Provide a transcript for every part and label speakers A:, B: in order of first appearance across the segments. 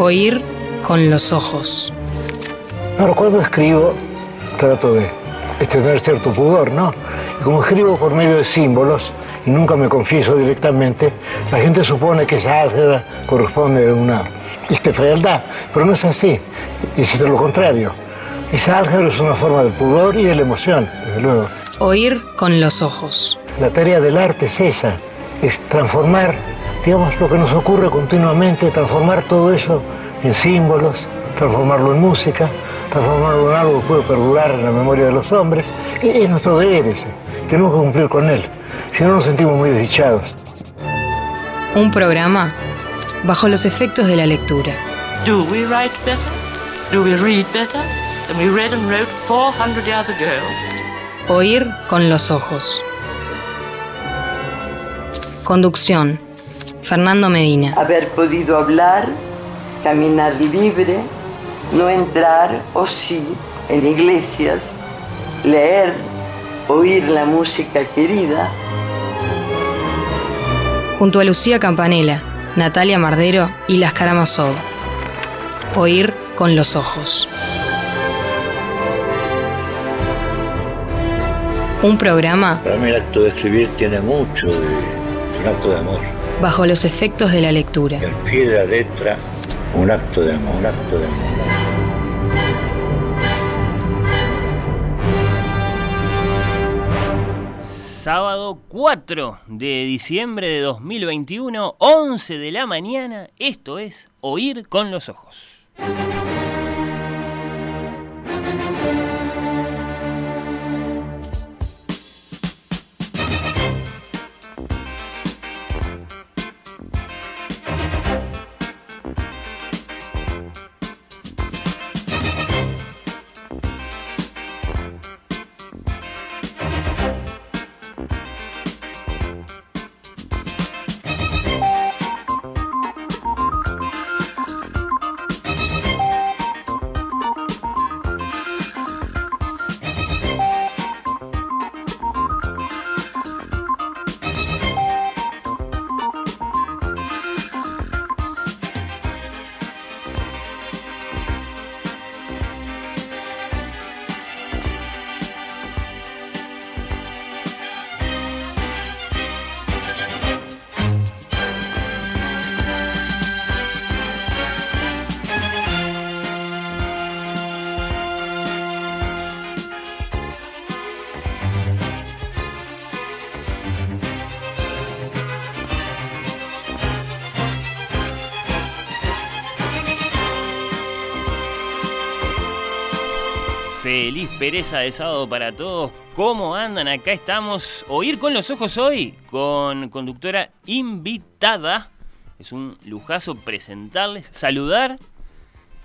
A: Oír con los ojos.
B: Ahora, cuando escribo, trato de, tener cierto pudor, ¿no? Y como escribo por medio de símbolos, y nunca me confieso directamente, la gente supone que esa álgebra corresponde a una este, fealdad, pero no es así, y es lo contrario. Esa álgebra es una forma de pudor y de la emoción, desde luego.
A: Oír con los ojos.
B: La tarea del arte es esa, es transformar, digamos, lo que nos ocurre continuamente, transformar todo eso en símbolos, transformarlo en música, transformarlo en algo que puede perdurar en la memoria de los hombres. Y es nuestro deber ese, tenemos que cumplir con él, si no nos sentimos muy desdichados.
A: Un programa bajo los efectos de la lectura.
C: Do we write better? Do we read better than we read and wrote 400 years ago?
A: Oír con los ojos. Conducción. Fernando Medina.
D: Haber podido hablar, caminar libre, no entrar o sí en iglesias, leer, oír la música querida.
A: Junto a Lucía Campanella, Natalia Mardero y Las Karamazov. Oír con los ojos. Un programa.
E: Para mí el acto de escribir tiene mucho de un acto de amor.
A: Bajo los efectos de la lectura.
E: El pie de la letra, un acto de amor, un acto de amor.
F: Sábado 4 de diciembre de 2021, 11 de la mañana. Esto es Oír con los Ojos. Pereza de sábado para todos. ¿Cómo andan? Acá estamos. Oír con los ojos hoy con conductora invitada. Es un lujazo presentarles, saludar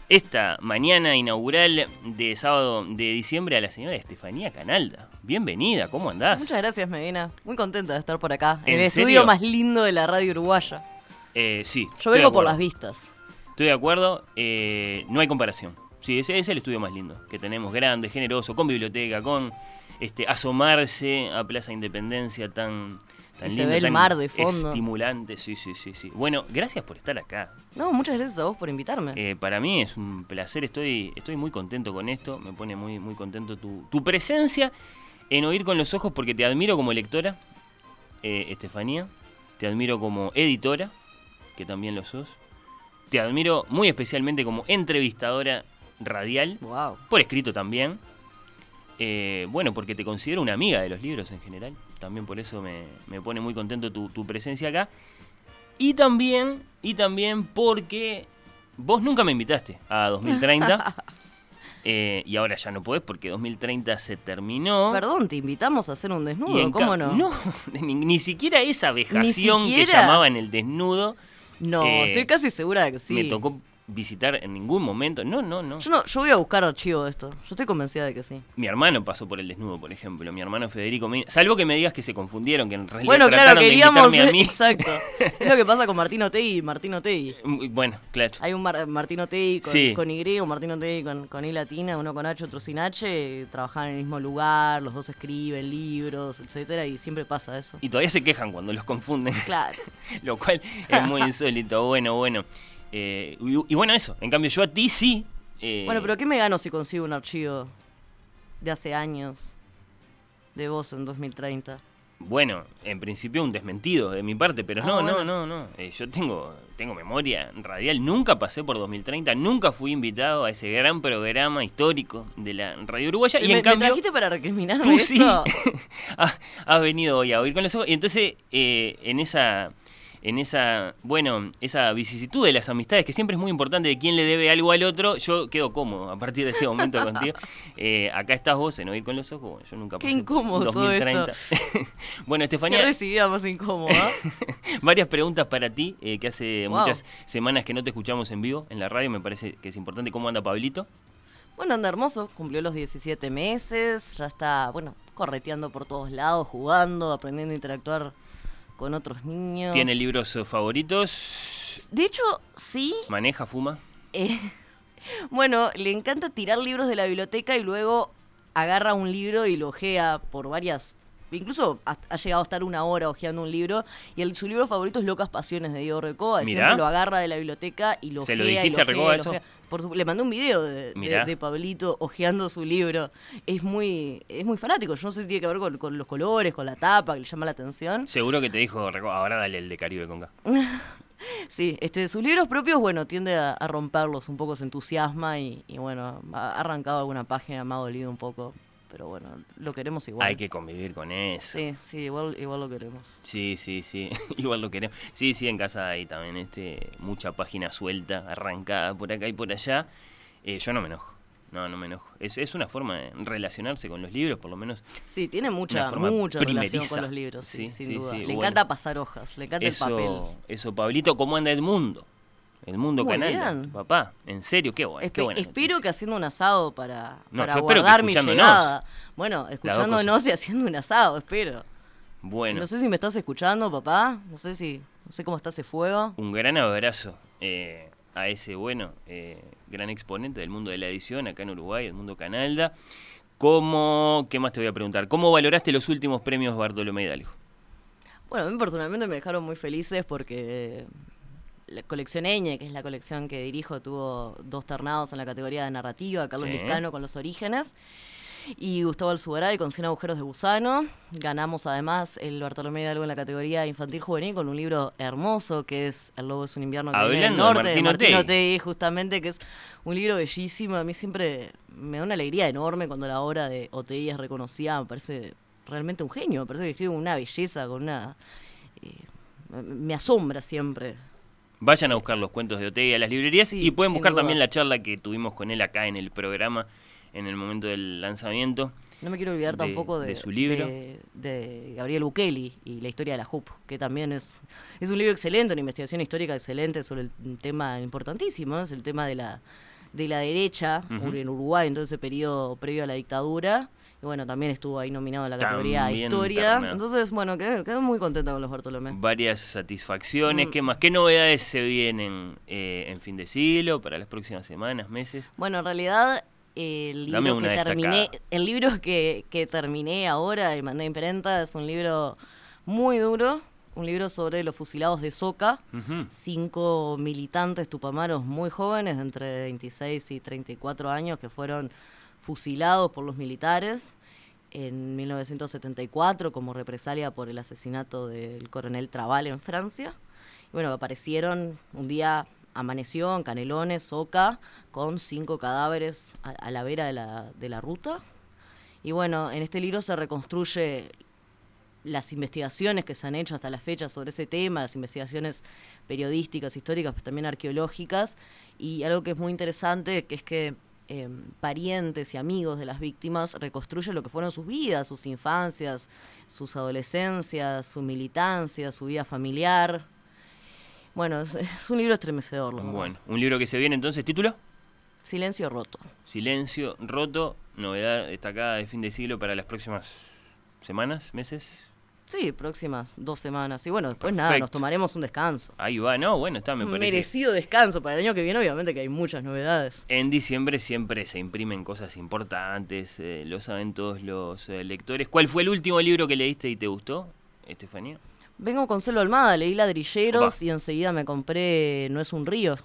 F: esta mañana inaugural de sábado de diciembre a la señora Estefanía Canalda. Bienvenida, ¿cómo andás?
G: Muchas gracias, Medina. Muy contenta de estar por acá, en, el estudio más lindo de la radio uruguaya.
F: Eh, sí.
G: Yo vengo por las vistas.
F: Estoy de acuerdo, eh, no hay comparación. Sí, ese es el estudio más lindo que tenemos, grande, generoso, con biblioteca, con este asomarse a Plaza Independencia tan, tan lindo,
G: se ve el
F: tan
G: mar de fondo.
F: estimulante, sí, sí, sí, sí. Bueno, gracias por estar acá.
G: No, muchas gracias a vos por invitarme.
F: Eh, para mí es un placer, estoy, estoy muy contento con esto, me pone muy, muy contento tu, tu presencia en Oír con los Ojos porque te admiro como lectora, eh, Estefanía, te admiro como editora, que también lo sos, te admiro muy especialmente como entrevistadora radial,
G: wow.
F: por escrito también. Eh, bueno, porque te considero una amiga de los libros en general. También por eso me, me pone muy contento tu, tu, presencia acá. Y también, y también porque vos nunca me invitaste a 2030. eh, y ahora ya no podés porque 2030 se terminó.
G: Perdón, te invitamos a hacer un desnudo, ¿cómo no?
F: No, ni, ni, siquiera esa vejación que llamaban el desnudo.
G: No, eh, estoy casi segura de que sí.
F: Me tocó visitar en ningún momento. No, no, no.
G: Yo, no, yo voy a buscar archivo de esto. Yo estoy convencida de que sí.
F: Mi hermano pasó por el desnudo, por ejemplo. Mi hermano Federico. Salvo que me digas que se confundieron, que en realidad
G: bueno, claro, queríamos.
F: De a mí.
G: Exacto. es lo que pasa con Martino Tegui y Martino Tegui.
F: Bueno, claro.
G: Hay un Mar Martino Tegui con,
F: sí.
G: con Y, un Martino Tegui con, con I latina, uno con H, otro sin H. Trabajan en el mismo lugar, los dos escriben libros, etcétera, y siempre pasa eso.
F: Y todavía se quejan cuando los confunden.
G: Claro.
F: lo cual es muy insólito. Bueno, bueno. Eh, y, y bueno, eso. En cambio, yo a ti sí. eh,
G: Bueno, pero ¿qué me gano si consigo un archivo de hace años de vos en 2030?
F: Bueno, en principio un desmentido de mi parte, pero
G: Ah,
F: no,
G: bueno.
F: no, no, no. Eh, yo tengo, tengo memoria radial. Nunca pasé por 2030, nunca fui invitado a ese gran programa histórico de la radio uruguaya. Y
G: ¿Me,
F: en
G: me
F: cambio,
G: trajiste para recriminarme
F: tú sí has, venido hoy a oír con los ojos. Y entonces, eh, en esa. En esa, bueno, esa vicisitud de las amistades, que siempre es muy importante de quién le debe algo al otro, yo quedo cómodo a partir de este momento contigo. Eh, acá estás vos en Oír con los Ojos, bueno, yo nunca
G: Qué incómodo todo
F: 2030. bueno,
G: Qué
F: Estefanía,
G: recibida más incómoda.
F: Varias preguntas para ti, eh, que hace
G: Wow.
F: muchas semanas que no te escuchamos en vivo en la radio, me parece que es importante. ¿Cómo anda Pablito?
G: Bueno, anda hermoso, cumplió los 17 meses, ya está, bueno, correteando por todos lados, jugando, aprendiendo a interactuar con otros niños.
F: ¿Tiene libros favoritos?
G: De hecho, sí.
F: ¿Maneja, fuma?
G: eh, bueno, le encanta tirar libros de la biblioteca y luego agarra un libro y lo ojea por varias... Incluso ha, ha llegado a estar una hora hojeando un libro y el, su libro favorito es Locas Pasiones de Diego
F: Mirá.
G: Siempre lo agarra de la biblioteca y lo
F: ¿Se lo dijiste a eso?
G: ojea. Por su- le mandé un video de, de- Pablito hojeando su libro. Es muy, es muy fanático. Yo no sé si tiene que ver con, con los colores, con la tapa, que le llama la atención.
F: Seguro que te dijo, "Reco- ahora dale el de Caribe con K.
G: Sí, este, sus libros propios, bueno, tiende a, a romperlos, un poco se entusiasma y, y, bueno, ha arrancado alguna página, me ha dolido un poco, pero bueno, lo queremos igual.
F: Hay que convivir con eso.
G: Sí, sí, igual, igual lo queremos.
F: Sí, sí, sí. Igual lo queremos. Sí, sí, en casa hay también este, mucha página suelta, arrancada por acá y por allá. Eh, yo no me enojo. No, no me enojo. Es, es una forma de relacionarse con los libros, por lo menos.
G: Sí, tiene mucha, mucha relación con los libros, sí,
F: Sí,
G: sin
F: sí,
G: duda.
F: sí,
G: Le
F: bueno.
G: encanta pasar hojas, le encanta el papel.
F: Eso, Pablito, ¿cómo anda Edmundo
G: Muy
F: Canal,
G: bien.
F: papá. En serio, qué bueno.
G: Espe-
F: qué buena
G: espero
F: noticia.
G: que haciendo un asado para,
F: No,
G: para guardar mi llegada. Bueno, escuchándonos y haciendo un asado, espero.
F: Bueno,
G: No sé si me estás escuchando, papá. No sé si, no sé cómo está ese fuego.
F: un gran abrazo eh, a ese, bueno, eh, gran exponente del mundo de la edición acá en Uruguay, el mundo Canalda. ¿Cómo, qué más te voy a preguntar? ¿Cómo valoraste los últimos premios Bartolomé Hidalgo?
G: Bueno, a mí personalmente me dejaron muy felices porque la colección Eñe, que es la colección que dirijo, tuvo dos ternados en la categoría de narrativa, Carlos
F: Sí.
G: Liscano con Los Orígenes y Gustavo Alzugaray con Cien agujeros de gusano. Ganamos además el Bartolomé Hidalgo en la categoría infantil juvenil con un libro hermoso que es El lobo es un invierno que viene del
F: Hablando de
G: norte
F: Martín. Otegui,
G: justamente, que es un libro bellísimo. A mí siempre me da una alegría enorme cuando la obra de Otegui es reconocida, me parece realmente un genio, me parece que escribe una belleza, con una... eh, me asombra siempre.
F: Vayan a buscar los cuentos de Otegi a las librerías
G: Sí,
F: y pueden buscar
G: duda.
F: también la charla que tuvimos con él acá en el programa en el momento del lanzamiento.
G: No me quiero olvidar
F: De-
G: tampoco de,
F: de su libro.
G: de, de Gabriel Bukeli y la historia de la JUP, que también es, es un libro excelente, una investigación histórica excelente sobre el, un tema importantísimo, ¿no? es el tema de la, de la derecha en Uruguay en todo ese periodo previo a la dictadura. Y bueno, también estuvo ahí nominado en la categoría
F: También
G: Historia. Entonces, bueno, quedé, quedé muy contenta con los Bartolomé.
F: Varias satisfacciones.
G: Mm.
F: ¿Qué más? ¿Qué novedades se vienen eh, en fin de siglo para las próximas semanas, meses?
G: Bueno, en realidad el libro que terminé,
F: destacada.
G: el libro que, que terminé ahora y mandé a imprenta es un libro muy duro, un libro sobre los fusilados de Soca, cinco militantes tupamaros muy jóvenes, de entre 26 y 34 años, que fueron fusilados por los militares en 1974 como represalia por el asesinato del coronel Trabal en Francia. Bueno, aparecieron un día, amaneció en Canelones, Soca, con cinco cadáveres a, a la vera de la, de la ruta. Y bueno, en este libro se reconstruye las investigaciones que se han hecho hasta la fecha sobre ese tema, las investigaciones periodísticas, históricas, pero también arqueológicas, y algo que es muy interesante, que es que eh, parientes y amigos de las víctimas reconstruyen lo que fueron sus vidas, sus infancias, sus adolescencias, su militancia, su vida familiar. Bueno, es, es un libro estremecedor. verdad.
F: Bueno, un libro que se viene entonces, título.
G: Silencio roto.
F: Silencio roto, novedad destacada de fin de siglo para las próximas semanas, meses.
G: Sí, próximas dos semanas. Y bueno, después nada, nos tomaremos un descanso.
F: Ahí va, no, bueno, está, me parece.
G: merecido descanso para el año que viene, obviamente que hay muchas novedades.
F: En diciembre siempre se imprimen cosas importantes, eh, lo saben todos los eh, lectores. ¿Cuál fue el último libro que leíste y te gustó, Estefanía?
G: Vengo con Celo Almada, leí Ladrilleros
F: Opa.
G: y enseguida me compré No es un río,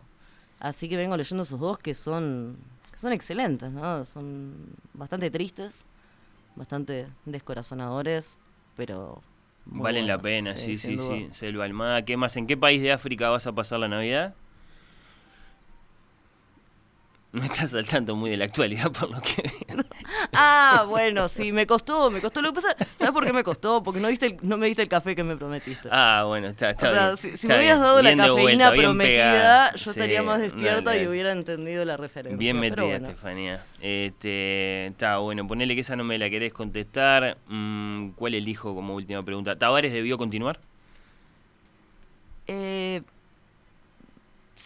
G: Así que vengo leyendo esos dos que son, que son excelentes, ¿no? Son bastante tristes, bastante descorazonadores, pero...
F: Valen la pena, sí, sí, sí. Selva Almada, ¿qué más? ¿En qué país de África vas a pasar la Navidad? No estás al tanto muy de la actualidad por lo que.
G: Ah, bueno, sí, me costó, me costó. Lo que pasa, ¿sabes por qué me costó? Porque no, viste el- no me diste el café que me prometiste.
F: Ah, bueno, está,
G: o
F: está
G: sea,
F: bien,
G: si, me hubieras dado la cafeína
F: vuelta,
G: prometida, yo
F: Sí,
G: estaría más despierta
F: no,
G: y hubiera entendido la referencia.
F: Bien metida,
G: bueno.
F: Estefanía. Este, está bueno, ponele que esa no me la querés contestar. Mm, ¿Cuál elijo como última pregunta? ¿Tavares debió continuar?
G: Eh,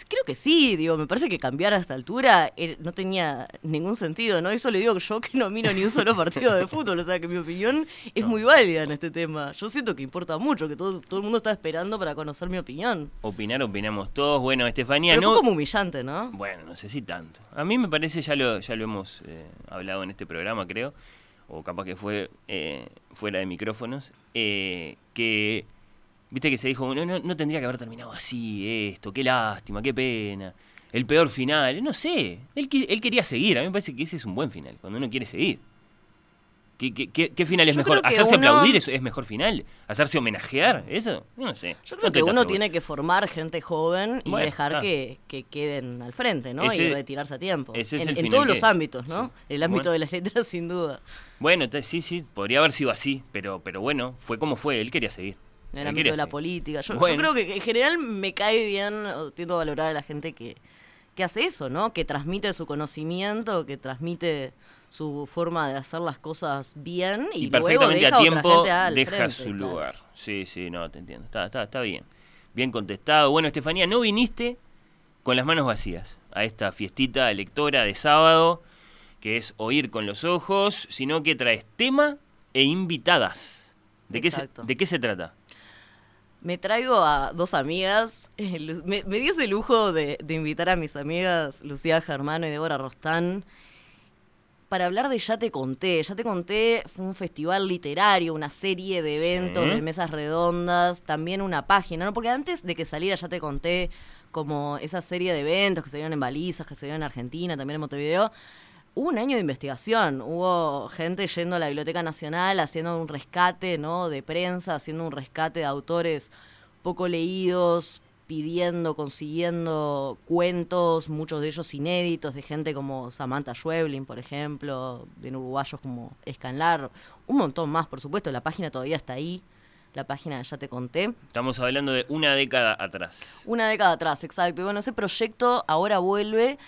G: creo que sí, digo, me parece que cambiar a esta altura eh, no tenía ningún sentido, ¿no? Eso le digo yo que no miro ni un solo partido de fútbol, o sea que mi opinión es muy válida en este tema. Yo siento que importa mucho, que todo, todo el mundo está esperando para conocer mi opinión.
F: Opinar, opinamos todos. Bueno, Estefanía,
G: Pero
F: no.
G: fue como humillante, ¿no?
F: Bueno, no sé si tanto. A mí me parece, ya lo, ya lo hemos eh, hablado en este programa, creo, o capaz que fue eh, fuera de micrófonos, que, viste que se dijo, no, no, no tendría que haber terminado así esto, qué lástima, qué pena, el peor final, no sé, él, él quería seguir, a mí me parece que ese es un buen final, cuando uno quiere seguir. ¿Qué, qué, qué- qué final es
G: Yo
F: mejor? ¿Hacerse
G: uno-
F: aplaudir es, es mejor final? ¿Hacerse homenajear? ¿Eso? No sé.
G: Yo
F: No
G: creo que uno
F: seguro.
G: tiene que formar gente joven y
F: Bueno,
G: dejar
F: ah.
G: que, que queden al frente, ¿no?
F: Ese-
G: y retirarse a tiempo. en todos los ámbitos, ¿no?
F: sí.
G: El ámbito
F: Bueno.
G: de las letras, sin duda.
F: Bueno, sí, sí, podría haber sido así, pero, pero bueno, fue como fue, él quería seguir.
G: En el ámbito de la política. Yo, creo que en general me cae bien, tiendo a valorar a la gente que, que hace eso, ¿no? Que transmite su conocimiento, que transmite su forma de hacer las cosas bien y,
F: Y,
G: luego
F: perfectamente
G: deja
F: a tiempo deja
G: frente,
F: su
G: claro.
F: lugar. Sí, sí, no, te entiendo. Está, está, está bien. Bien contestado. Bueno, Estefanía, no viniste con las manos vacías a esta fiestita electora de sábado, que es oír con los ojos, sino que traes tema e invitadas. ¿De, qué se. ¿De qué se trata?
G: Me traigo a dos amigas. eh, Me, me di ese lujo de, de invitar a mis amigas Lucía Germano y Débora Rostán para hablar de Ya te conté. Ya te conté fue un festival literario, una serie de eventos, de mesas redondas, también una página, ¿no? Porque antes de que saliera Ya te conté como esa serie de eventos que se dieron en Balizas, que se dieron en Argentina, también en Montevideo, Hubo un año de investigación, hubo gente yendo a la Biblioteca Nacional haciendo un rescate ¿no? de prensa, haciendo un rescate de autores poco leídos, pidiendo, consiguiendo cuentos, muchos de ellos inéditos, de gente como Samantha Schweblin, por ejemplo, de uruguayos como Escanlar, un montón más, por supuesto, la página todavía está ahí, la página ya te conté.
F: Estamos hablando de una década atrás.
G: Una década atrás, exacto. Y bueno, ese proyecto ahora vuelve.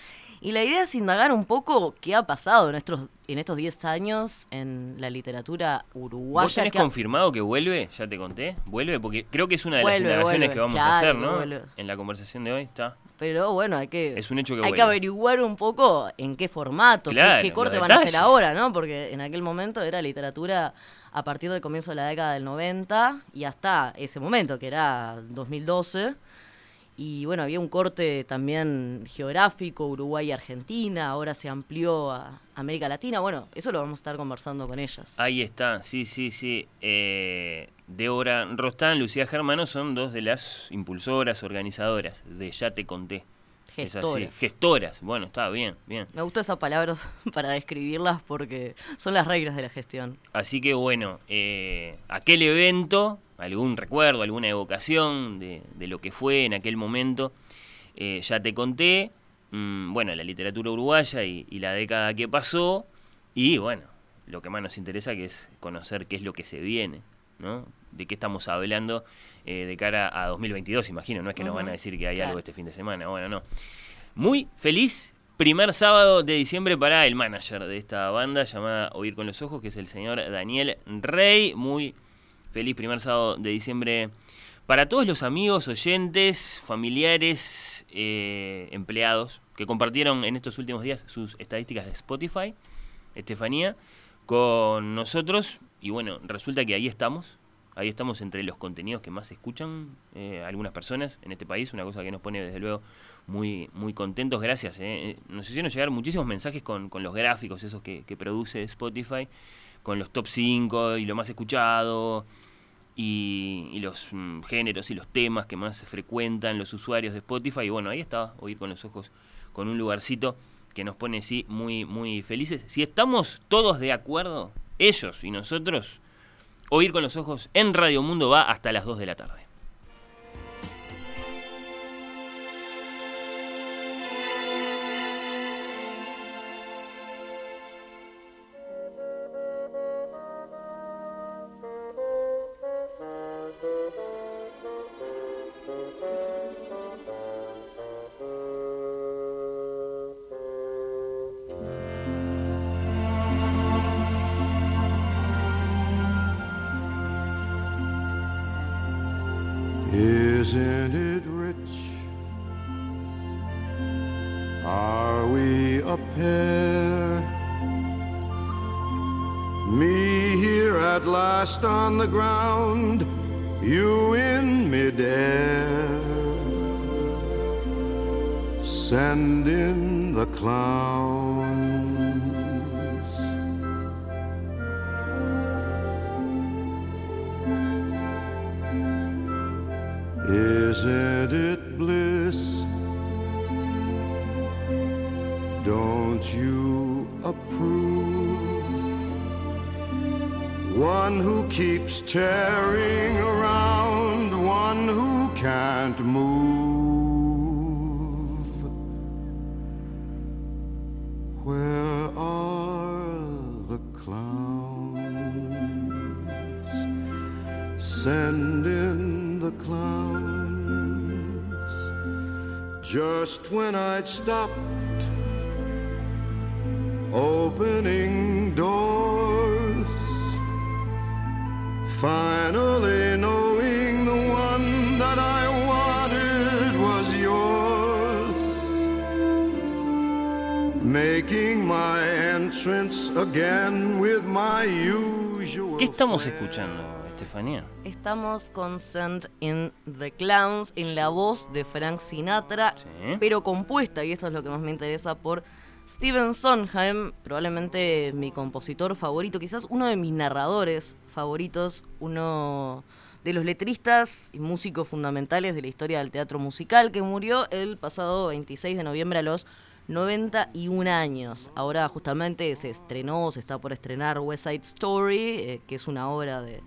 G: Y la idea es indagar un poco qué ha pasado en estos, en estos 10 años en la literatura uruguaya.
F: ¿Vos tenés
G: que ha-
F: confirmado que vuelve? Ya te conté. ¿Vuelve? Porque creo que es una de
G: Vuelve,
F: las indagaciones que vamos a hacer, ¿no?
G: vuelve.
F: En la conversación de hoy está.
G: Pero bueno, hay que,
F: Es un hecho que
G: hay
F: vuelve.
G: que averiguar un poco en qué formato, qué-
F: Claro,
G: qué, corte van a hacer ahora, ¿no? Porque en aquel momento era literatura a partir del comienzo de la década del 90 y hasta ese momento, que era 2012. Y bueno, había un corte también geográfico, Uruguay y Argentina, ahora se amplió a América Latina. Bueno, eso lo vamos a estar conversando con ellas.
F: Ahí está, sí, sí, sí. Eh, Débora Rostán, Lucía Germano son dos de las impulsoras, organizadoras de Ya Te Conté.
G: Gestoras.
F: Gestoras. Bueno, está bien, bien.
G: Me gustan esas palabras para describirlas porque son las reglas de la gestión.
F: Así que bueno, eh, aquel evento, algún recuerdo, alguna evocación de, de lo que fue en aquel momento, eh, ya te conté, mm, bueno, la literatura uruguaya y, y la década que pasó, y bueno, lo que más nos interesa que es conocer qué es lo que se viene, ¿no? De qué estamos hablando eh, de cara a 2022, imagino, no es que nos van a decir que hay
G: claro.
F: algo este fin de semana, bueno, no. Muy feliz primer sábado de diciembre para el manager de esta banda llamada Oír con los Ojos, que es el señor Daniel Rey. Muy feliz primer sábado de diciembre para todos los amigos, oyentes, familiares, eh, empleados que compartieron en estos últimos días sus estadísticas de Spotify, Estefanía, con nosotros. Y bueno, resulta que ahí estamos. Ahí estamos entre los contenidos que más escuchan eh, algunas personas en este país, una cosa que nos pone desde luego muy, muy contentos. Gracias. eh. Eh, Nos hicieron llegar muchísimos mensajes con, con los gráficos, esos que, que produce Spotify, con los top 5 y lo más escuchado. Y, los mm, géneros y los temas que más se frecuentan los usuarios de Spotify. Y bueno, ahí estaba, oír con los ojos, con un lugarcito que nos pone sí muy, muy felices. Si estamos todos de acuerdo, ellos y nosotros, oír con los ojos en Radio Mundo va hasta las 2 de la tarde.
H: Midair. Send in the clowns. Isn't it bliss? Don't you approve? One who keeps tearing around, can't move. Where are the clowns? Send in the clowns. Just when I'd stopped
F: ¿Qué estamos escuchando, Estefanía?
G: Estamos con Send in the Clowns en la voz de Frank Sinatra,
F: Sí.
G: pero compuesta, y esto es lo que más me interesa, por Steven Sondheim, probablemente mi compositor favorito, quizás uno de mis narradores favoritos, uno de los letristas y músicos fundamentales de la historia del teatro musical, que murió el pasado 26 de noviembre a los 91 años. Ahora justamente se estrenó, se está por estrenar West Side Story, eh, que es una obra de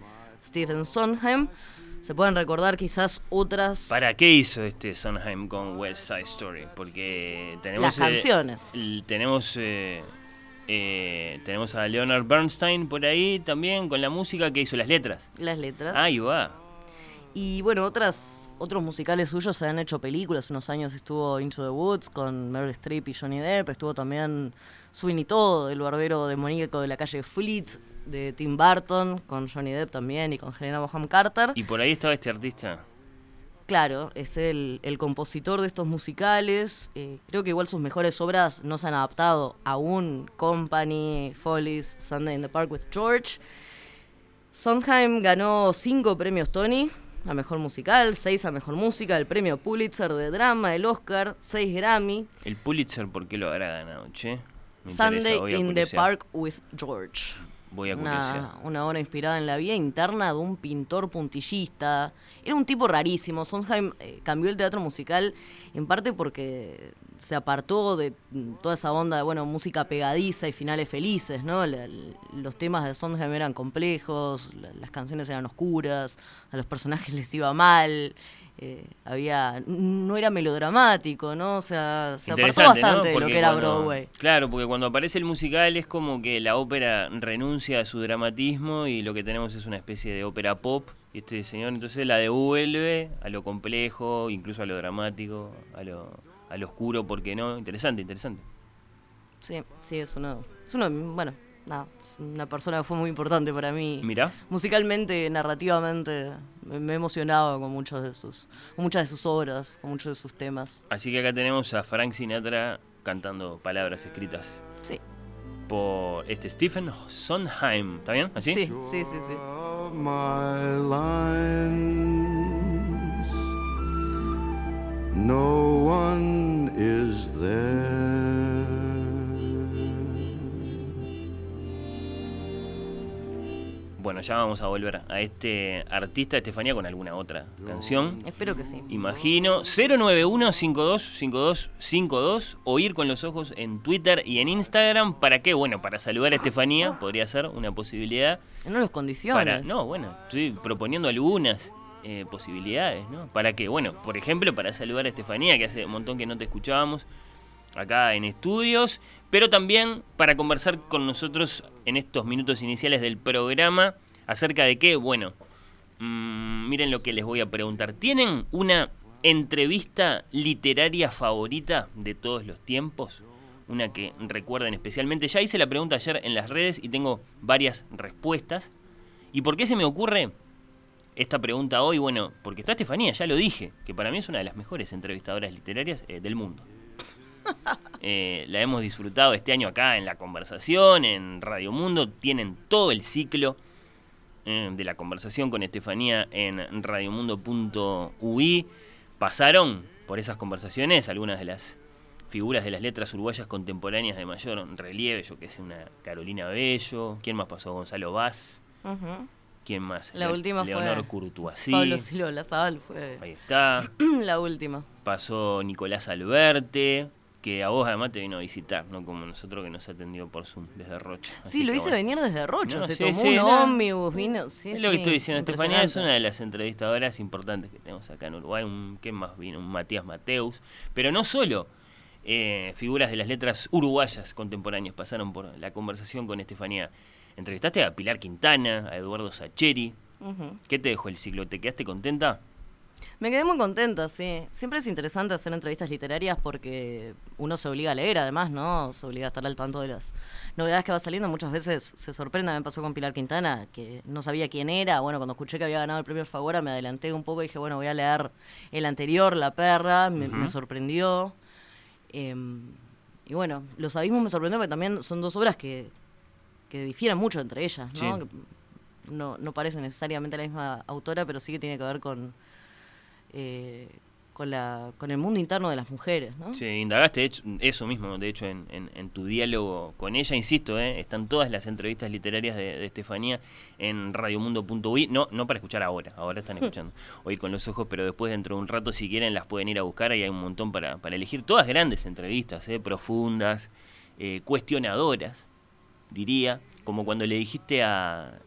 G: Stephen Sondheim. Se pueden recordar quizás otras...
F: ¿Para qué hizo este Sondheim con West Side Story? Porque tenemos...
G: Las canciones.
F: l- tenemos... eh, eh, tenemos a Leonard Bernstein por ahí también con la música que hizo las letras.
G: Las letras.
F: Ahí va.
G: Y bueno, otras, otros musicales suyos se han hecho películas. Unos años estuvo Into the Woods con Meryl Streep y Johnny Depp. Estuvo también Sweeney Todd, el barbero demoníaco de la calle Fleet, de Tim Burton, con Johnny Depp también y con Helena Bonham Carter.
F: Y por ahí estaba este artista.
G: Claro, es el, el compositor de estos musicales. Eh, creo que igual sus mejores obras no se han adaptado aún. Company, Follies, Sunday in the Park with George. Sondheim ganó cinco premios Tony a mejor musical, seis a mejor música, el premio Pulitzer de drama, el Oscar, seis Grammy.
F: El Pulitzer, ¿por qué lo habrá ganado, che? Me
G: Sunday in the. Park with George.
F: Voy a curiosear.
G: Una, una obra inspirada en la vida interna de un pintor puntillista. Era un tipo rarísimo. Sondheim eh, cambió el teatro musical en parte porque se apartó de toda esa onda de bueno, música pegadiza y finales felices, ¿no? La- los temas de Sondheim eran complejos, la- las canciones eran oscuras, a los personajes les iba mal. Eh, había no era melodramático, ¿no? O sea, se apartó bastante de lo que era
F: cuando-
G: Broadway.
F: Claro, porque cuando aparece el musical es como que la ópera renuncia a su dramatismo y lo que tenemos es una especie de ópera pop. Y este señor entonces la devuelve a lo complejo, incluso a lo dramático, a lo, a lo oscuro, ¿por qué no? Interesante, interesante.
G: Sí, sí, es uno, es uno, bueno, nada, es una persona que fue muy importante para mí.
F: Mirá.
G: Musicalmente, narrativamente, me, he emocionado con muchos de sus, con muchas de sus obras, con muchos de sus temas.
F: Así que acá tenemos a Frank Sinatra cantando palabras escritas
G: Sí,
F: por este Stephen Sondheim. ¿Está bien? ¿Así?
G: sí, sí, sí, sí.
H: my lines. No one is there.
F: Bueno, ya vamos a volver a este artista, Estefanía, con alguna otra canción.
G: Espero que sí.
F: Imagino. 091-525252 o ir con los ojos en Twitter y en Instagram. ¿Para qué? Bueno, para saludar a Estefanía, podría ser una posibilidad.
G: En unas condiciones.
F: Para, no, bueno, estoy proponiendo algunas eh, posibilidades, ¿no? ¿Para qué? Bueno, por ejemplo, para saludar a Estefanía, que hace un montón que no te escuchábamos acá en estudios, pero también para conversar con nosotros en estos minutos iniciales del programa acerca de qué, bueno, mm, miren lo que les voy a preguntar. ¿Tienen una entrevista literaria favorita de todos los tiempos? Una que recuerden especialmente. Ya hice la pregunta ayer en las redes y tengo varias respuestas. ¿Y por qué se me ocurre esta pregunta hoy? Bueno, porque está Estefanía, ya lo dije, que para mí es una de las mejores entrevistadoras literarias eh, del mundo. Eh, la hemos disfrutado este año acá en la conversación, en Radio Mundo. Tienen todo el ciclo eh, de la conversación con Estefanía en radiomundo.ui. Pasaron por esas conversaciones algunas de las figuras de las letras uruguayas contemporáneas de mayor relieve, yo que sé, una Carolina Bello, ¿quién más pasó? Gonzalo Vaz, ¿quién más?
G: La última
F: Leonor
G: fue
F: Curtuasí.
G: Pablo Silva Lazabal fue
F: Ahí está.
G: la última.
F: Pasó Nicolás Alberte, que a vos además te vino a visitar, no como nosotros que nos atendió por Zoom desde Rocha.
G: Sí, lo hice
F: bueno.
G: venir desde Rocha,
F: No,
G: se
F: sí,
G: tomó
F: sí,
G: un ómnibus, vino, sí,
F: es lo que estoy diciendo, Estefanía es una de las entrevistadoras importantes que tenemos acá en Uruguay. Un, ¿Quién más vino? Un Matías Mateus. Pero no solo eh, figuras de las letras uruguayas contemporáneas pasaron por la conversación con Estefanía. Entrevistaste a Pilar Quintana, a Eduardo Sacheri. ¿Qué te dejó el ciclo? ¿Te quedaste contenta?
G: Me quedé muy contenta, sí. Siempre es interesante hacer entrevistas literarias porque uno se obliga a leer, además, ¿no? Se obliga a estar al tanto de las novedades que va saliendo. Muchas veces se sorprende, me pasó con Pilar Quintana, que no sabía quién era. Bueno, cuando escuché que había ganado el premio Alfagora, me adelanté un poco y dije, bueno, voy a leer el anterior, La Perra, me, sorprendió. Em, y bueno, Los Abismos me sorprendió porque también son dos obras que, que difieren mucho entre ellas, ¿no?
F: Sí.
G: Que no, no parece necesariamente la misma autora, pero sí que tiene que ver con, eh, con, la, con el mundo interno de las mujeres, ¿no?
F: Sí, indagaste hecho, eso mismo, de hecho, en, en- en tu diálogo con ella, insisto, ¿eh? están todas las entrevistas literarias de, de Estefanía en radiomundo.ui, no, no para escuchar ahora, ahora están escuchando, hoy con los ojos, pero después dentro de un rato, si quieren, las pueden ir a buscar, ahí hay un montón para, para elegir, todas grandes entrevistas, ¿eh? profundas, cuestionadoras, diría, como cuando le dijiste a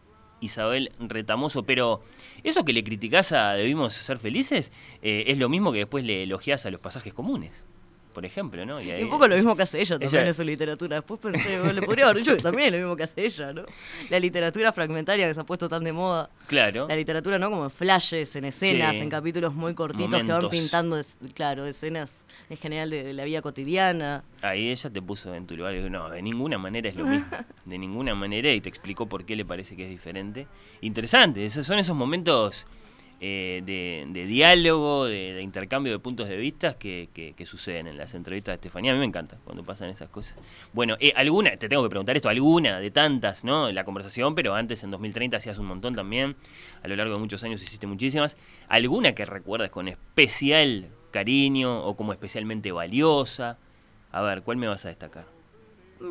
F: Isabel Retamoso, pero eso que le criticás a Debimos Ser Felices eh, es lo mismo que después le elogiás a los pasajes comunes, por ejemplo, ¿no?
G: Y
F: ahí-
G: un poco lo mismo que hace ella también
F: Ella-
G: en su literatura. Después pensé, le podría haber dicho que también es lo mismo que hace ella, ¿no? La literatura fragmentaria que se ha puesto tan de moda.
F: Claro.
G: La literatura, ¿no? Como en flashes, en escenas,
F: Sí.
G: en capítulos muy cortitos que van pintando, claro, escenas en general de, de la vida cotidiana.
F: Ahí ella te puso en tu lugar y dijo, no, de ninguna manera es lo mismo. De ninguna manera y te explicó por qué le parece que es diferente. Interesante, esos son esos momentos eh, de, diálogo, de, intercambio de puntos de vista que, suceden en las entrevistas de Estefanía. A mí me encanta cuando pasan esas cosas. Bueno, eh, alguna, te tengo que preguntar esto, alguna de tantas, ¿no? La conversación, pero antes en 2030 hacías un montón también. A lo largo de muchos años hiciste muchísimas. ¿Alguna que recuerdas con especial cariño o como especialmente valiosa? A ver, ¿cuál me vas a destacar?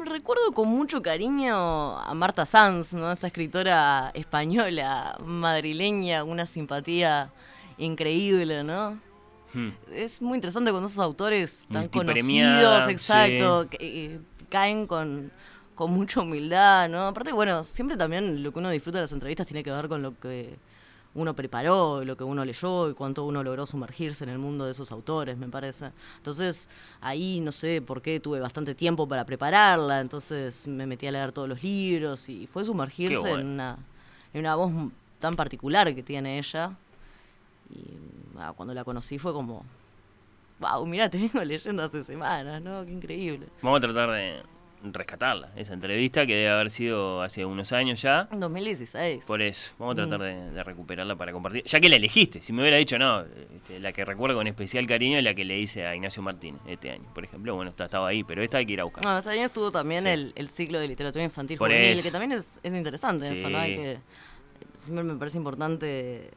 G: Recuerdo con mucho cariño a Marta Sanz, ¿no? Esta escritora española, madrileña, una simpatía increíble, ¿no?
F: Hmm.
G: Es muy interesante cuando esos autores tan conocidos, exacto,
F: sí.
G: que, eh, caen con, con mucha humildad, ¿no? Aparte, bueno, siempre también lo que uno disfruta de las entrevistas tiene que ver con lo que uno preparó, lo que uno leyó y cuánto uno logró sumergirse en el mundo de esos autores, me parece. Entonces, ahí no sé por qué tuve bastante tiempo para prepararla, entonces me metí a leer todos los libros y fue sumergirse
F: bueno.
G: en, una, en una voz tan particular que tiene ella. Y ah, cuando la conocí fue como, wow, mira, te vengo leyendo hace semanas, ¿no? Qué increíble.
F: Vamos a tratar de rescatarla, esa entrevista que debe haber sido hace unos años ya.
G: En 2016.
F: Por eso, vamos a
G: Mm.
F: tratar de, de recuperarla para compartir. Ya que la elegiste, si me hubiera dicho, no, este, la que recuerdo con especial cariño es la que le hice a Ignacio Martínez este año, por ejemplo. Bueno, está- estaba ahí, pero esta hay que ir a buscar.
G: No, este año estuvo también
F: Sí.
G: el, el ciclo de literatura infantil
F: Por
G: juvenil,
F: eso.
G: que también es, es interesante eso, ¿no? Hay
F: Sí.
G: que, siempre me parece importante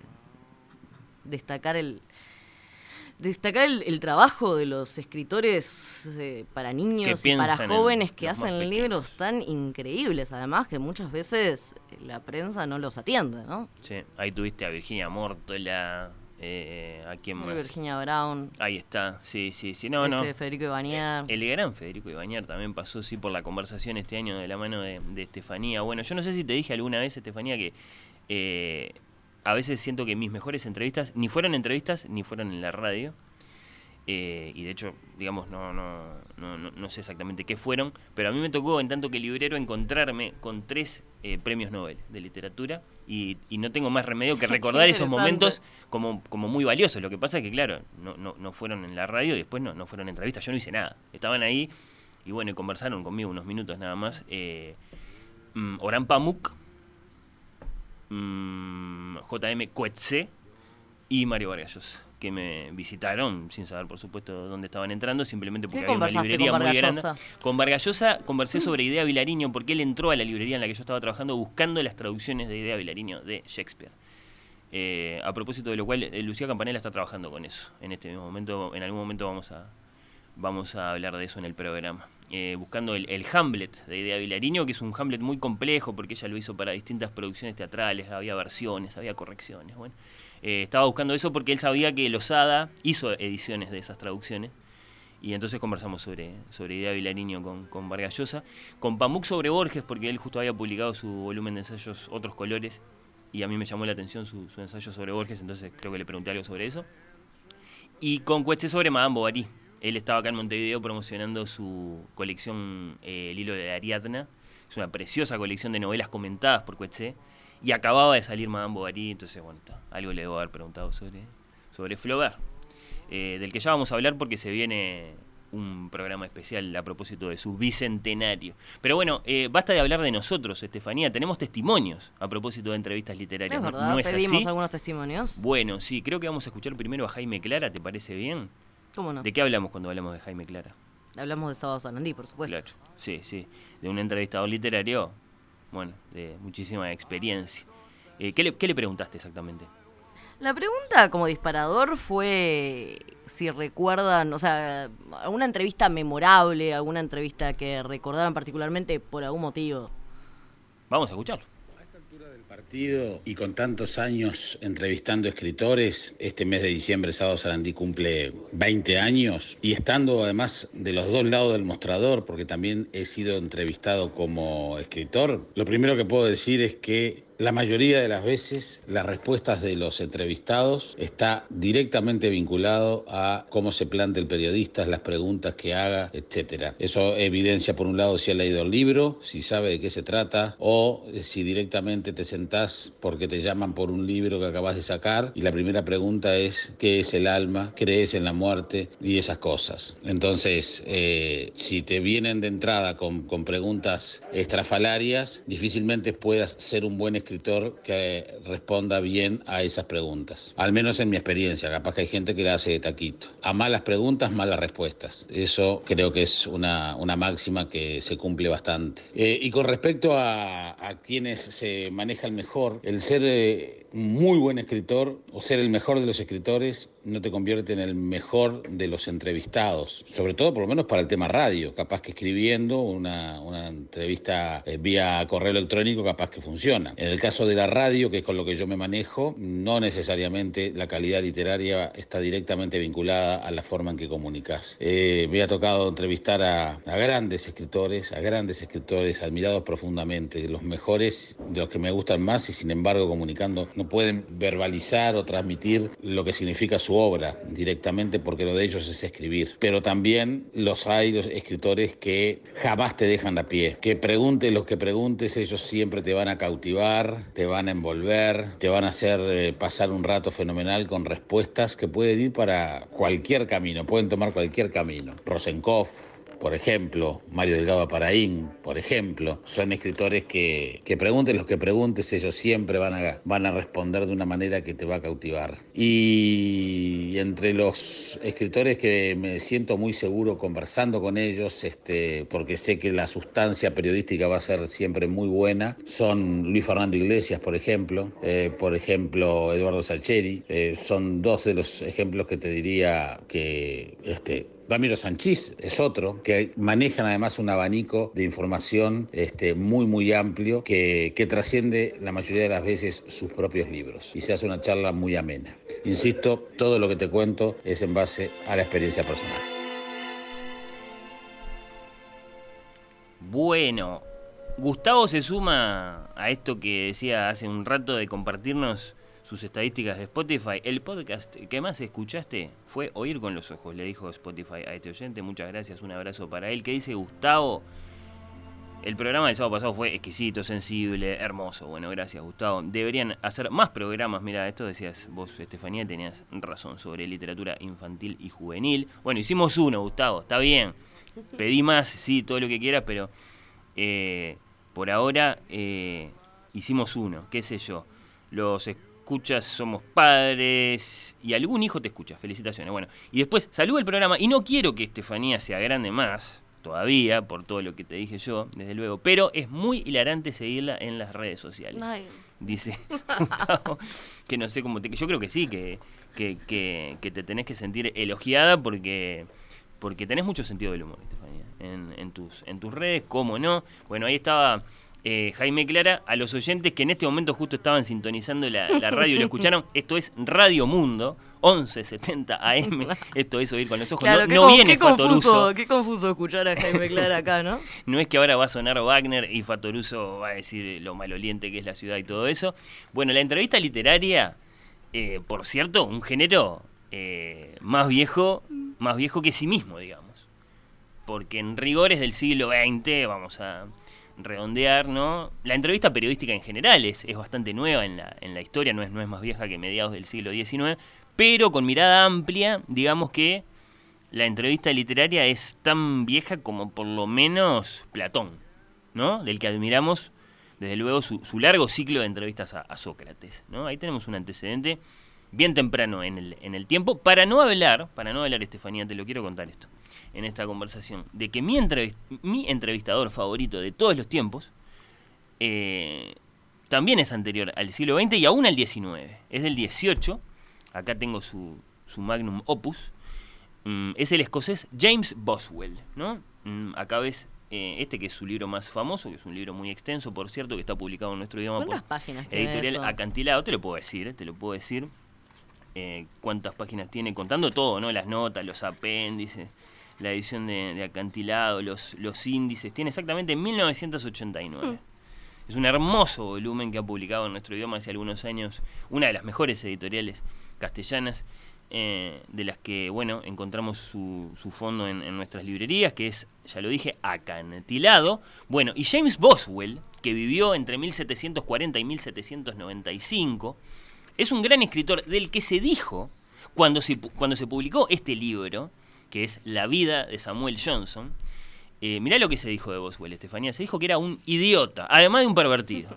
G: destacar el destacar el, el trabajo de los escritores eh, para niños y para
F: en
G: jóvenes que hacen libros tan increíbles, además que muchas veces la prensa no los atiende, ¿no?
F: Sí, ahí tuviste a Virginia Mortola, eh, a quién más.
G: Virginia Brown,
F: Ahí está, sí, sí, sí, no,
G: este
F: no. Eh,
G: Federico Ibanier.
F: El gran Federico Ibañar también pasó, sí, por la conversación este año de la mano de, de Estefanía. Bueno, yo no sé si te dije alguna vez, Estefanía, que eh, a veces siento que mis mejores entrevistas ni fueron entrevistas ni fueron en la radio. Eh, y de hecho, digamos, no, no, no, no, sé exactamente qué fueron, pero a mí me tocó, en tanto que librero, encontrarme con tres eh, premios Nobel de literatura y, y no tengo más remedio que recordar esos momentos como, como muy valiosos. Lo que pasa es que, claro, no, no, no fueron en la radio y después no, no fueron entrevistas. Yo no hice nada. Estaban ahí y bueno, y conversaron conmigo unos minutos nada más. Eh, mm, Orhan Pamuk, mm, JM Coetzee y Mario Vargas Llosa, que me visitaron sin saber, por supuesto, dónde estaban entrando, simplemente porque
G: ¿Qué
F: había una librería
G: con
F: muy grande. Con Vargas Llosa conversé sobre Idea Vilariño porque él entró a la librería en la que yo estaba trabajando buscando las traducciones de Idea Vilariño de Shakespeare. Eh, a propósito de lo cual, eh, Lucía Campanella está trabajando con eso. En este mismo momento, en algún momento vamos a, vamos a hablar de eso en el programa. Eh, buscando el, Hamlet de Idea Vilariño, que es un Hamlet muy complejo porque ella lo hizo para distintas producciones teatrales, había versiones, había correcciones. Bueno, Eh, estaba buscando eso porque él sabía que Lozada hizo ediciones de esas traducciones. Y entonces conversamos sobre, sobre Idea Vilariño con, con Vargas Llosa. Con Pamuk sobre Borges, porque él justo había publicado su volumen de ensayos Otros Colores. Y a mí me llamó la atención su, su ensayo sobre Borges, entonces creo que le pregunté algo sobre eso. Y con Cuetze sobre Madame Bovary. Él estaba acá en Montevideo promocionando su colección eh, El hilo de Ariadna. Es una preciosa colección de novelas comentadas por Cuetze. Y acababa de salir Madame Bovary, entonces, bueno, está, algo le debo haber preguntado sobre, sobre Flaubert. eh, del que ya vamos a hablar porque se viene un programa especial a propósito de su bicentenario. Pero bueno, eh, basta de hablar de nosotros, Estefanía. Tenemos testimonios a propósito de entrevistas literarias.
G: Es
F: ¿no-
G: verdad,
F: ¿No es
G: pedimos
F: así?
G: algunos testimonios.
F: Bueno, sí, creo que vamos a escuchar primero a Jaime Clara, ¿te parece bien?
G: ¿Cómo no?
F: ¿De qué hablamos cuando hablamos de Jaime Clara?
G: Hablamos de Sábado Sarandí, por supuesto.
F: Claro, sí, sí. De un entrevistador literario, bueno, de muchísima experiencia. Eh, ¿qué, le, qué le preguntaste exactamente?
G: La pregunta como disparador fue si recuerdan, o sea, alguna entrevista memorable, alguna entrevista que recordaran particularmente por algún motivo.
F: Vamos a escucharlo.
I: Partido y con tantos años entrevistando escritores, este mes de diciembre Sábado Sarandí cumple 20 años. Y estando además de los dos lados del mostrador, porque también he sido entrevistado como escritor, lo primero que puedo decir es que la mayoría de las veces las respuestas de los entrevistados está directamente vinculado a cómo se plantea el periodista, las preguntas que haga, etcétera. Eso evidencia por un lado si ha leído el libro, si sabe de qué se trata o si directamente te sentás porque te llaman por un libro que acabas de sacar y la primera pregunta es ¿qué es el alma? ¿Crees en la muerte? Y esas cosas. Entonces, eh, si te vienen de entrada con, con preguntas estrafalarias, difícilmente puedas ser un buen escritor que responda bien a esas preguntas. Al menos en mi experiencia, capaz que hay gente que la hace de taquito. A malas preguntas, malas respuestas. Eso creo que es una, una máxima que se cumple bastante. Eh, y con respecto a, a quienes se manejan mejor, el ser eh, muy buen escritor o ser el mejor de los escritores no te convierte en el mejor de los entrevistados, sobre todo por lo menos para el tema radio, capaz que escribiendo una, una entrevista eh, vía correo electrónico capaz que funciona. En el caso de la radio, que es con lo que yo me manejo, no necesariamente la calidad literaria está directamente vinculada a la forma en que comunicas. Eh, me ha tocado entrevistar a, grandes escritores, a grandes escritores admirados profundamente, los mejores, de los que me gustan más y sin embargo comunicando no pueden verbalizar o transmitir lo que significa su obra directamente porque lo de ellos es escribir. Pero también los hay, los escritores que jamás te dejan a pie. Que preguntes lo que preguntes, ellos siempre te van a cautivar, te van a envolver, te van a hacer eh, pasar un rato fenomenal con respuestas que pueden ir para cualquier camino, pueden tomar cualquier camino. Rosenkopf, por ejemplo, Mario Delgado Aparaín, por ejemplo, son escritores que, que pregunten los que preguntes, ellos siempre van a, van a responder de una manera que te va a cautivar. Y entre los escritores que me siento muy seguro conversando con ellos, este, porque sé que la sustancia periodística va a ser siempre muy buena, son Luis Fernando Iglesias, por ejemplo, eh, por ejemplo, Eduardo Sacheri, eh, son dos de los ejemplos que te diría que este, Ramiro Sanchís es otro, que manejan además un abanico de información este, muy, muy amplio que, que trasciende la mayoría de las veces sus propios libros y se hace una charla muy amena. Insisto, todo lo que te cuento es en base a la experiencia personal.
F: Bueno, Gustavo se suma a esto que decía hace un rato de compartirnos sus estadísticas de Spotify. El podcast que más escuchaste fue Oír con los Ojos, le dijo Spotify a este oyente. Muchas gracias, un abrazo para él. Que dice Gustavo, el programa del sábado pasado fue exquisito, sensible, hermoso. Bueno, gracias Gustavo. Deberían hacer más programas. Mira, esto decías vos, Estefanía, tenías razón sobre literatura infantil y juvenil. Bueno, hicimos uno, Gustavo, está bien. Pedí más, sí, todo lo que quieras, pero eh, por ahora eh, hicimos uno, qué sé yo. Los escuchas somos padres y algún hijo te escucha. Felicitaciones. Bueno, y después saludo el programa y no quiero que Estefanía sea grande más todavía por todo lo que te dije yo, desde luego, pero es muy hilarante seguirla en las redes sociales.
G: Ay.
F: Dice Gustavo, que no sé cómo te... Yo creo que sí, que, que, que, que te tenés que sentir elogiada porque, porque tenés mucho sentido del humor, Estefanía, en, en, tus, en tus redes, cómo no. Bueno, ahí estaba eh, Jaime Clara, a los oyentes que en este momento justo estaban sintonizando la, la radio y lo escucharon, esto es Radio Mundo, 1170 AM, esto es oír con los ojos.
G: Claro,
F: no
G: qué,
F: no
G: con-
F: viene
G: qué confuso,
F: Fatoruso.
G: qué confuso escuchar a Jaime Clara acá, ¿no?
F: No es que ahora va a sonar Wagner y Fatoruso va a decir lo maloliente que es la ciudad y todo eso. Bueno, la entrevista literaria, eh, por cierto, un género eh, más viejo, más viejo que sí mismo, digamos. Porque en rigores del siglo XX, vamos a redondear, ¿no? La entrevista periodística en general es, bastante nueva en la, en la historia, no es, no es más vieja que mediados del siglo XIX, pero con mirada amplia, digamos que la entrevista literaria es tan vieja como por lo menos Platón, ¿no? Del que admiramos, desde luego, su, su largo ciclo de entrevistas a, a Sócrates, ¿no? Ahí tenemos un antecedente bien temprano en el, en el tiempo, para no hablar, para no hablar, Estefanía, te lo quiero contar esto, en esta conversación, de que mi, entrevis- mi entrevistador favorito de todos los tiempos eh, también es anterior al siglo XX y aún al XIX, es del XVIII, acá tengo su, su magnum opus, Mm, es el escocés James Boswell, ¿no? Mm, acá ves eh, este que es su libro más famoso, que es un libro muy extenso, por cierto, que está publicado en nuestro idioma por
G: ¿Cuántas páginas tiene
F: editorial
G: eso?
F: Acantilado, te lo puedo decir, eh, te lo puedo decir. eh, cuántas páginas tiene, contando todo, ¿no? Las notas, los apéndices, la edición de, de Acantilado, los, los índices, tiene exactamente 1989. Es un hermoso volumen que ha publicado en nuestro idioma hace algunos años, una de las mejores editoriales castellanas, eh, de las que, bueno, encontramos su, su fondo en, en nuestras librerías, que es, ya lo dije, acantilado. Bueno, y James Boswell, que vivió entre 1740 y 1795, es un gran escritor del que se dijo, cuando se, cuando se publicó este libro, que es La vida de Samuel Johnson, eh, mirá lo que se dijo de Boswell, Estefanía. Se dijo que era un idiota, además de un pervertido.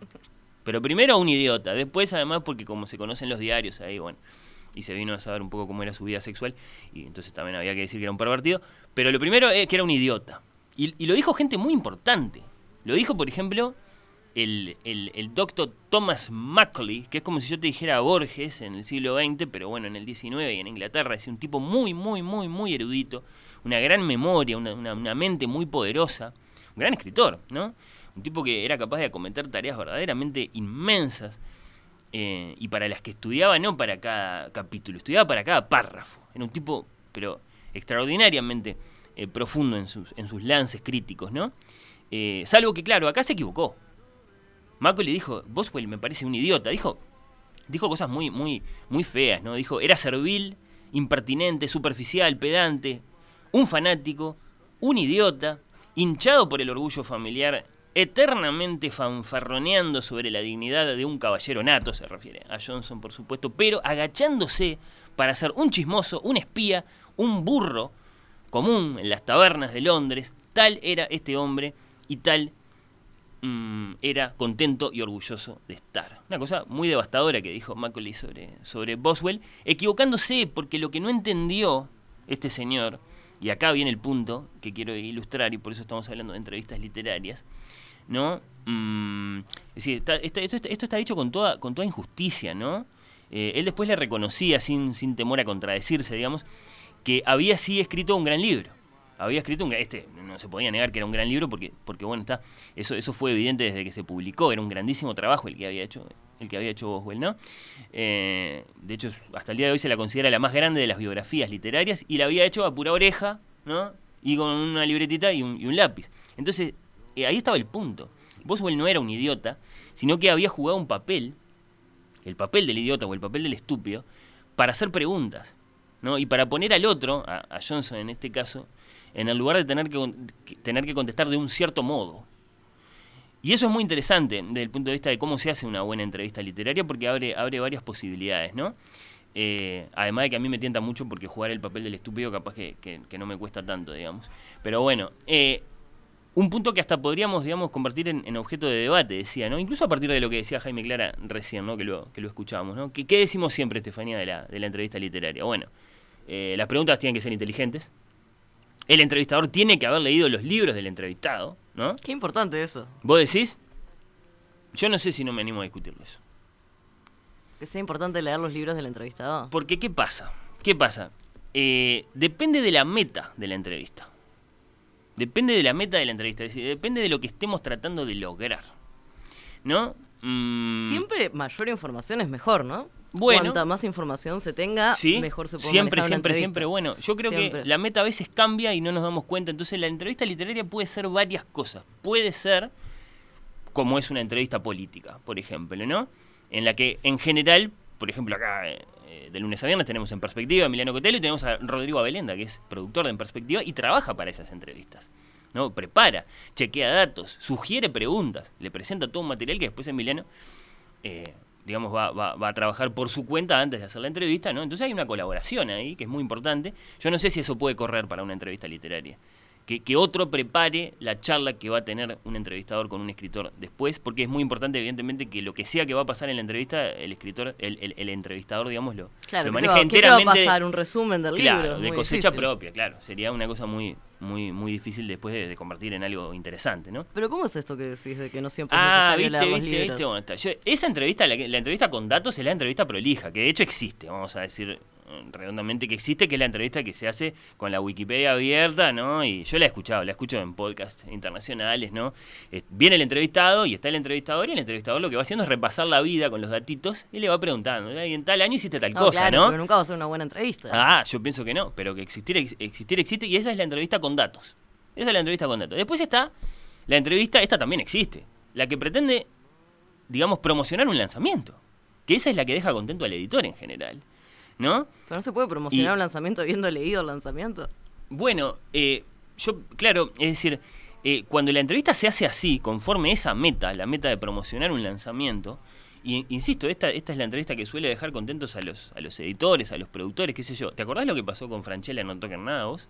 F: Pero primero un idiota, después además porque como se conocen los diarios ahí, bueno, y se vino a saber un poco cómo era su vida sexual, y entonces también había que decir que era un pervertido. Pero lo primero es que era un idiota. Y, y lo dijo gente muy importante. Lo dijo, por ejemplo, el, el, el doctor Thomas Macaulay, que es como si yo te dijera Borges en el siglo XX, pero bueno, en el XIX y en Inglaterra, es un tipo muy, muy, muy, muy erudito, una gran memoria, una, una- mente muy poderosa, un gran escritor, ¿no? Un tipo que era capaz de acometer tareas verdaderamente inmensas eh, y para las que estudiaba no para cada capítulo, estudiaba para cada párrafo. Era un tipo, pero extraordinariamente eh, profundo en sus, en sus lances críticos, ¿no? Eh, salvo que, claro, acá se equivocó. Macaulay dijo, Boswell me parece un idiota. Dijo, dijo cosas muy, muy, muy feas, ¿no? Dijo, era servil, impertinente, superficial, pedante, un fanático, un idiota, hinchado por el orgullo familiar, eternamente fanfarroneando sobre la dignidad de un caballero nato, se refiere a Johnson, por supuesto, pero agachándose para ser un chismoso, un espía, un burro, común en las tabernas de Londres. Tal era este hombre y tal mm, era contento y orgulloso de estar. Una cosa muy devastadora que dijo Macaulay sobre, sobre Boswell, equivocándose porque lo que no entendió este señor, y acá viene el punto que quiero ilustrar y por eso estamos hablando de entrevistas literarias, ¿no? Mm, esto está dicho con toda, con toda injusticia, ¿no? Eh, él después le reconocía, sin, sin temor a contradecirse, digamos, que había sí escrito un gran libro. Había escrito un este no se podía negar que era un gran libro porque porque bueno, está eso eso fue evidente desde que se publicó, era un grandísimo trabajo el que había hecho el que había hecho Boswell, ¿no? Eh, de hecho, hasta el día de hoy se la considera la más grande de las biografías literarias y la había hecho a pura oreja, ¿no? Y con una libretita y un, lápiz. Entonces, eh, ahí estaba el punto. Boswell no era un idiota, sino que había jugado un papel, el papel del idiota o el papel del estúpido, para hacer preguntas, ¿no? Y para poner al otro, a Johnson en este caso, en el lugar de tener que, tener que contestar de un cierto modo. Y eso es muy interesante desde el punto de vista de cómo se hace una buena entrevista literaria, porque abre, abre varias posibilidades, ¿no? Eh, además de que a mí me tienta mucho porque jugar el papel del estúpido capaz que, que- que no me cuesta tanto, digamos. Pero bueno, eh, un punto que hasta podríamos, digamos, convertir en, en objeto de debate, decía, ¿no? Incluso a partir de lo que decía Jaime Clara recién, ¿no? Que lo, que lo escuchábamos, ¿no? ¿Qué, qué decimos siempre, Estefanía, de la, de la entrevista literaria? Bueno, eh, las preguntas tienen que ser inteligentes. El entrevistador tiene que haber leído los libros del entrevistado, ¿no?
G: Qué importante eso.
F: ¿Vos decís? Yo no sé si no me animo a discutirlo eso.
G: Que sea importante leer los libros del entrevistado.
F: Porque, ¿qué pasa? ¿Qué pasa? Eh, depende de la meta de la entrevista. Depende de la meta de la entrevista. Es decir, depende de lo que estemos tratando de lograr. ¿No? Mm,
G: Siempre mayor información es mejor, ¿no?
F: Bueno.
G: Cuanta más información se tenga,
F: Sí,
G: mejor se puede
F: siempre,
G: manejar
F: siempre, siempre bueno. Yo creo
G: Siempre.
F: que la meta a veces cambia y no nos damos cuenta. Entonces la entrevista literaria puede ser varias cosas. Puede ser como es una entrevista política, por ejemplo, ¿no? En la que en general, por ejemplo acá eh, de lunes a viernes tenemos en perspectiva a Emiliano Cotelo y tenemos a Rodrigo Abelenda, que es productor de En Perspectiva y trabaja para esas entrevistas. ¿no? Prepara, chequea datos, sugiere preguntas, le presenta todo un material que después Emiliano eh, digamos, va, va- va a trabajar por su cuenta antes de hacer la entrevista, ¿no? Entonces hay una colaboración ahí que es muy importante. Yo no sé si eso puede correr para una entrevista literaria. Que, que otro prepare la charla que va a tener un entrevistador con un escritor después, porque es muy importante, evidentemente, que lo que sea que va a pasar en la entrevista, el escritor, el, el- el entrevistador, digamos, lo,
G: Claro,
F: lo
G: ¿qué te
F: maneja
G: qué te va a
F: enteramente.
G: pasar? ¿Un resumen del
F: Claro,
G: libro? Es
F: de cosecha
G: difícil.
F: propia, claro. Sería una cosa muy, muy, muy difícil después de, de convertir en algo interesante, ¿no?
G: Pero ¿cómo es esto que decís de que no siempre es
F: Ah,
G: necesario
F: viste, viste, viste, bueno, está. Yo- esa entrevista, la, la entrevista con datos es la entrevista prolija, que de hecho existe, vamos a decir redondamente que existe, que es la entrevista que se hace con la Wikipedia abierta, ¿no? Y yo la he escuchado, la escucho en podcasts internacionales, ¿no? Eh, viene el entrevistado y está el entrevistador y el entrevistador lo que va haciendo es repasar la vida con los datitos y le va preguntando, "Ay, en tal año hiciste tal
G: No,
F: cosa,
G: claro,
F: ¿no?
G: pero nunca va a ser una buena entrevista.
F: Ah, yo pienso que no, pero que existir, ex- existir existe y esa es la entrevista con datos. Esa es la entrevista con datos. Después está la entrevista, esta también existe, la que pretende, digamos, promocionar un lanzamiento. Que esa es la que deja contento al editor en general. ¿No?
G: Pero no se puede promocionar
F: Y-
G: un lanzamiento habiendo leído el lanzamiento.
F: Bueno, eh, yo, claro, es decir, eh, cuando la entrevista se hace así, conforme esa meta, la meta de promocionar un lanzamiento, y insisto, esta, esta es la entrevista que suele dejar contentos a los, a los editores, a los productores, qué sé yo. ¿Te acordás lo que pasó con Franchella en No Toquen Nada vos?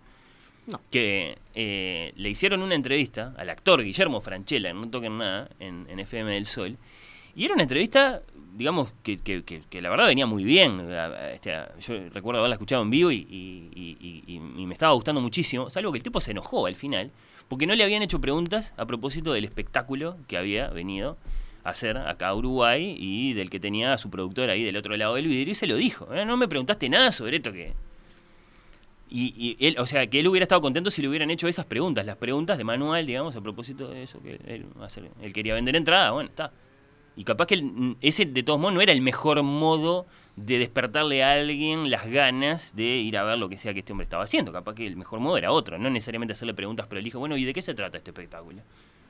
G: No.
F: Que eh, le hicieron una entrevista al actor Guillermo Franchella en No Toquen Nada, en, en FM del Sol, y era una entrevista, digamos, que, que- la verdad venía muy bien. Este, yo recuerdo haberla escuchado en vivo y, y- me estaba gustando muchísimo, salvo que el tipo se enojó al final, porque no le habían hecho preguntas a propósito del espectáculo que había venido a hacer acá a Uruguay y del que tenía a su productor ahí del otro lado del vidrio y se lo dijo. "Eh, No me preguntaste nada sobre esto que... Y, él, o sea, que él hubiera estado contento si le hubieran hecho esas preguntas, las preguntas de manual, digamos, a propósito de eso que él, él quería vender entrada, bueno, está. Y capaz que el- ese, de todos modos, no era el mejor modo de despertarle a alguien las ganas de ir a ver lo que sea que este hombre estaba haciendo. Capaz que el mejor modo era otro, no necesariamente hacerle preguntas prolijas. Bueno, ¿y de qué se trata este espectáculo?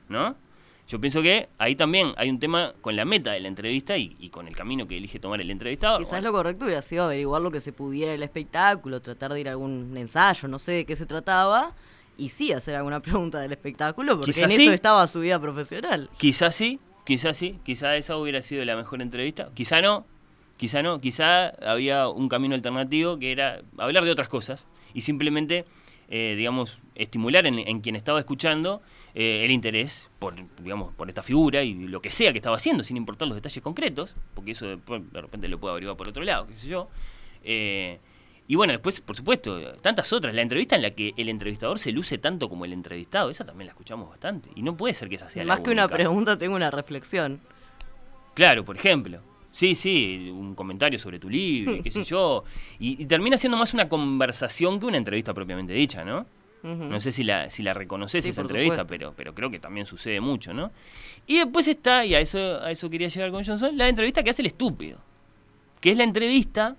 F: ¿No? Yo pienso que ahí también hay un tema con la meta de la entrevista y, y con el camino que elige tomar el entrevistado.
G: Quizás lo correcto hubiera sido averiguar lo que se pudiera del espectáculo, tratar de ir a algún ensayo, no sé de qué se trataba, y sí hacer alguna pregunta del espectáculo, porque
F: Quizás
G: en
F: sí.
G: eso estaba su vida profesional.
F: Quizás sí, quizás sí, quizás esa hubiera sido la mejor entrevista, quizá no, quizá no, quizá había un camino alternativo que era hablar de otras cosas y simplemente eh, digamos, estimular en, en quien estaba escuchando eh, el interés por, digamos, por esta figura y lo que sea que estaba haciendo, sin importar los detalles concretos, porque eso después, de repente lo puedo averiguar por otro lado, qué sé yo. Eh, y bueno, después, por supuesto, tantas otras. La entrevista en la que el entrevistador se luce tanto como el entrevistado, esa también la escuchamos bastante. Y no puede ser que esa sea la
G: Más que una pregunta, tengo una reflexión.
F: Claro, por ejemplo. Sí, sí, un comentario sobre tu libro, qué sé yo. Y, y termina siendo más una conversación que una entrevista propiamente dicha, ¿no? No sé si la, si la reconoces
G: Sí,
F: esa entrevista,
G: supuesto.
F: pero, pero creo que también sucede mucho, ¿no? Y después está, y a eso, a eso quería llegar con Johnson, la entrevista que hace el estúpido. Que es la entrevista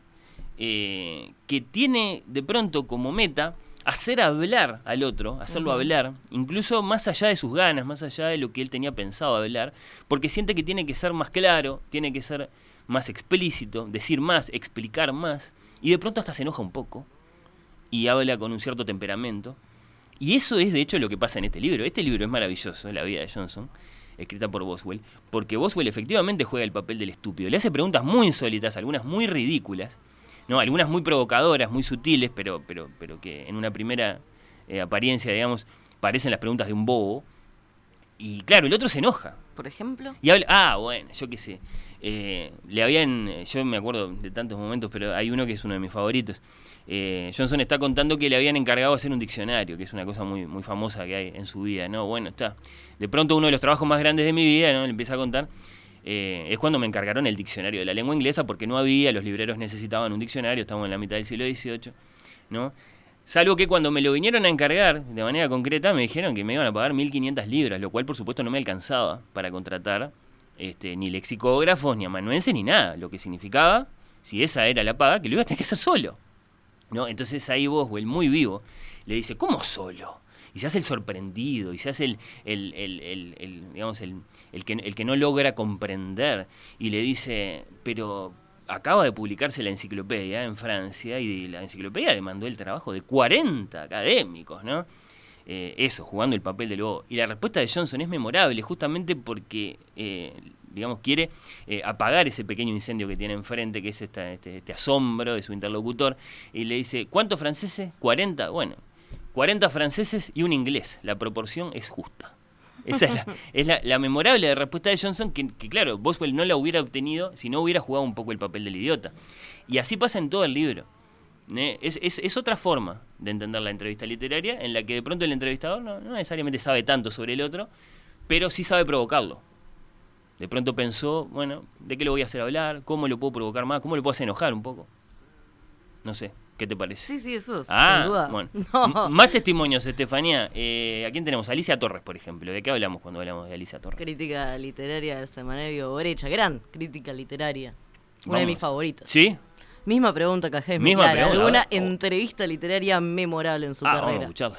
F: eh, que tiene de pronto como meta hacer hablar al otro, hacerlo hablar, incluso más allá de sus ganas, más allá de lo que él tenía pensado hablar, porque siente que tiene que ser más claro, tiene que ser más explícito, decir más, explicar más, y de pronto hasta se enoja un poco y habla con un cierto temperamento. Y eso es de hecho lo que pasa en este libro. Este libro es maravilloso, La vida de Johnson, escrita por Boswell, porque Boswell efectivamente juega el papel del estúpido. Le hace preguntas muy insólitas, algunas muy ridículas, no, algunas muy provocadoras, muy sutiles, pero, pero, pero que en una primera eh, apariencia, digamos, parecen las preguntas de un bobo. Y claro, el otro se enoja.
G: Por ejemplo.
F: Y habla, ah, bueno, yo qué sé. Eh, le habían, yo me acuerdo de tantos momentos, pero hay uno que es uno de mis favoritos. Eh, Johnson está contando que le habían encargado hacer un diccionario, que es una cosa muy, muy famosa que hay en su vida, ¿no? Bueno, está. De pronto uno de los trabajos más grandes de mi vida, ¿no? Le empieza a contar. Eh, es cuando me encargaron el diccionario de la lengua inglesa, porque no había, los libreros necesitaban un diccionario, estamos en la mitad del siglo XVIII, ¿no? Salvo que cuando me lo vinieron a encargar de manera concreta me dijeron que me iban a pagar 1.500 libras, lo cual por supuesto no me alcanzaba para contratar este, ni lexicógrafos, ni amanuenses, ni nada. Lo que significaba, si esa era la paga, que lo iba a tener que hacer solo. ¿no? Entonces ahí Boswell, muy vivo, le dice, ¿cómo solo? Y se hace el sorprendido, y se hace el, el, el- el- digamos, que, el que no logra comprender. Y le dice, pero acaba de publicarse la enciclopedia en Francia, y la enciclopedia demandó el trabajo de 40 académicos, ¿no? Eh, eso, jugando el papel del lobo. Y la respuesta de Johnson es memorable, justamente porque, eh, digamos, quiere eh, apagar ese pequeño incendio que tiene enfrente, que es esta- este, este asombro de su interlocutor, y le dice, ¿cuántos franceses? 40. Bueno, 40 franceses y un inglés. La proporción es justa. Esa es la, es la- la memorable respuesta de Johnson, que, que, claro, Boswell no la hubiera obtenido si no hubiera jugado un poco el papel del idiota. Y así pasa en todo el libro. ¿eh? Es, es- es otra forma de entender la entrevista literaria, en la que de pronto el entrevistador no, no necesariamente sabe tanto sobre el otro, pero sí sabe provocarlo. De pronto pensó, bueno, ¿de qué lo voy a hacer hablar? ¿Cómo lo puedo provocar más? ¿Cómo lo puedo hacer enojar un poco? No sé, ¿qué te parece?
G: Sí, sí, eso,
F: Ah,
G: sin duda.
F: bueno.
G: No.
F: Más testimonios, Estefanía. Eh, ¿A quién tenemos? Alicia Torres, por ejemplo. ¿De qué hablamos cuando hablamos de Alicia Torres?
G: Crítica literaria de Semanario Borecha, gran crítica literaria. Una de mis favoritas.
F: ¿Sí?
G: Misma pregunta que a Jaime
F: Misma
G: Clara.
F: pregunta,
G: ¿Alguna
F: ver.
G: entrevista literaria memorable en su
F: Ah, vamos a
G: carrera?
F: escucharla.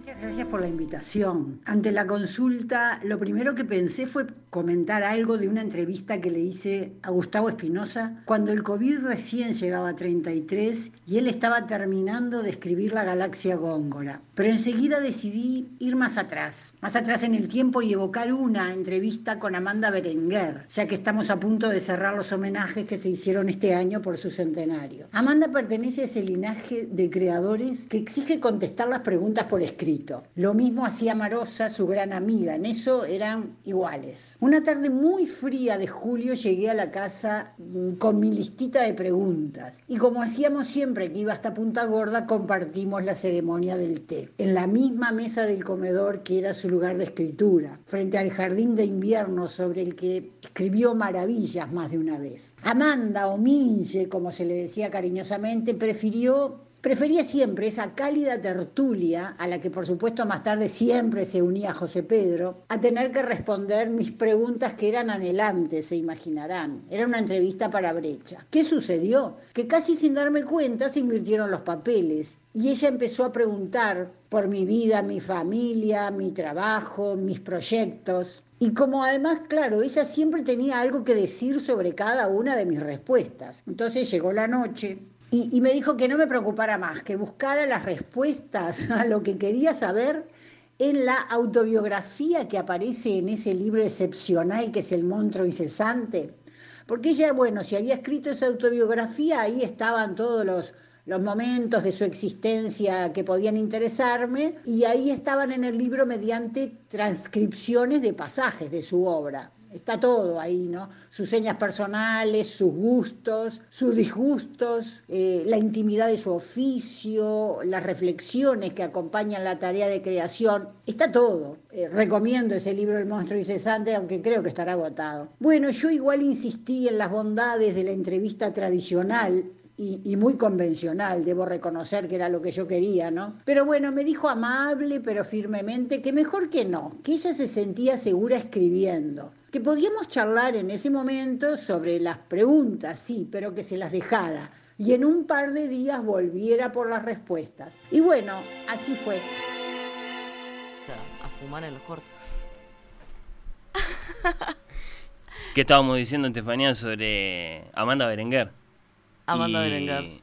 J: Muchas gracias por la invitación. Ante la consulta, lo primero que pensé fue comentar algo de una entrevista que le hice a Gustavo Espinosa cuando el COVID recién llegaba a 33 y él estaba terminando de escribir La galaxia Góngora. Pero enseguida decidí ir más atrás, más atrás en el tiempo y evocar una entrevista con Amanda Berenguer, ya que estamos a punto de cerrar los homenajes que se hicieron este año por su centenario. Amanda pertenece a ese linaje de creadores que exige contestar las preguntas por escrito. Lo mismo hacía Marosa, su gran amiga, en eso eran iguales. Una tarde muy fría de julio llegué a la casa mm, con mi listita de preguntas y como hacíamos siempre que iba hasta Punta Gorda, compartimos la ceremonia del té, en la misma mesa del comedor que era su lugar de escritura, frente al jardín de invierno sobre el que escribió maravillas más de una vez. Amanda o Minche, como se le decía cariñosamente, prefirió Prefería siempre esa cálida tertulia, a la que por supuesto más tarde siempre se unía José Pedro, a tener que responder mis preguntas que eran anhelantes, se imaginarán. Era una entrevista para brecha. ¿Qué sucedió? Que casi sin darme cuenta se invirtieron los papeles y ella empezó a preguntar por mi vida, mi familia, mi trabajo, mis proyectos. Y como además, claro, ella siempre tenía algo que decir sobre cada una de mis respuestas. Entonces llegó la noche, y, me dijo que no me preocupara más, que buscara las respuestas a lo que quería saber en la autobiografía que aparece en ese libro excepcional que es El monstruo incesante. Porque ella, bueno, si había escrito esa autobiografía, ahí estaban todos los, los momentos de su existencia que podían interesarme y ahí estaban en el libro mediante transcripciones de pasajes de su obra. Está todo ahí, ¿no? Sus señas personales, sus gustos, sus disgustos, eh, la intimidad de su oficio, las reflexiones que acompañan la tarea de creación. Está todo. Eh, recomiendo ese libro El monstruo incesante, aunque creo que estará agotado. Bueno, yo igual insistí en las bondades de la entrevista tradicional y, muy convencional, debo reconocer que era lo que yo quería, ¿no? Pero bueno, me dijo amable pero firmemente que mejor que no, que ella se sentía segura escribiendo, que podíamos charlar en ese momento sobre las preguntas, sí, pero que se las dejara y en un par de días volviera por las respuestas. Y bueno, así fue.
G: A fumar en los cortos.
F: ¿Qué estábamos diciendo, Estefanía, sobre Amanda Berenguer?
G: Amanda Berenguer.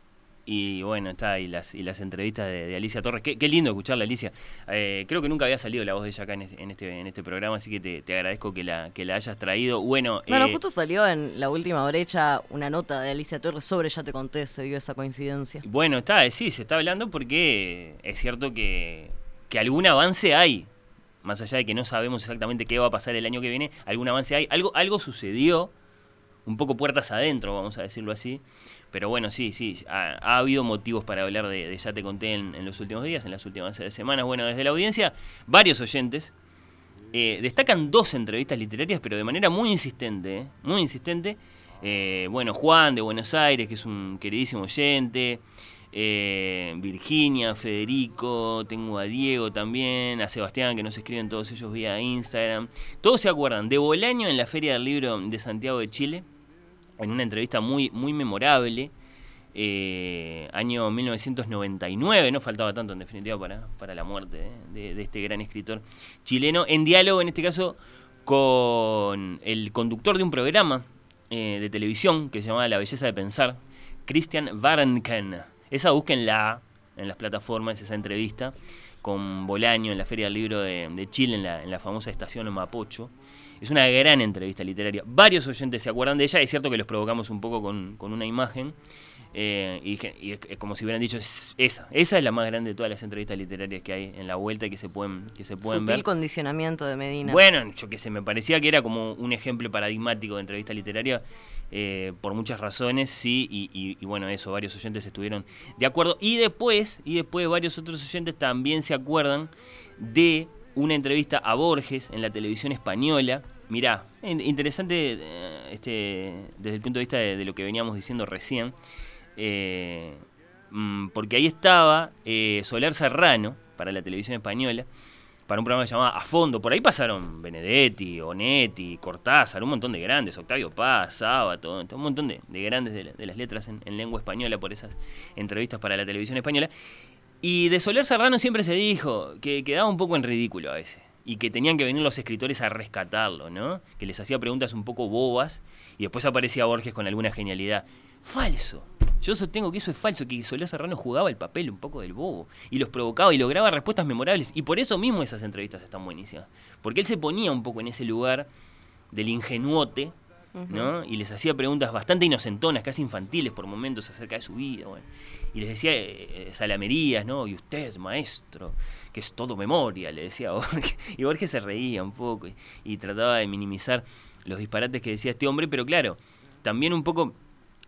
F: Y bueno, está, y las, y las entrevistas de, Alicia Torres. Qué, lindo escucharla, Alicia. Eh, creo que nunca había salido la voz de ella acá en este, en este, programa, así que te, agradezco que la, que la hayas traído. Bueno,
G: bueno eh, justo salió en la última brecha una nota de Alicia Torres sobre Ya te conté, se dio esa coincidencia.
F: Bueno, está, eh, sí, se está hablando porque es cierto que, que algún avance hay. Más allá de que no sabemos exactamente qué va a pasar el año que viene, algún avance hay. Algo, algo sucedió, un poco puertas adentro, vamos a decirlo así pero bueno, sí, sí, ha, habido motivos para hablar de, Ya te conté en, los últimos días, en las últimas semanas. Bueno, desde la audiencia, varios oyentes eh, destacan dos entrevistas literarias, pero de manera muy insistente, ¿eh? muy insistente. Eh, bueno, Juan de Buenos Aires, que es un queridísimo oyente. Virginia, Federico, tengo a Diego también, a Sebastián, que nos escriben todos ellos vía Instagram. Todos se acuerdan de Bolaño en la Feria del Libro de Santiago de Chile en una entrevista muy, muy memorable, eh, año 1999, no faltaba tanto en definitiva para, para la muerte de, este gran escritor chileno, en diálogo en este caso con el conductor de un programa eh, de televisión que se llamaba La Belleza de Pensar, Christian Varenken. Esa búsquenla en las plataformas, esa entrevista con Bolaño en la Feria del Libro de, Chile, en la, en la famosa estación Mapocho. Es una gran entrevista literaria. Varios oyentes se acuerdan de ella. Es cierto que los provocamos un poco con, con una imagen. Eh, y, es como si hubieran dicho, esa, esa es la más grande de todas las entrevistas literarias que hay en la vuelta y que se pueden, que se pueden
G: Sutil condicionamiento de Medina.
F: Bueno, yo que sé, me parecía que era como un ejemplo paradigmático de entrevista literaria eh, por muchas razones, sí, y, bueno, eso, varios oyentes estuvieron de acuerdo. Y después, y después varios otros oyentes también se acuerdan de una entrevista a Borges en la televisión española. Mirá, interesante eh, este, desde el punto de vista de, lo que veníamos diciendo recién, eh, mm, porque ahí estaba eh, Soler Serrano para la televisión española, para un programa llamaba A Fondo. Por ahí pasaron Benedetti, Onetti, Cortázar, un montón de grandes, Octavio Paz, Sábato, un montón de, grandes de, las letras en, lengua española por esas entrevistas para la televisión española. Y de Soler Serrano siempre se dijo que quedaba un poco en ridículo a veces. Y que tenían que venir los escritores a rescatarlo, ¿no? Que les hacía preguntas un poco bobas y después aparecía Borges con alguna genialidad. Falso. Yo sostengo que eso es falso, que Soler Serrano jugaba el papel un poco del bobo y los provocaba y lograba respuestas memorables. Y por eso mismo esas entrevistas están buenísimas. Porque él se ponía un poco en ese lugar del ingenuote ¿no? Y les hacía preguntas bastante inocentonas, casi infantiles por momentos acerca de su vida, Y les decía eh, salamerías, ¿no? Y usted, maestro, que es todo memoria, le decía Borges. Y Borges se reía un poco y trataba de minimizar los disparates que decía este hombre, pero claro, también un poco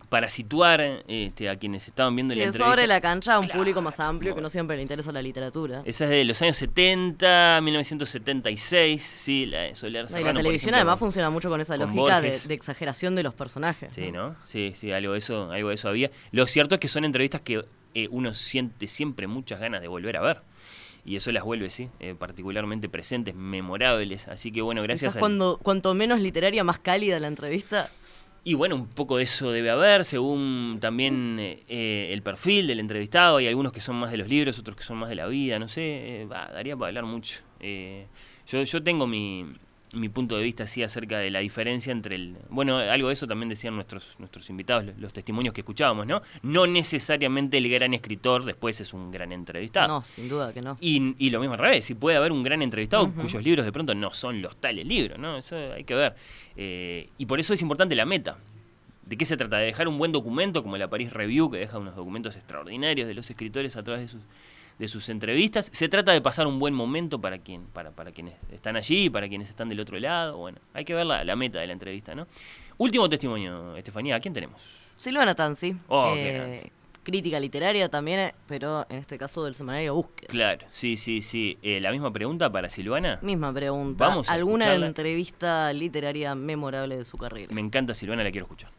F: para situar este, a quienes estaban viendo
G: sí,
F: la
G: entrevista. sobre la cancha a un público más amplio que no siempre le interesa la literatura.
F: Esa es de los años 70, 1976, sí, la de Soler
G: Y la televisión además funciona mucho con esa lógica de, exageración de los personajes.
F: Sí, ¿no? Sí, sí, algo de eso, algo de eso había. Lo cierto es que son entrevistas que eh, uno siente siempre muchas ganas de volver a ver y eso las vuelve, sí, eh, particularmente presentes, memorables. Así que bueno, gracias.
G: a cuando cuanto menos literaria, más cálida la entrevista.
F: Y bueno, un poco de eso debe haber, según también eh, eh, el perfil del entrevistado. Hay algunos que son más de los libros, otros que son más de la vida, no sé. Eh, daría para hablar mucho. yo, yo tengo mi, mi punto de vista así acerca de la diferencia entre el... Bueno, algo de eso también decían nuestros, nuestros invitados, los, testimonios que escuchábamos, ¿no? No necesariamente el gran escritor después es un gran entrevistado.
G: No, sin duda que no.
F: Y, y lo mismo al revés, si puede haber un gran entrevistado cuyos libros de pronto no son los tales libros, ¿no? Eso hay que ver. Eh, y por eso es importante la meta ¿De qué se trata? De dejar un buen documento como la Paris Review, que deja unos documentos extraordinarios de los escritores a través de sus, de sus entrevistas. Se trata de pasar un buen momento para, quien, para, para quienes están allí, para quienes están del otro lado. Bueno, hay que ver la, la meta de la entrevista, ¿no? Último testimonio, Estefanía, ¿a quién tenemos?
G: Silvana Tanzi.
F: Oh,
G: eh, crítica literaria también, pero en este caso del semanario Búsqueda.
F: Claro, sí, sí, sí. Eh, la misma pregunta para Silvana.
G: Misma pregunta.
F: Vamos a
G: ¿Alguna
F: escucharla.
G: entrevista literaria memorable de su carrera?
F: Me encanta Silvana, la quiero escuchar.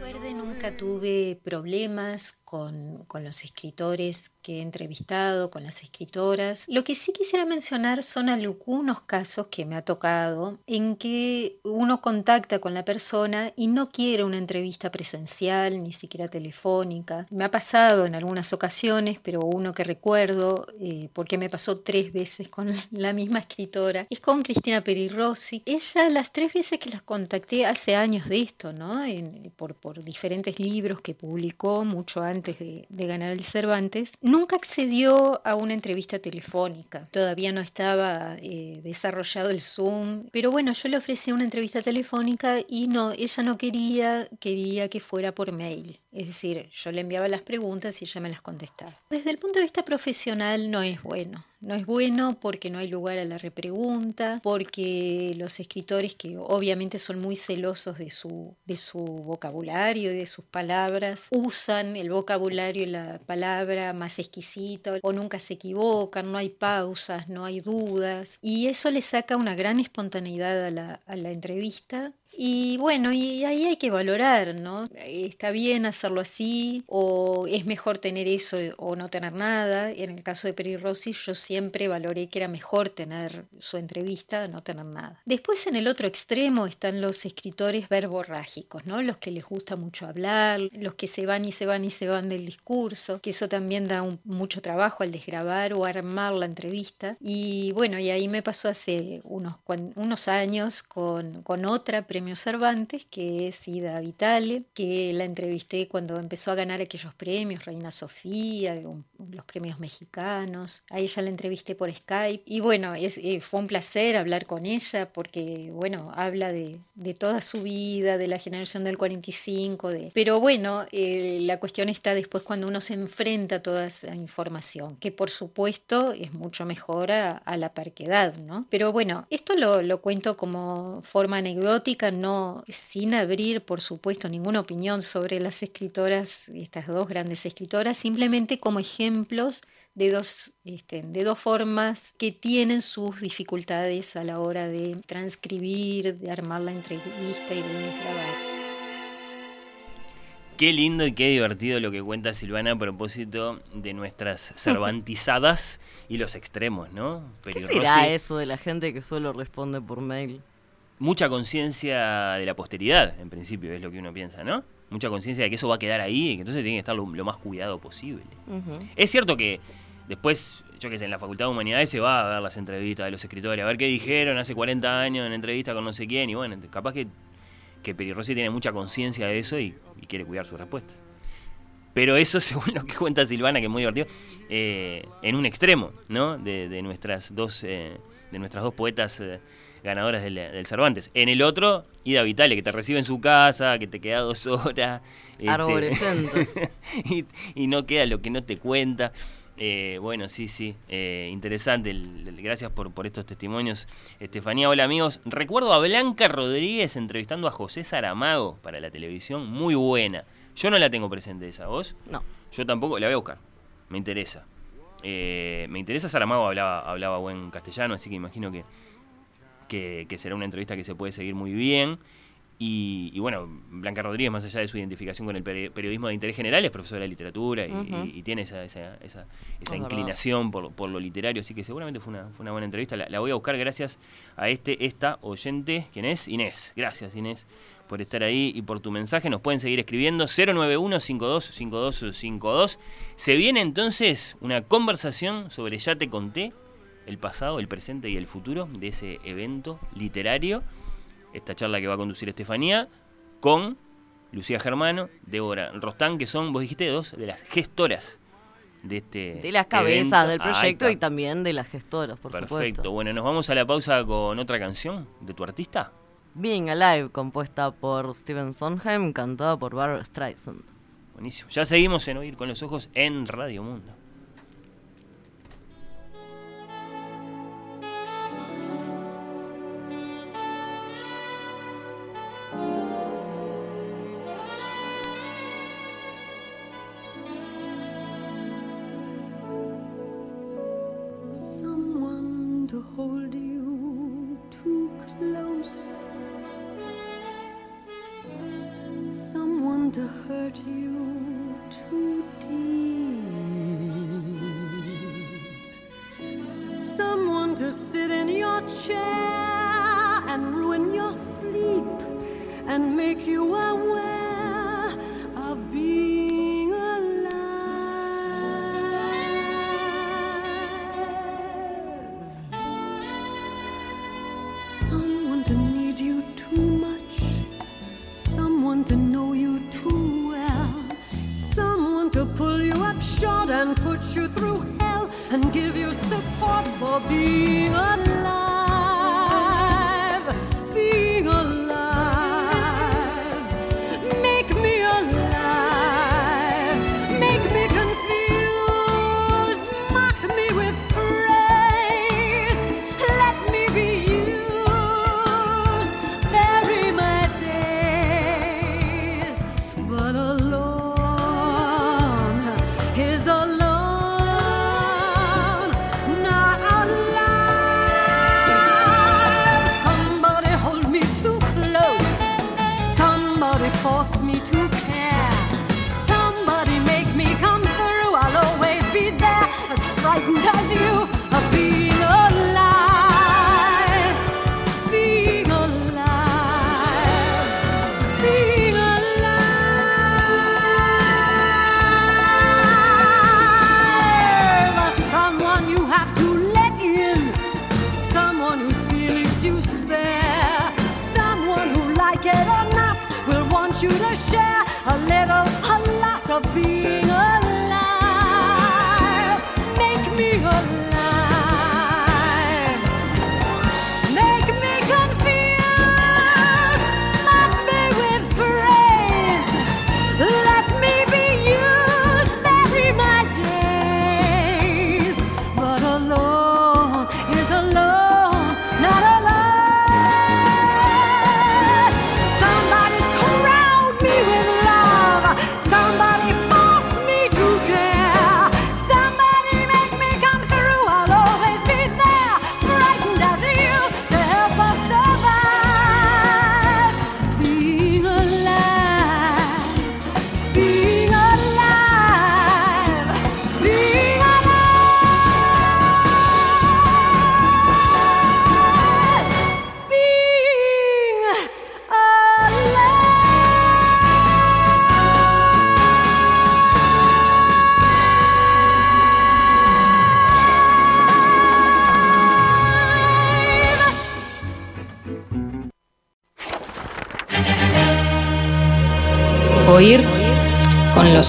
K: Recuerde, nunca tuve problemas con, con los escritores que he entrevistado, con las escritoras. Lo que sí quisiera mencionar son algunos casos que me ha tocado en que uno contacta con la persona y no quiere una entrevista presencial, ni siquiera telefónica. Me ha pasado en algunas ocasiones, pero uno que recuerdo, eh, porque me pasó tres veces con la misma escritora, es con Cristina Perirossi. Ella, las tres veces que las contacté hace años de esto, ¿no? En- por, por diferentes libros que publicó mucho antes de, de ganar el Cervantes, nunca accedió a una entrevista telefónica. Todavía no estaba eh, desarrollado el Zoom, pero bueno, yo le ofrecí una entrevista telefónica y no, ella no quería, quería que fuera por mail. Es decir, yo le enviaba las preguntas y ella me las contestaba. Desde el punto de vista profesional no es bueno. No es bueno porque no hay lugar a la repregunta, porque los escritores que obviamente son muy celosos de su, vocabulario y de sus palabras, usan el vocabulario y la palabra más exquisita o nunca se equivocan, no hay pausas, no hay dudas y eso le saca una gran espontaneidad a la entrevista y bueno, y ahí hay que valorar, ¿no? ¿Está bien hacerlo así? ¿O es mejor tener eso o no tener nada? En el caso de Peri Rossi, yo siempre valoré que era mejor tener su entrevista, no tener nada. Después, en el otro extremo, están los escritores verborrágicos, ¿no? Los que les gusta mucho hablar, los que se van y se van y se van del discurso, que eso también da mucho trabajo al desgrabar o armar la entrevista. Y bueno, y ahí me pasó hace unos, unos años con, con otra premio Cervantes, que es Ida Vitale, que la entrevisté cuando empezó a ganar aquellos premios, Reina Sofía, los premios mexicanos. A ella la entrevisté por Skype. Y bueno, es, eh, fue un placer hablar con ella porque, bueno, habla de, de toda su vida, de la generación del 45, de... pero bueno, eh, la cuestión está después cuando uno se enfrenta a toda esa información, que por supuesto es mucho mejor a, a la parquedad, ¿no? Pero bueno, esto lo, lo cuento como forma anecdótica, no sin abrir, por supuesto, ninguna opinión sobre las escritoras, estas dos grandes escritoras, simplemente como ejemplos de dos, este, de dos formas que tienen sus dificultades a la hora de transcribir, de armar la entrevista y de grabar.
F: Qué lindo y qué divertido lo que cuenta Silvana a propósito de nuestras cervantizadas y los extremos, ¿no?
G: ¿Qué
F: Peri
G: será
F: Rossi,
G: eso de la gente que solo responde por mail?
F: Mucha conciencia de la posteridad, en principio, es lo que uno piensa, ¿no? Mucha conciencia de que eso va a quedar ahí y que entonces tiene que estar lo, lo más cuidado posible. Es cierto que después, yo qué sé, en la Facultad de Humanidades se va a ver las entrevistas de los escritores, a ver qué dijeron hace 40 años en entrevista con no sé quién, y bueno, capaz que, que Peri Rossi tiene mucha conciencia de eso y, y quiere cuidar sus respuestas. Pero eso, según lo que cuenta Silvana, que es muy divertido, eh, en un extremo, ¿no? De, de nuestras dos, eh, de nuestras dos poetas eh, ganadoras del, del Cervantes. En el otro, Ida Vitale, que te recibe en su casa, que te queda dos horas. este,
G: Arborescente.
F: y, y no queda lo que no te cuenta. Eh, bueno, sí, sí, eh, interesante. el- el- gracias por, por estos testimonios, Estefanía. Hola amigos. Recuerdo a Blanca Rodríguez entrevistando a José Saramago para la televisión, muy buena. Yo no la tengo presente esa, ¿vos?
G: No.
F: Yo tampoco, la voy a buscar. Me interesa. Eh, me interesa, Saramago hablaba, hablaba buen castellano, así que imagino que, que, que será una entrevista que se puede seguir muy bien. Y, y bueno, Blanca Rodríguez, más allá de su identificación con el peri- periodismo de interés general, es profesora de literatura y,
G: Ujú.
F: y- y tiene esa, esa, esa, esa
G: verdad.
F: inclinación por, por lo literario, así que seguramente fue una, fue una buena entrevista. La, la voy a buscar gracias a este, esta oyente, ¿quién es? Inés. Gracias, Inés, por estar ahí y por tu mensaje. Nos pueden seguir escribiendo 091-525252. Se viene entonces una conversación sobre Ya te conté, el pasado, el presente y el futuro de ese evento literario. Esta charla que va a conducir Estefanía con Lucía Germano, Débora Rostán, que son, vos dijiste, dos de las gestoras de este.
G: De las cabezas del proyecto y también de las gestoras, por supuesto. Perfecto.
F: Bueno, nos vamos a la pausa con otra canción de tu artista.
G: Being Alive, compuesta por Steven Sondheim, cantada por Barbara Streisand.
L: Buenísimo. Ya seguimos en Oír con los Ojos en Radio Mundo.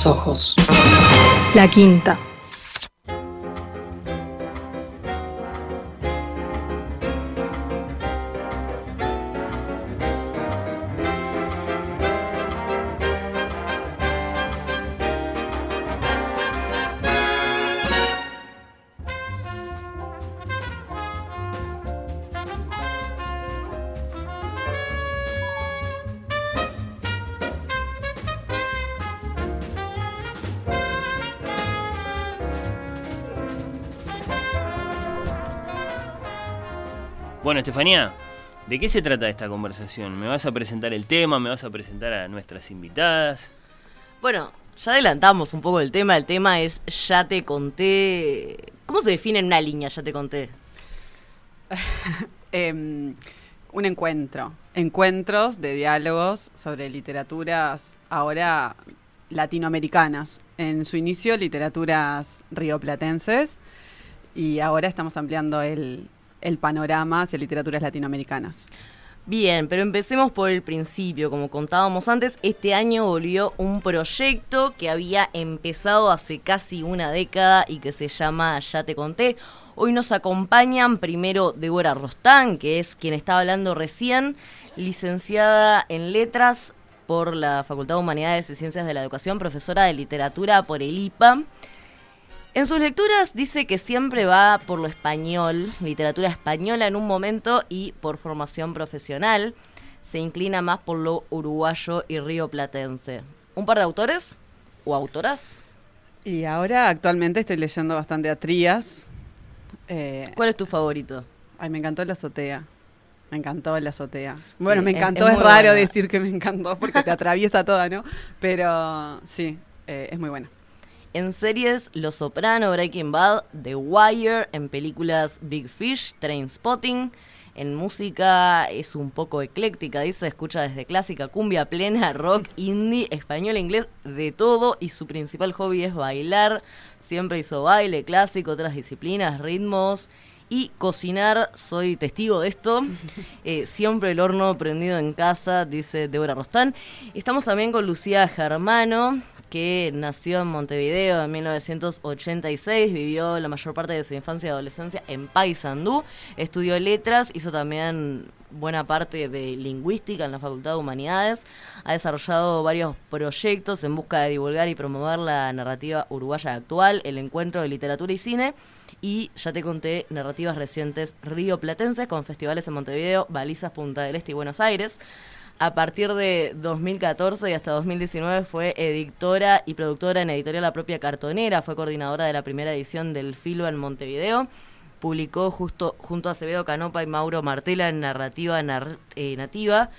A: ojos. La quinta.
L: Estefanía, ¿de qué se trata esta conversación? ¿Me vas a presentar el tema? ¿Me vas a presentar a nuestras invitadas?
G: Bueno, ya adelantamos un poco el tema. El tema es Ya te conté. ¿Cómo se define en una línea Ya te conté?
M: Em, un encuentro. Encuentros de diálogos sobre literaturas ahora latinoamericanas. En su inicio, literaturas rioplatenses. Y ahora estamos ampliando el, el panorama hacia literaturas latinoamericanas.
G: Bien, pero empecemos por el principio. Como contábamos antes, este año volvió un proyecto que había empezado hace casi una década y que se llama Ya te conté. Hoy nos acompañan primero Débora Rostán, que es quien estaba hablando recién, licenciada en letras por la Facultad de Humanidades y Ciencias de la Educación, profesora de literatura por el IPAM. En sus lecturas dice que siempre va por lo español, literatura española en un momento y por formación profesional. Se inclina más por lo uruguayo y rioplatense. ¿Un par de autores o autoras?
M: Y ahora actualmente estoy leyendo bastante a Trías. Eh,
G: ¿Cuál es tu favorito?
M: Ay, me encantó la azotea. Me encantó la azotea. Bueno,
G: Sí,
M: me encantó,
G: es
M: raro
G: buena.
M: decir que me encantó porque te atraviesa toda, ¿no? Pero sí, eh, es muy buena.
G: En series, Los Soprano, Breaking Bad, The Wire, en películas Big Fish, Trainspotting. En música es un poco ecléctica, dice, escucha desde clásica, cumbia plena, rock, indie, español, inglés, de todo. Y su principal hobby es bailar. Siempre hizo baile, clásico, otras disciplinas, ritmos. Y cocinar, soy testigo de esto. Eh, siempre el horno prendido en casa, dice Débora Rostán. Estamos también con Lucía Germano, que nació en Montevideo en 1986, vivió la mayor parte de su infancia y adolescencia en Paysandú, estudió letras, hizo también buena parte de lingüística en la Facultad de Humanidades, ha desarrollado varios proyectos en busca de divulgar y promover la narrativa uruguaya actual, el encuentro de literatura y cine, y ya te conté narrativas recientes río platenses con festivales en Montevideo, Balizas, Punta del Este y Buenos Aires. A partir de 2014 y hasta 2019 fue editora y productora en Editorial La Propia Cartonera, fue coordinadora de la primera edición del Filo en Montevideo, publicó justo junto a Acevedo Canopa y Mauro Martela en Narrativa Nar- eh, Nativa,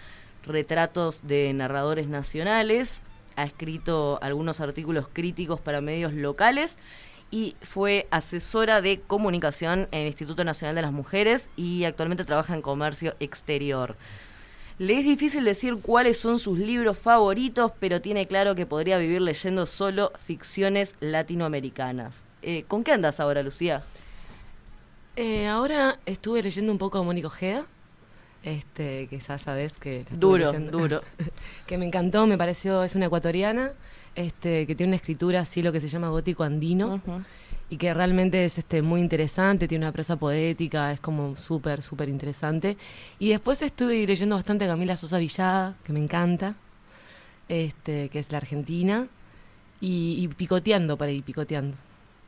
G: retratos de narradores nacionales, ha escrito algunos artículos críticos para medios locales y fue asesora de comunicación en el Instituto Nacional de las Mujeres y actualmente trabaja en comercio exterior. Le es difícil decir cuáles son sus libros favoritos, pero tiene claro que podría vivir leyendo solo ficciones latinoamericanas. Eh, ¿Con qué andas ahora, Lucía?
N: Eh, ahora estuve leyendo un poco a Mónica Ojeda, este, que ya sabes que
G: Duro, duro.
N: que me encantó, me pareció, es una ecuatoriana, este, que tiene una escritura así lo que se llama gótico andino. Y que realmente es este muy interesante, tiene una prosa poética, es como súper, súper interesante. Y después estuve leyendo bastante a Camila Sosa Villada, que me encanta, este, que es la argentina, y, y picoteando para ir picoteando.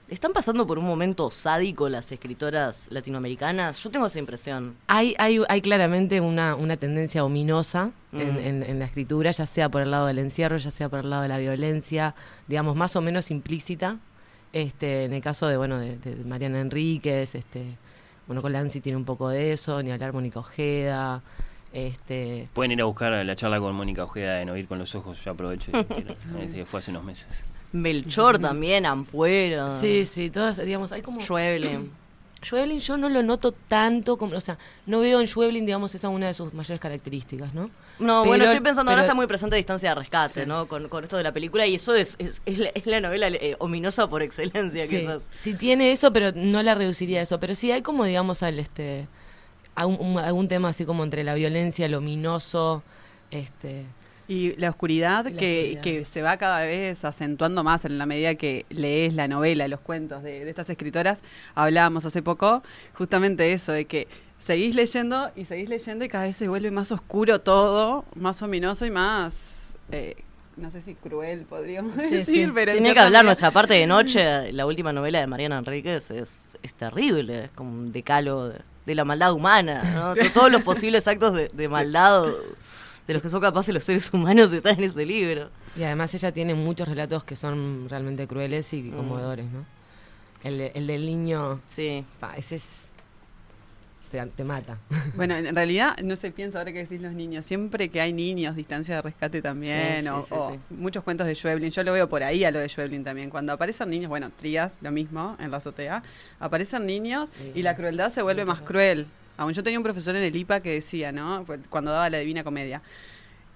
G: ¿Están pasando por un momento sádico las escritoras latinoamericanas? Yo tengo esa impresión.
N: Hay, hay, hay claramente una, una tendencia ominosa en,
G: Mm.
N: en- en la escritura, ya sea por el lado del encierro, ya sea por el lado de la violencia, digamos, más o menos implícita. Este, en el caso de, bueno, de, de Mariana Enríquez, este, bueno, Colanzi tiene un poco de eso, ni hablar Mónica Ojeda, este,
F: Pueden ir a buscar la charla con Mónica Ojeda en Oír con los Ojos, yo aprovecho y quiero. Ese fue hace unos meses.
G: Melchor también, Ampuero.
N: Sí, sí, todas, digamos, hay como...
G: Schweblin.
N: Schweblin yo no lo noto tanto como, o sea, no veo en Schweblin, digamos, esa una de sus mayores características, ¿no?
G: No, bueno, estoy pensando, ahora está muy presente Distancia de Rescate, ¿no? Con, con esto de la película, y eso es, es, es la, es la novela eh, ominosa por excelencia,
N: Sí,
G: quizás.
N: sí tiene eso, pero no la reduciría a eso. Pero sí hay como, digamos, al este algún, un- algún tema así como entre la violencia, lo ominoso, este
M: Y la oscuridad,
N: La
M: que,
N: oscuridad.
M: que se va cada vez acentuando más en la medida que lees la novela, los cuentos de, de estas escritoras. Hablábamos hace poco justamente eso, de que seguís leyendo y seguís leyendo y cada vez se vuelve más oscuro todo, más ominoso y más, eh, no sé si cruel podríamos decir, pero en
G: Sin ni que hablar nuestra parte de noche, la última novela de Mariana Enríquez es, es terrible, es como un decalo de, de la maldad humana, ¿no? To- Todos los posibles actos de, de maldad de los que son capaces los seres humanos están en ese libro.
N: y además ella tiene muchos relatos que son realmente crueles y conmovedores, ¿no? El, de- el del niño,
G: sí,
N: ese es te, te mata.
M: Bueno, en realidad no se piensa ahora que decís los niños. Siempre que hay niños, distancia de rescate también,
G: Sí,
M: o,
G: sí, sí,
M: o
G: sí.
M: muchos cuentos de Schweblin. Yo lo veo por ahí a lo de Schweblin también. Cuando aparecen niños, bueno, Trías, lo mismo, en la azotea, aparecen niños y la crueldad se vuelve más cruel. Aún yo tenía un profesor en el IPA que decía, ¿no? Pues, Cuando daba la Divina Comedia.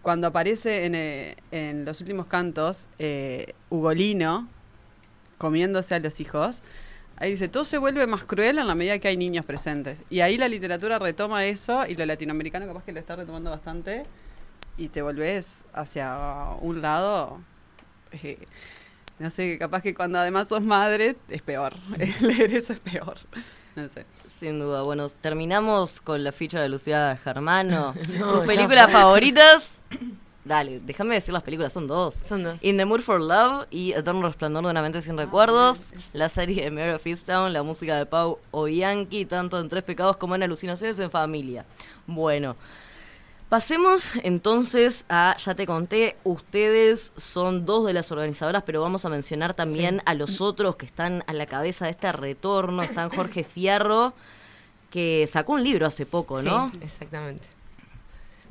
M: Cuando aparece en, eh, en los últimos cantos, eh, Ugolino comiéndose a los hijos, Ahí dice, todo se vuelve más cruel en la medida que hay niños presentes. Y ahí la literatura retoma eso y lo latinoamericano capaz que lo está retomando bastante y te volvés hacia un lado, eh, no sé, capaz que cuando además sos madre es peor. Leer eso es peor. No sé.
G: Sin duda. Bueno, terminamos con la ficha de Lucía Germano.
N: No,
G: ¿Sus películas favoritas? Dale, déjame decir las películas, son dos.
N: Son dos.
G: In the Mood for Love y Eterno Resplandor de una mente sin recuerdos. La serie de Mary of Easttown, la música de Pau Oyanqui, tanto en Tres Pecados como en Alucinaciones en Familia. Bueno, pasemos entonces a, ya te conté, ustedes son dos de las organizadoras, pero vamos a mencionar también
N: Sí.
G: a los otros que están a la cabeza de este retorno. Están Jorge Fierro, que sacó un libro hace poco, ¿no?
N: Sí, exactamente.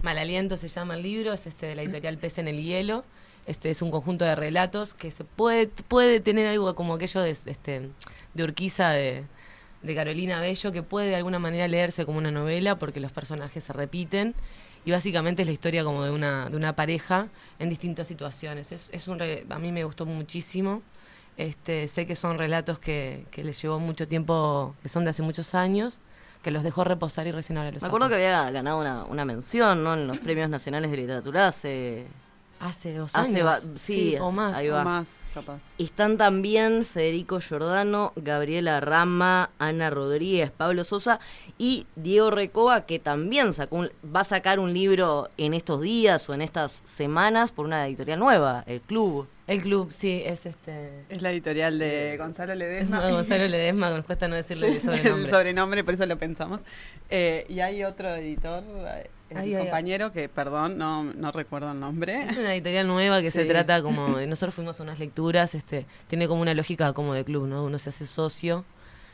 N: Mal aliento se llama el libro, es este de la editorial Pez en el Hielo. Este es un conjunto de relatos que se puede, puede tener algo como aquello de, este, de Urquiza de, de Carolina Bello, que puede de alguna manera leerse como una novela porque los personajes se repiten. Y básicamente es la historia como de una, de una pareja en distintas situaciones. Es, es un re- a mí me gustó muchísimo. Este, sé que son relatos que, que les llevó mucho tiempo, que son de hace muchos años, que los dejó reposar y recién ahora los
G: Me acuerdo
N: sacó.
G: que había ganado una, una mención, ¿no? En los premios nacionales de literatura hace...
N: Hace dos
G: Hace
N: años.
G: va- sí,
N: o más.
G: ahí va.
M: O más, capaz.
G: Están también Federico Giordano, Gabriela Rama, Ana Rodríguez, Pablo Sosa y Diego Recoba, que también sacó un- va a sacar un libro en estos días o en estas semanas por una editorial nueva, El Club.
N: El club, sí, es este.
M: Es la editorial de Gonzalo Ledesma.
N: No, Gonzalo Ledesma, nos cuesta no decirle el
M: Sí,
N: sobrenombre.
M: El sobrenombre, por eso lo pensamos. Eh, y hay otro editor, eh,
N: Ay,
M: un
N: ay,
M: compañero que, perdón, no, no recuerdo el nombre.
N: Es una editorial nueva que se trata como. Nosotros fuimos a unas lecturas, este, tiene como una lógica como de club, ¿no? Uno se hace socio.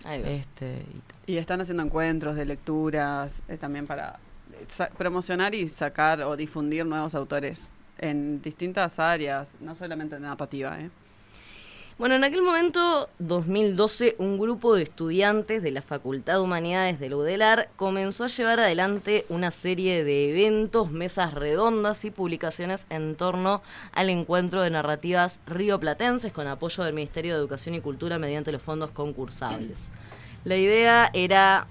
N: Este, y
M: Y están haciendo encuentros de lecturas eh, también para eh, sa- promocionar y sacar o difundir nuevos autores en distintas áreas, no solamente en narrativa. ¿eh?
G: Bueno, en aquel momento, 2012, un grupo de estudiantes de la Facultad de Humanidades de la UDELAR comenzó a llevar adelante una serie de eventos, mesas redondas y publicaciones en torno al encuentro de narrativas rioplatenses con apoyo del Ministerio de Educación y Cultura mediante los fondos concursables. La idea era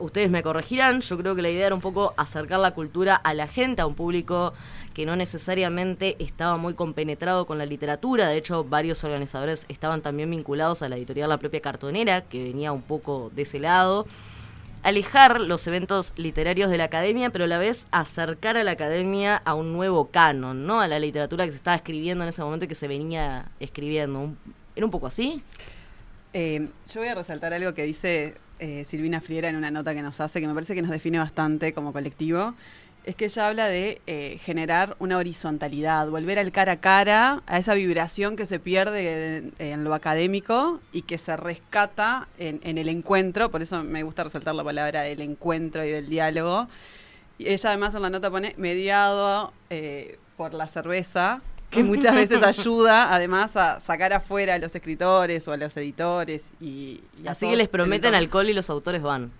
G: ustedes me corregirán, yo creo que la idea era un poco acercar la cultura a la gente, a un público que no necesariamente estaba muy compenetrado con la literatura, de hecho varios organizadores estaban también vinculados a la editorial La propia cartonera, que venía un poco de ese lado. Alejar los eventos literarios de la academia, pero a la vez acercar a la academia a un nuevo canon, ¿no? A la literatura que se estaba escribiendo en ese momento y que se venía escribiendo. ¿Era un poco así?
M: Eh, yo voy a resaltar algo que dice eh, Silvina Friera en una nota que nos hace, que me parece que nos define bastante como colectivo. Es que ella habla de eh, generar una horizontalidad, volver al cara a cara, a esa vibración que se pierde en, lo académico y que se rescata en, en el encuentro. Por eso me gusta resaltar la palabra del encuentro y del diálogo. Y ella además en la nota pone mediado eh, por la cerveza, que muchas veces ayuda además a sacar afuera a los escritores o a los editores. Y,
G: Así que les prometen alcohol y los autores van.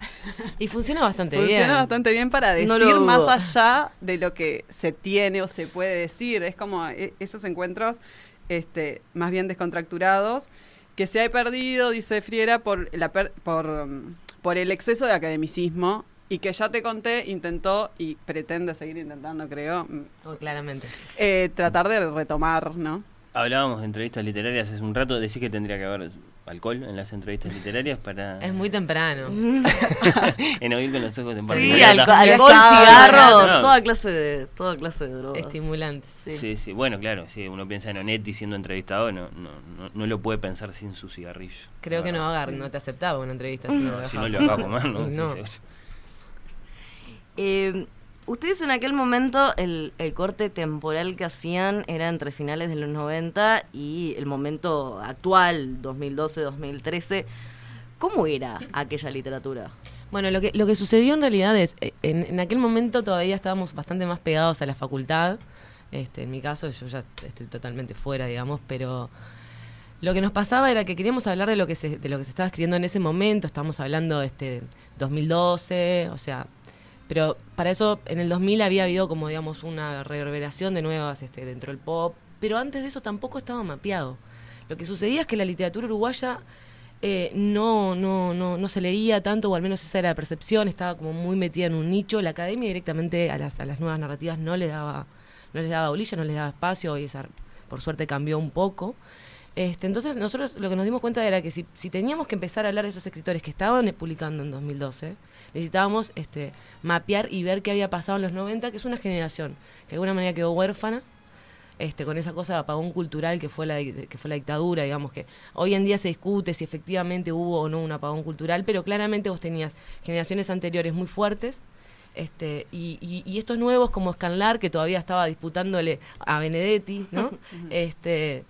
N: Y funciona bastante
M: Funciona
N: bien.
M: bastante bien para decir
G: No lo
M: más allá de lo que se tiene o se puede decir. Es como eh, esos encuentros este, más bien descontracturados que se ha perdido, dice Friera, por, la per- por, mm, por el exceso de academicismo y que ya te conté, intentó y pretende seguir intentando, creo, mm,
N: Oh, claramente.
M: eh, tratar de retomar, ¿no?
F: Hablábamos de entrevistas literarias hace un rato, decís que tendría que haber alcohol en las entrevistas literarias para...
N: Es muy temprano.
F: en oír con los ojos en
G: Sí, alco- alcohol,
F: No,
G: cigarros,
F: no.
G: toda clase de, toda clase de drogas.
N: Estimulantes.
G: Sí.
F: Sí, sí, bueno, claro, sí, uno piensa en Onetti siendo entrevistado, no, no, no, no lo puede pensar sin su cigarrillo.
N: Creo que no, Agar no te aceptaba una entrevista si no,
F: No, si no lo dejaba fumar, ¿no?
N: Y
F: Sí,
N: no.
F: sí.
G: Eh, ustedes en aquel momento, el, el corte temporal que hacían era entre finales de los 90 y el momento actual, 2012-2013. ¿Cómo era aquella literatura?
N: Bueno, lo que, lo que sucedió en realidad es, eh, en, en aquel momento todavía estábamos bastante más pegados a la facultad. Este, en mi caso, yo ya estoy totalmente fuera, digamos, pero lo que nos pasaba era que queríamos hablar de lo que se, de lo que se estaba escribiendo en ese momento. Estábamos hablando este 2012, o sea, pero para eso en el 2000 había habido como digamos una reverberación de nuevas este, dentro del pop, pero antes de eso tampoco estaba mapeado. Lo que sucedía es que la literatura uruguaya eh, no, no, no, no se leía tanto, o al menos esa era la percepción, estaba como muy metida en un nicho. La academia directamente a las, a las nuevas narrativas no le daba, no les daba bolilla, no les daba espacio, y esa, por suerte cambió un poco. Este, entonces nosotros lo que nos dimos cuenta era que si, si teníamos que empezar a hablar de esos escritores que estaban publicando en 2012, necesitábamos este, mapear y ver qué había pasado en los 90, que es una generación que de alguna manera quedó huérfana, este, con esa cosa de apagón cultural que fue, la, que fue la dictadura, digamos que hoy en día se discute si efectivamente hubo o no un apagón cultural, pero claramente vos tenías generaciones anteriores muy fuertes, este, y, y- y estos nuevos como Scanlar, que todavía estaba disputándole a Benedetti, ¿no? este,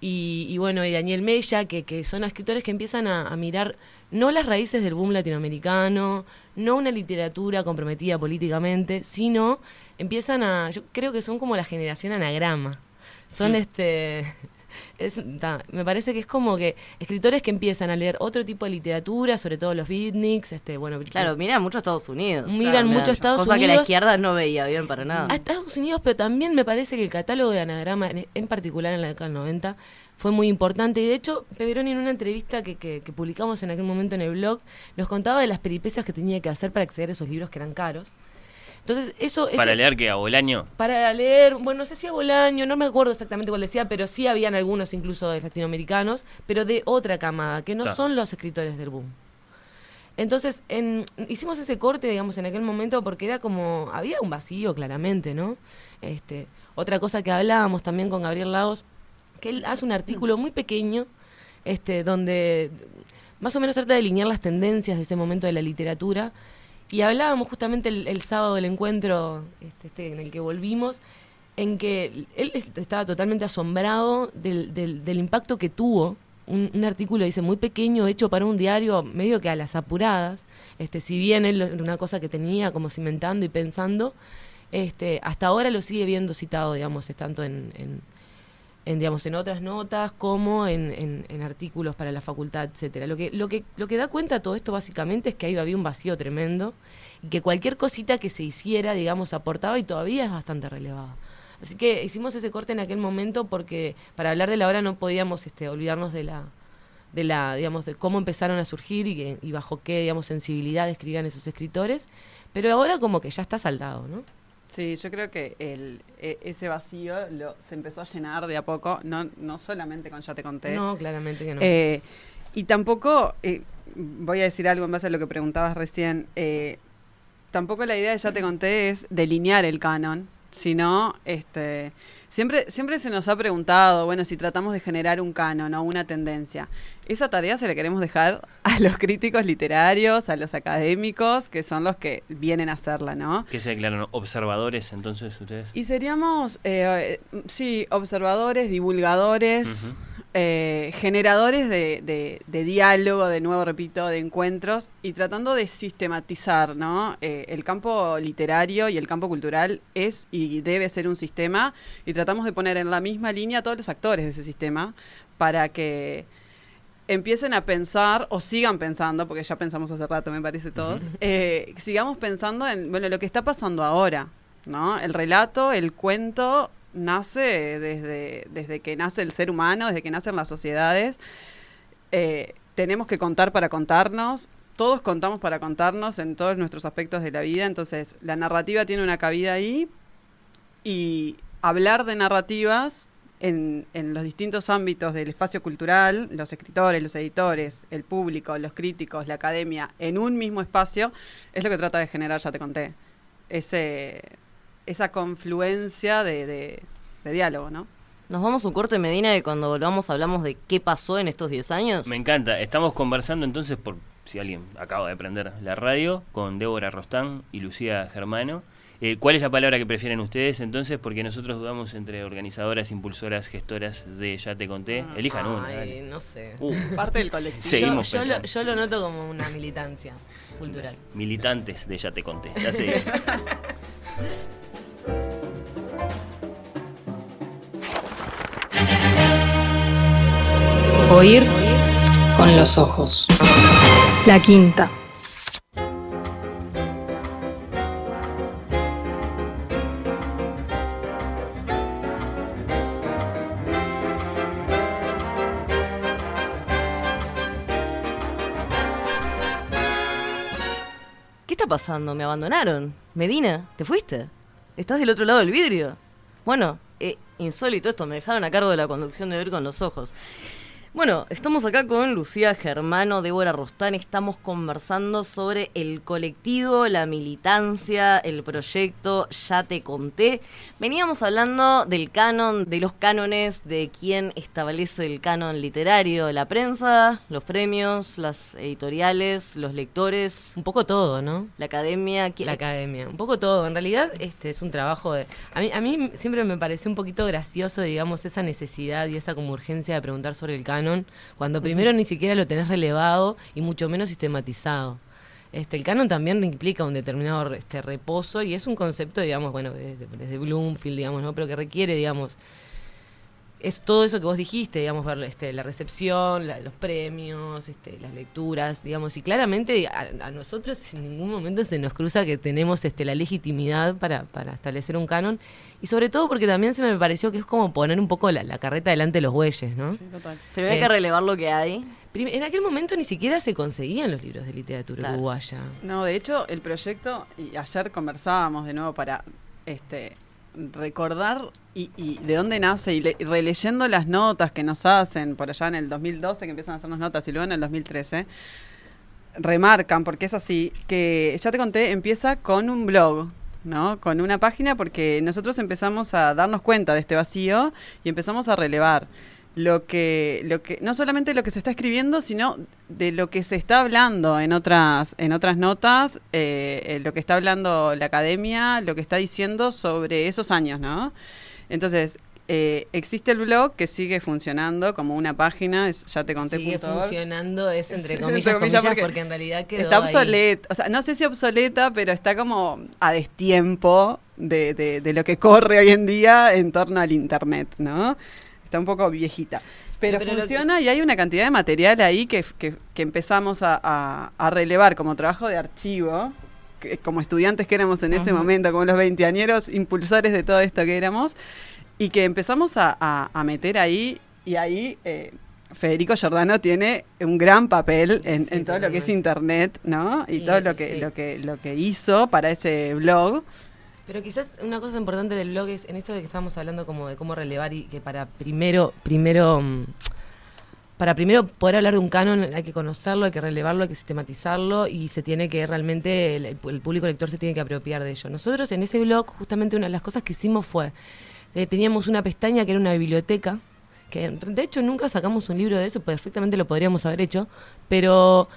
N: y, y bueno, y Daniel Mella, que, que son escritores que empiezan a, a mirar no las raíces del boom latinoamericano, no una literatura comprometida políticamente, sino empiezan a, yo creo que son como la generación anagrama. Son
O: Mm.
N: este, es, ta, me parece que es como que escritores que empiezan a leer otro tipo de literatura, sobre todo los beatniks, este, bueno,
G: Claro, miran mucho a Estados Unidos.
N: Miran mucho a Estados
G: cosa que la
N: Unidos.
G: izquierda no veía bien para nada.
N: A Estados Unidos, pero también me parece que el catálogo de anagrama, en, en particular en la década del 90, fue muy importante. Y de hecho, Peveroni en una entrevista que, que- que publicamos en aquel momento en el blog, nos contaba de las peripecias que tenía que hacer para acceder a esos libros que eran caros. Entonces, eso... eso
F: Para leer que a Bolaño.
N: para leer, bueno, no sé si a Bolaño, no me acuerdo exactamente cuál decía, pero sí habían algunos incluso de latinoamericanos, pero de otra camada, que no son los escritores del boom. Entonces, en- hicimos ese corte, digamos, en aquel momento porque era como, había un vacío claramente, ¿no? Este, otra cosa que hablábamos también con Gabriel Lagos, que él hace un artículo muy pequeño, este, donde más o menos trata de delinear las tendencias de ese momento de la literatura. Y hablábamos justamente el, sábado del encuentro este, este, en el que volvimos, en que él est- estaba totalmente asombrado del, del- impacto que tuvo un, un artículo, dice, muy pequeño, hecho para un diario medio que a las apuradas, este, si bien él era una cosa que tenía como cimentando y pensando, este, hasta ahora lo sigue viendo citado, digamos, tanto en, en, digamos, en otras notas como en, en- artículos para la facultad, etcétera. Lo que, lo que, lo que da cuenta todo esto básicamente es que ahí había un vacío tremendo y que cualquier cosita que se hiciera, digamos, aportaba y todavía es bastante relevada. Así que hicimos ese corte en aquel momento porque para hablar de la obra no podíamos este, olvidarnos de la, de la, digamos, de cómo empezaron a surgir y, y bajo qué, digamos, sensibilidad escribían esos escritores. Pero ahora como que ya está saldado, ¿no?
M: Sí, yo creo que el, e- ese vacío lo, se empezó a llenar de a poco, no, no solamente con Ya te conté.
N: No, claramente que no.
M: Eh, y tampoco, eh, voy a decir algo en base a lo que preguntabas recién, eh, tampoco la idea de Ya te conté es delinear el canon, sino este, siempre, siempre se nos ha preguntado, bueno, si tratamos de generar un canon o una tendencia. Esa tarea se la queremos dejar a los críticos literarios, a los académicos, que son los que vienen a hacerla, ¿no?
F: que se declaran observadores entonces ustedes?
M: Y seríamos, eh, sí, observadores, divulgadores, eh, generadores de, de- de diálogo, de nuevo, repito, de encuentros, y tratando de sistematizar, ¿no? Eh, el campo literario y el campo cultural es y debe ser un sistema, y tratamos de poner en la misma línea a todos los actores de ese sistema para que empiecen a pensar o sigan pensando, porque ya pensamos hace rato, me parece todos, eh, sigamos pensando en bueno, lo que está pasando ahora, ¿no? El relato, el cuento nace desde, desde que nace el ser humano, desde que nacen las sociedades. Eh, tenemos que contar para contarnos, todos contamos para contarnos en todos nuestros aspectos de la vida, entonces la narrativa tiene una cabida ahí y hablar de narrativas en, en los distintos ámbitos del espacio cultural, los escritores, los editores, el público, los críticos, la academia, en un mismo espacio, es lo que trata de generar, ya te conté, ese, esa confluencia de, de- de diálogo, ¿no?
G: Nos vamos a un corte, Medina, y cuando volvamos hablamos de qué pasó en estos 10 años.
F: Me encanta. Estamos conversando entonces, por si alguien acaba de prender la radio, con Débora Rostán y Lucía Germano. Eh, ¿Cuál es la palabra que prefieren ustedes entonces? Porque nosotros dudamos entre organizadoras, impulsoras, gestoras de Ya Te Conté. Elijan una.
N: Ay,
F: dale.
N: no sé.
F: Uh,
M: Parte del colectivo.
F: Seguimos
N: yo, yo, lo,
F: pensando.
N: yo lo noto como una militancia cultural.
F: Militantes de Ya Te Conté. Ya seguimos.
A: Oír con los ojos. La quinta.
G: Pasando? Me abandonaron. Medina, ¿te fuiste? ¿Estás del otro lado del vidrio? Bueno, eh, insólito esto, me dejaron a cargo de la conducción de Ver con los Ojos. Bueno, estamos acá con Lucía Germano, Débora Rostán, estamos conversando sobre el colectivo, la militancia, el proyecto Ya te conté. Veníamos hablando del canon, de los cánones, de quién establece el canon literario, la prensa, los premios, las editoriales, los lectores.
N: Un poco todo, ¿no?
G: La academia.
N: La academia, un poco todo. En realidad, este es un trabajo de. A mí, a mí siempre me pareció un poquito gracioso, digamos, esa necesidad y esa como urgencia de preguntar sobre el canon, cuando primero ni siquiera lo tenés relevado y mucho menos sistematizado. Este, el canon también implica un determinado este, reposo y es un concepto, digamos, bueno, desde, desde Bloomfield, digamos, ¿no? Pero que requiere, digamos, es todo eso que vos dijiste, digamos, ver este, la recepción, la- los premios, este, las lecturas, digamos, y claramente a, a nosotros en ningún momento se nos cruza que tenemos este, la legitimidad para, para establecer un canon, y sobre todo porque también se me pareció que es como poner un poco la, la carreta delante de los bueyes, ¿no?
G: Pero hay
N: Eh,
G: que relevar lo que hay.
N: En aquel momento ni siquiera se conseguían los libros de literatura
G: Claro.
N: uruguaya.
M: No, de hecho, el proyecto, y ayer conversábamos de nuevo para este recordar y, y de dónde nace, y, le- y releyendo las notas que nos hacen por allá en el 2012, que empiezan a hacernos notas, y luego en el 2013, remarcan, porque es así, que ya te conté, empieza con un blog. ¿no? Con una página porque nosotros empezamos a darnos cuenta de este vacío y empezamos a relevar lo que, lo que, no solamente lo que se está escribiendo, sino de lo que se está hablando en otras, en otras notas, eh, eh, lo que está hablando la academia, lo que está diciendo sobre esos años, ¿no? Entonces, eh, existe el blog que sigue funcionando como una página, es ya te conté.
N: Sigue
M: punto
N: funcionando, es entre
M: Entre
N: comillas,
M: comillas,
N: comillas, porque, en realidad quedó
M: Está obsoleta, o sea, no sé si obsoleta, pero está como a destiempo de, de- de lo que corre hoy en día en torno al internet, ¿no? Está un poco viejita. Pero, funciona y hay una cantidad de material ahí que, que- que empezamos a, a- a relevar como trabajo de archivo, que- como estudiantes que éramos en ese momento, como los veinteañeros impulsores de todo esto que éramos, y que empezamos a, a- meter ahí, y ahí eh, Federico Giordano tiene un gran papel en, en todo lo que es internet, ¿no? Y todo lo que,
N: sí.
M: lo que, lo que hizo para ese blog.
N: Pero quizás una cosa importante del blog es en esto de que estábamos hablando como de cómo relevar y que para primero, primero, mm, para primero poder hablar de un canon hay que conocerlo, hay que relevarlo, hay que sistematizarlo y se tiene que realmente, el, el público lector se tiene que apropiar de ello. Nosotros en ese blog, justamente una de las cosas que hicimos fue, eh, teníamos una pestaña que era una biblioteca, que de hecho nunca sacamos un libro de eso, perfectamente lo podríamos haber hecho, pero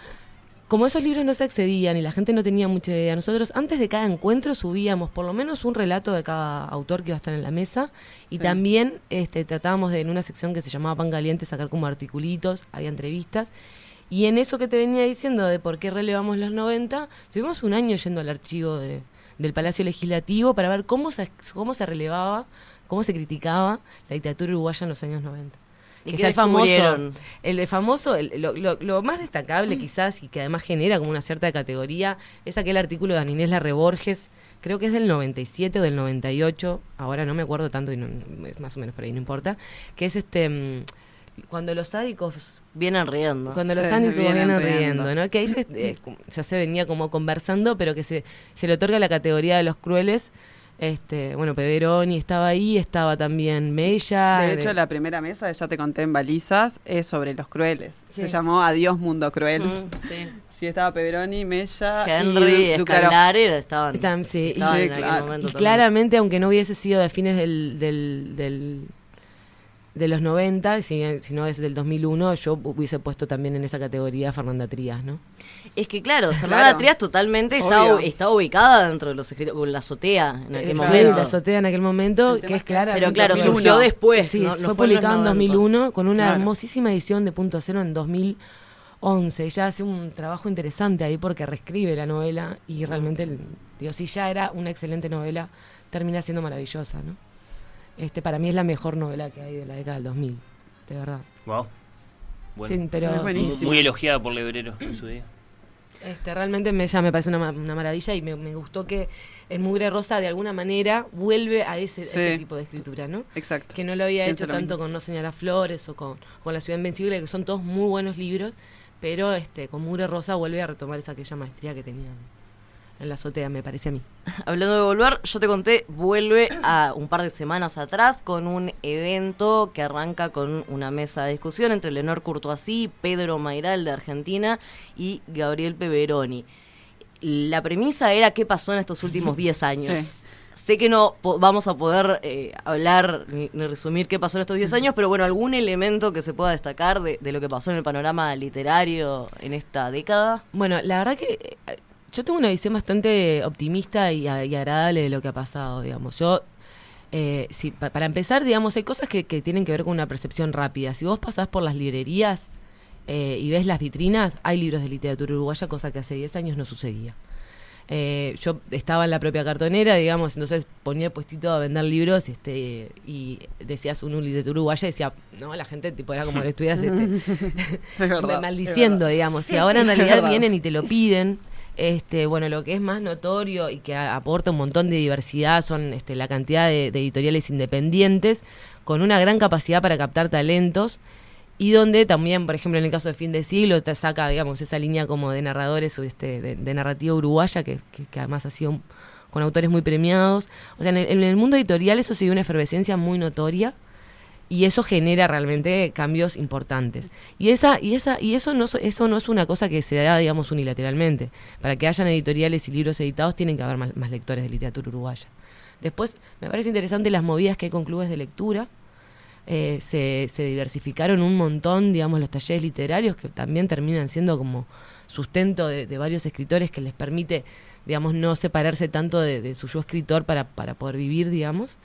N: como esos libros no se accedían y la gente no tenía mucha idea, nosotros antes de cada encuentro subíamos por lo menos un relato de cada autor que iba a estar en la mesa y
O: Sí.
N: también este, tratábamos de en una sección que se llamaba Pan Caliente sacar como articulitos, había entrevistas. Y en eso que te venía diciendo de por qué relevamos los 90, tuvimos un año yendo al archivo de- del Palacio Legislativo para ver cómo se, cómo se relevaba, cómo se criticaba la literatura uruguaya en los años 90.
G: ¿Y
N: Que está el famoso, el famoso, el- lo, lo- lo más destacable quizás y que además genera como una cierta categoría es aquel artículo de Aninés Larre Borges, creo que es del 97 o del 98, ahora no me acuerdo tanto y no- es más o menos por ahí, no importa, que es este mm, cuando los sádicos
G: Vienen riendo.
N: cuando los sádicos
G: vienen
N: vienen
G: riendo.
N: riendo, ¿no? Que ahí se, eh, ya se venía como conversando, pero que se, se le otorga la categoría de los crueles. Este, bueno, Peveroni estaba ahí, estaba también Mella.
M: De hecho, la primera mesa, ya te conté en balizas, es sobre los crueles.
N: Sí.
M: Se llamó Adiós Mundo Cruel.
G: Mm, sí.
M: Sí, estaba Peveroni, Mella
G: Henry,
M: y.
G: Escalari estaban.
N: Tam- sí,
G: estaban
N: y-
G: en aquel
N: claro.
G: momento
N: y claramente, aunque no hubiese sido de fines del, del, del- de los 90, si, si no es del 2001, yo hubiese puesto también en esa categoría a Fernanda Trías, ¿no?
G: Es que claro, Fernanda
N: Claro.
G: Trías totalmente está,
N: Obvio.
G: está ubicada dentro de los escritores, con la azotea en aquel
N: sí,
G: momento.
N: la azotea en aquel momento, que es clara.
G: Pero claro, surgió después,
N: Sí,
G: no- no
N: fue publicado en
G: los 90.
N: 2001 con una
G: Claro.
N: hermosísima edición de Punto Cero en 2011. Ella hace un trabajo interesante ahí porque reescribe la novela y realmente, el- digo, si ya era una excelente novela, termina siendo maravillosa, ¿no? Este, para mí es la mejor novela que hay de la década del 2000, de verdad.
F: Wow. Bueno,
N: Sí, pero- Es
F: muy,
N: buenísimo.
F: muy elogiada por Lebrero en su día.
N: Este, realmente me, ya me parece una, una maravilla y me, me gustó que el Mugre Rosa de alguna manera vuelve a ese, tipo de escritura, ¿no?
M: Exacto.
N: Que no lo había
M: Pienso
N: hecho
M: lo
N: tanto
M: mismo.
N: con No Señora Flores o con, con La Ciudad Invencible, que son todos muy buenos libros, pero este con Mugre Rosa vuelve a retomar esa aquella maestría que tenían en la azotea, me parece a mí.
G: Hablando de volver, yo te conté, vuelve a un par de semanas atrás con un evento que arranca con una mesa de discusión entre Leonor Courtoisí, Pedro Mairal de Argentina y Gabriel Peveroni. La premisa era qué pasó en estos últimos 10 años.
M: Sí.
G: Sé que no vamos a poder eh, hablar ni, ni resumir qué pasó en estos 10 años, pero bueno, algún elemento que se pueda destacar de, de lo que pasó en el panorama literario en esta década.
N: Bueno, la verdad que eh, yo tengo una visión bastante optimista y, agradable de lo que ha pasado, digamos. Yo, eh, sí, pa- para empezar, digamos, hay cosas que, que tienen que ver con una percepción rápida. Si vos pasás por las librerías eh, y ves las vitrinas, hay libros de literatura uruguaya, cosa que hace 10 años no sucedía. Eh, yo estaba en la propia cartonera, digamos, entonces ponía el puestito a vender libros este, y decías un literatura uruguaya y decía, no, la gente tipo era como si estuvieras este,
M: Es verdad,
N: maldiciendo,
M: es
N: digamos. Y ahora en realidad vienen y te lo piden. Este, bueno, lo que es más notorio y que aporta un montón de diversidad son este, la cantidad de, editoriales independientes con una gran capacidad para captar talentos y donde también, por ejemplo, en el caso de Fin de Siglo, te saca, digamos, esa línea como de narradores este, de, de narrativa uruguaya, que, además ha sido con autores muy premiados. O sea, en el, en el mundo editorial eso sigue una efervescencia muy notoria y eso genera realmente cambios importantes. Y esa y esa y eso no so- eso no es una cosa que se da digamos unilateralmente. Para que hayan editoriales y libros editados tienen que haber más, lectores de literatura uruguaya. Después me parece interesante las movidas que hay con clubes de lectura. Eh, se, se diversificaron un montón, digamos, los talleres literarios que también terminan siendo como sustento de, de varios escritores que les permite, digamos, no separarse tanto de, de su yo escritor para, para poder vivir, digamos.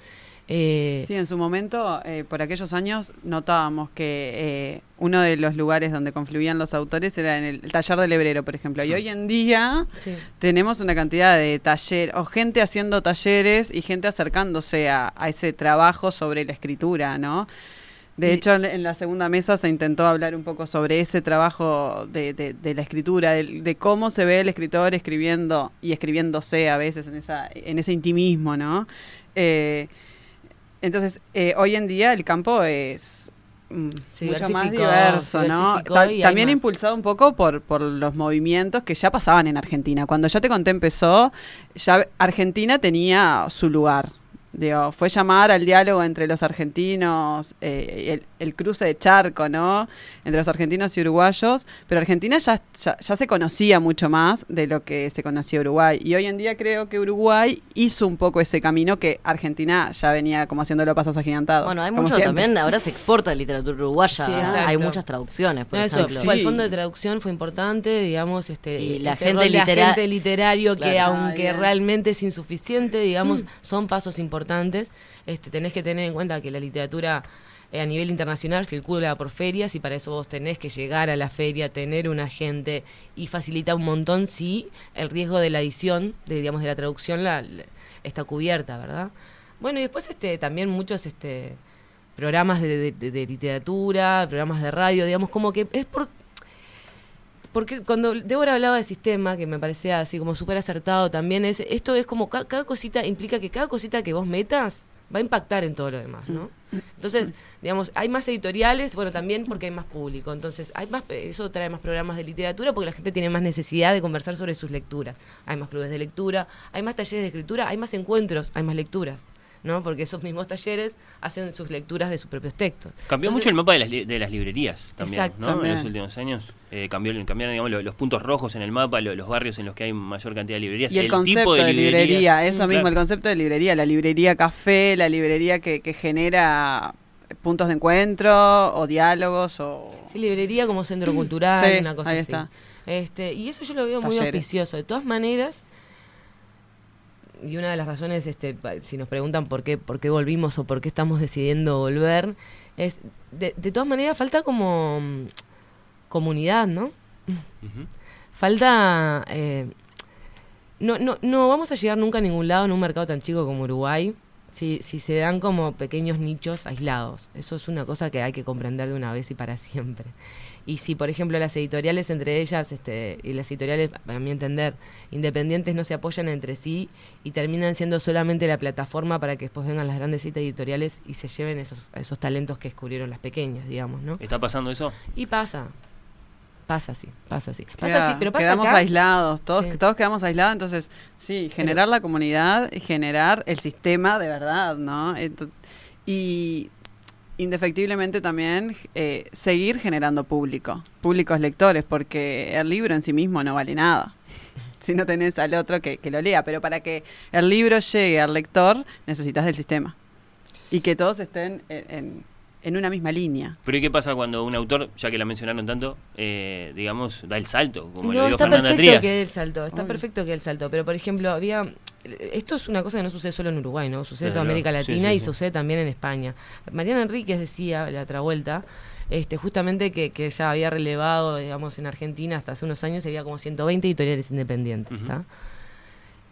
N: Eh,
M: Sí, en su momento, eh, por aquellos años, notábamos que eh, uno de los lugares donde confluían los autores era en el, el taller del hebrero, por ejemplo. Y hoy en día
N: Sí.
M: tenemos una cantidad de talleres, o gente haciendo talleres y gente acercándose a, a ese trabajo sobre la escritura, ¿no? De hecho, en, la segunda mesa se intentó hablar un poco sobre ese trabajo de, de- de la escritura, de, cómo se ve el escritor escribiendo y escribiéndose a veces en, esa, en ese intimismo, ¿no? Eh, entonces, eh, hoy en día el campo es mm, mucho más diverso, ¿no? Ta- también impulsado un poco por, por los movimientos que ya pasaban en Argentina. Cuando ya te conté empezó, ya Argentina tenía su lugar. Digo, fue llamar al diálogo entre los argentinos, eh, el, el cruce de charco, ¿no? Entre los argentinos y uruguayos, pero Argentina ya, ya, ya se conocía mucho más de lo que se conocía Uruguay. Y hoy en día creo que Uruguay hizo un poco ese camino que Argentina ya venía como haciéndolo pasos agigantados.
G: Bueno, hay mucho
M: siempre.
G: también, ahora se exporta literatura uruguaya,
N: Sí,
G: hay muchas traducciones, por
N: No, eso, el fondo de traducción fue importante, digamos, este
G: Y la gente litera-
N: agente literario que aunque
G: bien.
N: realmente es insuficiente, digamos,
G: Mm.
N: son pasos importantes. Este tenés que tener en cuenta que la literatura eh, a nivel internacional circula por ferias y para eso vos tenés que llegar a la feria, tener un agente y facilita un montón si el riesgo de la edición, de, digamos, de la traducción la, está cubierta, ¿verdad? Bueno, y después este también muchos este programas de- de- de literatura, programas de radio, digamos, como que es por... Porque cuando Débora hablaba de sistema, que me parecía así como súper acertado también, es esto es como ca- cada cosita, implica que cada cosita que vos metas va a impactar en todo lo demás, ¿no? Entonces, digamos, hay más editoriales, bueno, también porque hay más público, entonces hay más, eso trae más programas de literatura porque la gente tiene más necesidad de conversar sobre sus lecturas. Hay más clubes de lectura, hay más talleres de escritura, hay más encuentros, hay más lecturas, ¿no? Porque esos mismos talleres hacen sus lecturas de sus propios textos.
F: Cambió
N: Entonces-
F: mucho el mapa de las, li- de las librerías también. ¿no? En los últimos años. Eh, cambió, cambiaron digamos, lo- los, puntos rojos en el mapa, lo- los barrios en los que hay mayor cantidad de librerías.
M: Y el, concepto de, librería, eso mismo,
F: claro.
M: el concepto de librería, la librería café, la librería que, que genera puntos de encuentro o diálogos o...
N: Sí, librería como centro cultural,
M: Sí,
N: una cosa
M: ahí
N: así.
M: está.
N: Este, y eso yo lo veo muy auspicioso. De todas maneras, y una de las razones, este, si nos preguntan por qué, por qué volvimos o por qué estamos decidiendo volver, es de, de todas maneras falta como mm, comunidad, ¿no? Falta eh, no, no, no vamos a llegar nunca a ningún lado en un mercado tan chico como Uruguay si, si se dan como pequeños nichos aislados. Eso es una cosa que hay que comprender de una vez y para siempre. Y si, por ejemplo, las editoriales entre ellas este, y las editoriales, a mi entender, independientes no se apoyan entre sí y terminan siendo solamente la plataforma para que después vengan las grandes editoriales y se lleven esos, esos talentos que descubrieron las pequeñas, digamos, ¿no?
F: ¿Está pasando eso?
N: Y pasa. Pasa así, pasa así. Pasa
M: Queda-
N: así, pero pasa
M: quedamos
N: acá-
M: aislados, todos,
N: Sí.
M: todos quedamos aislados, entonces sí, generar la comunidad y generar el sistema de verdad, ¿no? Ento- y indefectiblemente también eh, seguir generando público, públicos lectores, porque el libro en sí mismo no vale nada. Si no tenés al otro que, que lo lea, pero para que el libro llegue al lector necesitas del sistema. Y que todos estén en, en- en una misma línea.
F: Pero ¿y qué pasa cuando un autor, ya que la mencionaron tanto, eh, digamos, da el salto? Como
N: no,
F: lo dijo
N: está
F: Fernanda
N: perfecto
F: Trías.
N: que dé el salto, está perfecto que dé el salto, pero por ejemplo, había esto es una cosa que no sucede solo en Uruguay, ¿no? Sucede en toda América
F: sí,
N: Latina
F: sí,
N: y
F: sí.
N: sucede también en España. Mariana Enríquez decía la otra vuelta, este, justamente que, que ya había relevado, digamos, en Argentina hasta hace unos años había como 120 editoriales independientes, ¿está?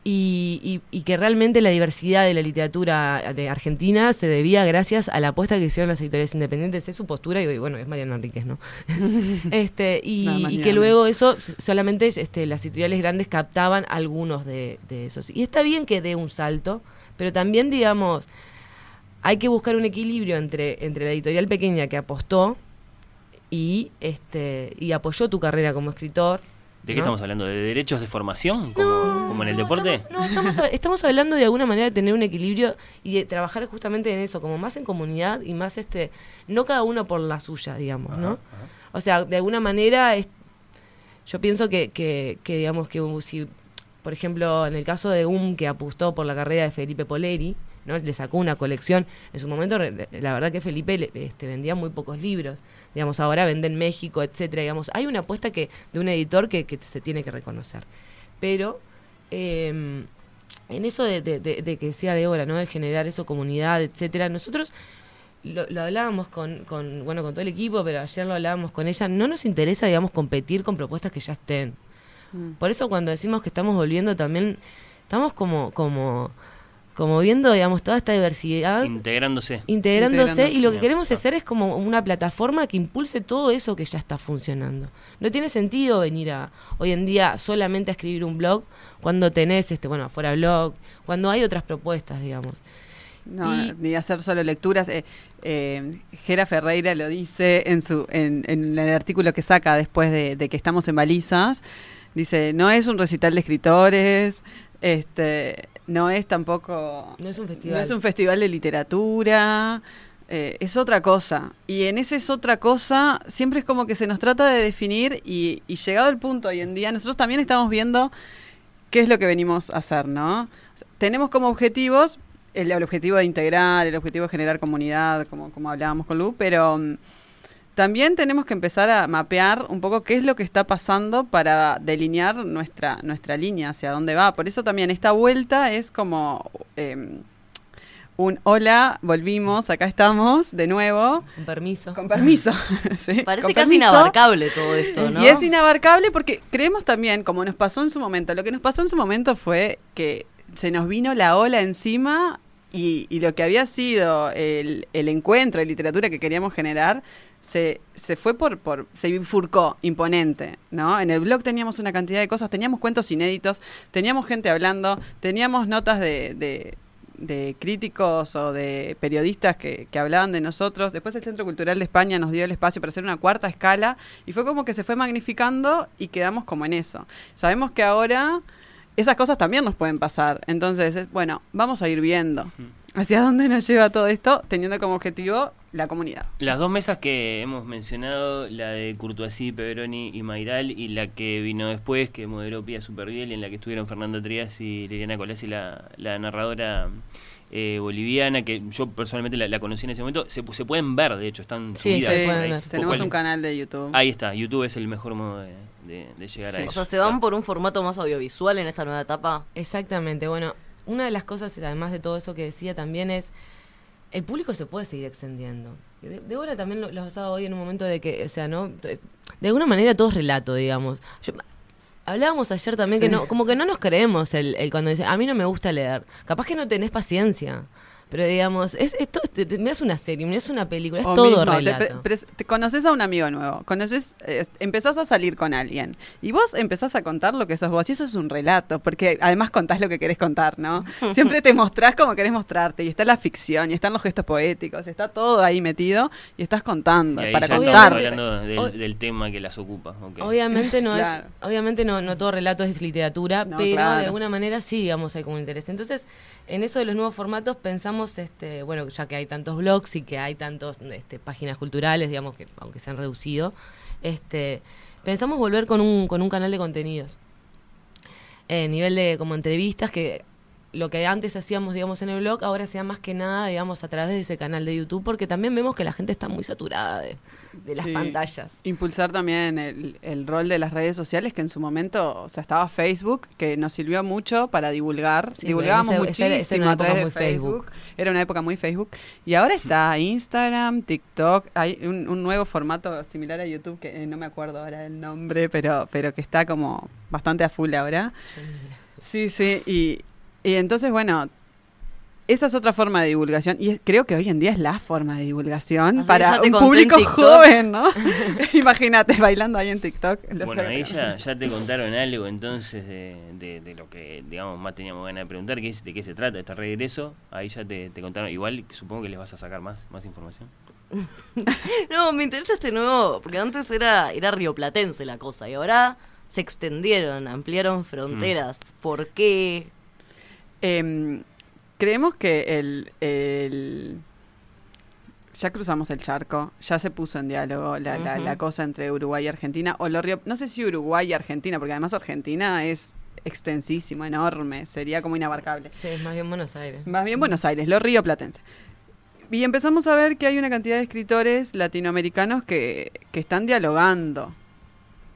N: Y, y- y que realmente la diversidad de la literatura de Argentina se debía gracias a la apuesta que hicieron las editoriales independientes, es su postura, y bueno, es Mariana Enríquez, ¿no? este, y, que luego eso solamente este, las editoriales grandes captaban algunos de, de esos. Y está bien que dé un salto, pero también, digamos, hay que buscar un equilibrio entre, entre la editorial pequeña que apostó y, este, y apoyó tu carrera como escritor.
F: ¿De qué
N: ¿no?
F: estamos hablando? ¿De derechos de formación? ¿Como, como en el deporte?
N: No, estamos, estamos hablando de alguna manera de tener un equilibrio y de trabajar justamente en eso, como más en comunidad y más este, no cada uno por la suya, digamos, ¿no? O sea, de alguna manera es- yo pienso que, que, que, digamos que uh, si, por ejemplo, en el caso de UM que apostó por la carrera de Felipe Poleri, ¿no? Le sacó una colección. En su momento, la verdad que Felipe le- este, vendía muy pocos libros. Digamos, ahora vende en México, etcétera. Digamos, hay una apuesta que, de un editor que, que se tiene que reconocer. Pero eh, en eso de, de- de- de que decía Débora, ¿no? De generar eso, comunidad, etcétera, nosotros lo, lo hablábamos con, con, bueno, con todo el equipo, pero ayer lo hablábamos con ella. No nos interesa, digamos, competir con propuestas que ya estén.
M: Mm.
N: Por eso cuando decimos que estamos volviendo también, estamos como, como, como viendo, digamos, toda esta diversidad
F: Integrándose.
N: integrándose, y lo que queremos hacer es como una plataforma que impulse todo eso que ya está funcionando. No tiene sentido venir a hoy en día solamente a escribir un blog cuando tenés este bueno afuera blog, cuando hay otras propuestas, digamos.
M: No,
N: Y-
M: ni hacer solo lecturas. Eh, eh, Gera Ferreira lo dice en, su, en, en el artículo que saca después de, de que estamos en balizas. Dice, no es un recital de escritores, este, no es tampoco...
N: No es un festival.
M: No es un festival de literatura, eh, es otra cosa. Y en ese es otra cosa, siempre es como que se nos trata de definir y, y llegado el punto hoy en día, nosotros también estamos viendo qué es lo que venimos a hacer, ¿no? O sea, tenemos como objetivos el, el objetivo de integrar, el objetivo de generar comunidad, como, como hablábamos con Lu, pero mm, también tenemos que empezar a mapear un poco qué es lo que está pasando para delinear nuestra, nuestra línea, hacia dónde va. Por eso también esta vuelta es como em, un hola, volvimos, acá estamos de nuevo.
N: Con permiso.
M: Con permiso. sí,
G: Parece
M: con
G: casi
M: permiso.
G: inabarcable todo esto, ¿no?
M: Y es inabarcable porque creemos también, como nos pasó en su momento, lo que nos pasó en su momento fue que se nos vino la ola encima y, y lo que había sido el, el encuentro de literatura que queríamos generar se, se fue por, por, se bifurcó imponente, ¿no? En el blog teníamos una cantidad de cosas, teníamos cuentos inéditos, teníamos gente hablando, teníamos notas de, de, de críticos o de periodistas que, que hablaban de nosotros. Después el Centro Cultural de España nos dio el espacio para hacer una cuarta escala y fue como que se fue magnificando y quedamos como en eso. Sabemos que ahora esas cosas también nos pueden pasar. Entonces, bueno, vamos a ir viendo hacia dónde nos lleva todo esto, teniendo como objetivo la comunidad.
F: Las dos mesas que hemos mencionado, la de Courtoisí, Peveroni y Mairal, y la que vino después, que moderó Pía Superviel, y en la que estuvieron Fernanda Trías y Liliana Colasi, la, la narradora eh, boliviana, que yo personalmente la, la conocí en ese momento, se, se pueden ver, de hecho, están
N: Sí,
F: subidas.
N: se pueden ver.
M: Tenemos
F: ¿Cuál?
M: un canal de YouTube.
F: Ahí está, YouTube es el mejor modo de, de- de llegar a
G: O
F: eso.
G: sea, se van por un formato más audiovisual en esta nueva etapa.
N: Exactamente, bueno, una de las cosas, además de todo eso que decía también es, el público se puede seguir extendiendo. De- Débora también lo, lo usaba hoy en un momento de que, o sea, ¿no? De alguna manera todo es relato, digamos. Yo- hablábamos ayer también que no, como que no nos creemos el, el cuando dice, a mí no me gusta leer. Capaz que no tenés paciencia. Pero digamos, es, esto te, te mirás una serie, mirás una película, es
M: O
N: todo
M: mismo, te
N: relato.
M: te conoces a un amigo nuevo, conoces, eh, empezás a salir con alguien y vos empezás a contar lo que sos vos y eso es un relato, porque además contás lo que querés contar, ¿no? Siempre te mostrás como querés mostrarte y está la ficción y están los gestos poéticos, está todo ahí metido y estás contando
F: Y ahí
M: para contar.
F: hablando del,
N: O-
F: del tema que las ocupa.
N: Obviamente no
M: Claro.
N: es, obviamente no, no todo relato es literatura,
M: No,
N: pero
M: claro.
N: de alguna manera sí, digamos, hay como un interés. Entonces, en eso de los nuevos formatos pensamos, este, bueno, ya que hay tantos blogs y que hay tantos este, páginas culturales, digamos que aunque se han reducido, este, pensamos volver con un, con un canal de contenidos. Eh, nivel de como entrevistas que lo que antes hacíamos, digamos, en el blog, ahora sea más que nada, digamos, a través de ese canal de YouTube, porque también vemos que la gente está muy saturada de, de las
M: Sí.
N: pantallas.
M: Impulsar también el, el rol de las redes sociales, que en su momento, o sea, estaba Facebook, que nos sirvió mucho para divulgar.
N: Sí,
M: Divulgábamos
N: era
M: muchísimo a través de Facebook.
N: Facebook.
M: Era una época muy Facebook. Y ahora está Instagram, TikTok, hay un, un nuevo formato similar a YouTube, que eh, no me acuerdo ahora el nombre, pero, pero que está como bastante a full ahora. Sí, sí, y, y entonces, bueno, esa es otra forma de divulgación y es- creo que hoy en día es la forma de divulgación
G: Así
M: para un público
G: TikTok.
M: joven, ¿no? Imagínate bailando ahí en TikTok.
F: Bueno, ahí ya, ya te contaron algo entonces de, de- de lo que, digamos, más teníamos ganas de preguntar, que es de qué se trata este regreso. Ahí ya te, te contaron. Igual supongo que les vas a sacar más, más información.
G: No, me interesa este nuevo, porque antes era, era rioplatense la cosa y ahora se extendieron, ampliaron fronteras. ¿Por qué?
M: Em, creemos que el, el- ya cruzamos el charco, ya se puso en diálogo la, la- cosa entre Uruguay y Argentina, o lo no sé si Uruguay y Argentina, porque además Argentina es extensísimo, enorme, sería como inabarcable.
N: Sí, es más bien Buenos Aires.
M: Más bien Buenos Aires, lo río platense. Y empezamos a ver que hay una cantidad de escritores latinoamericanos que, que están dialogando,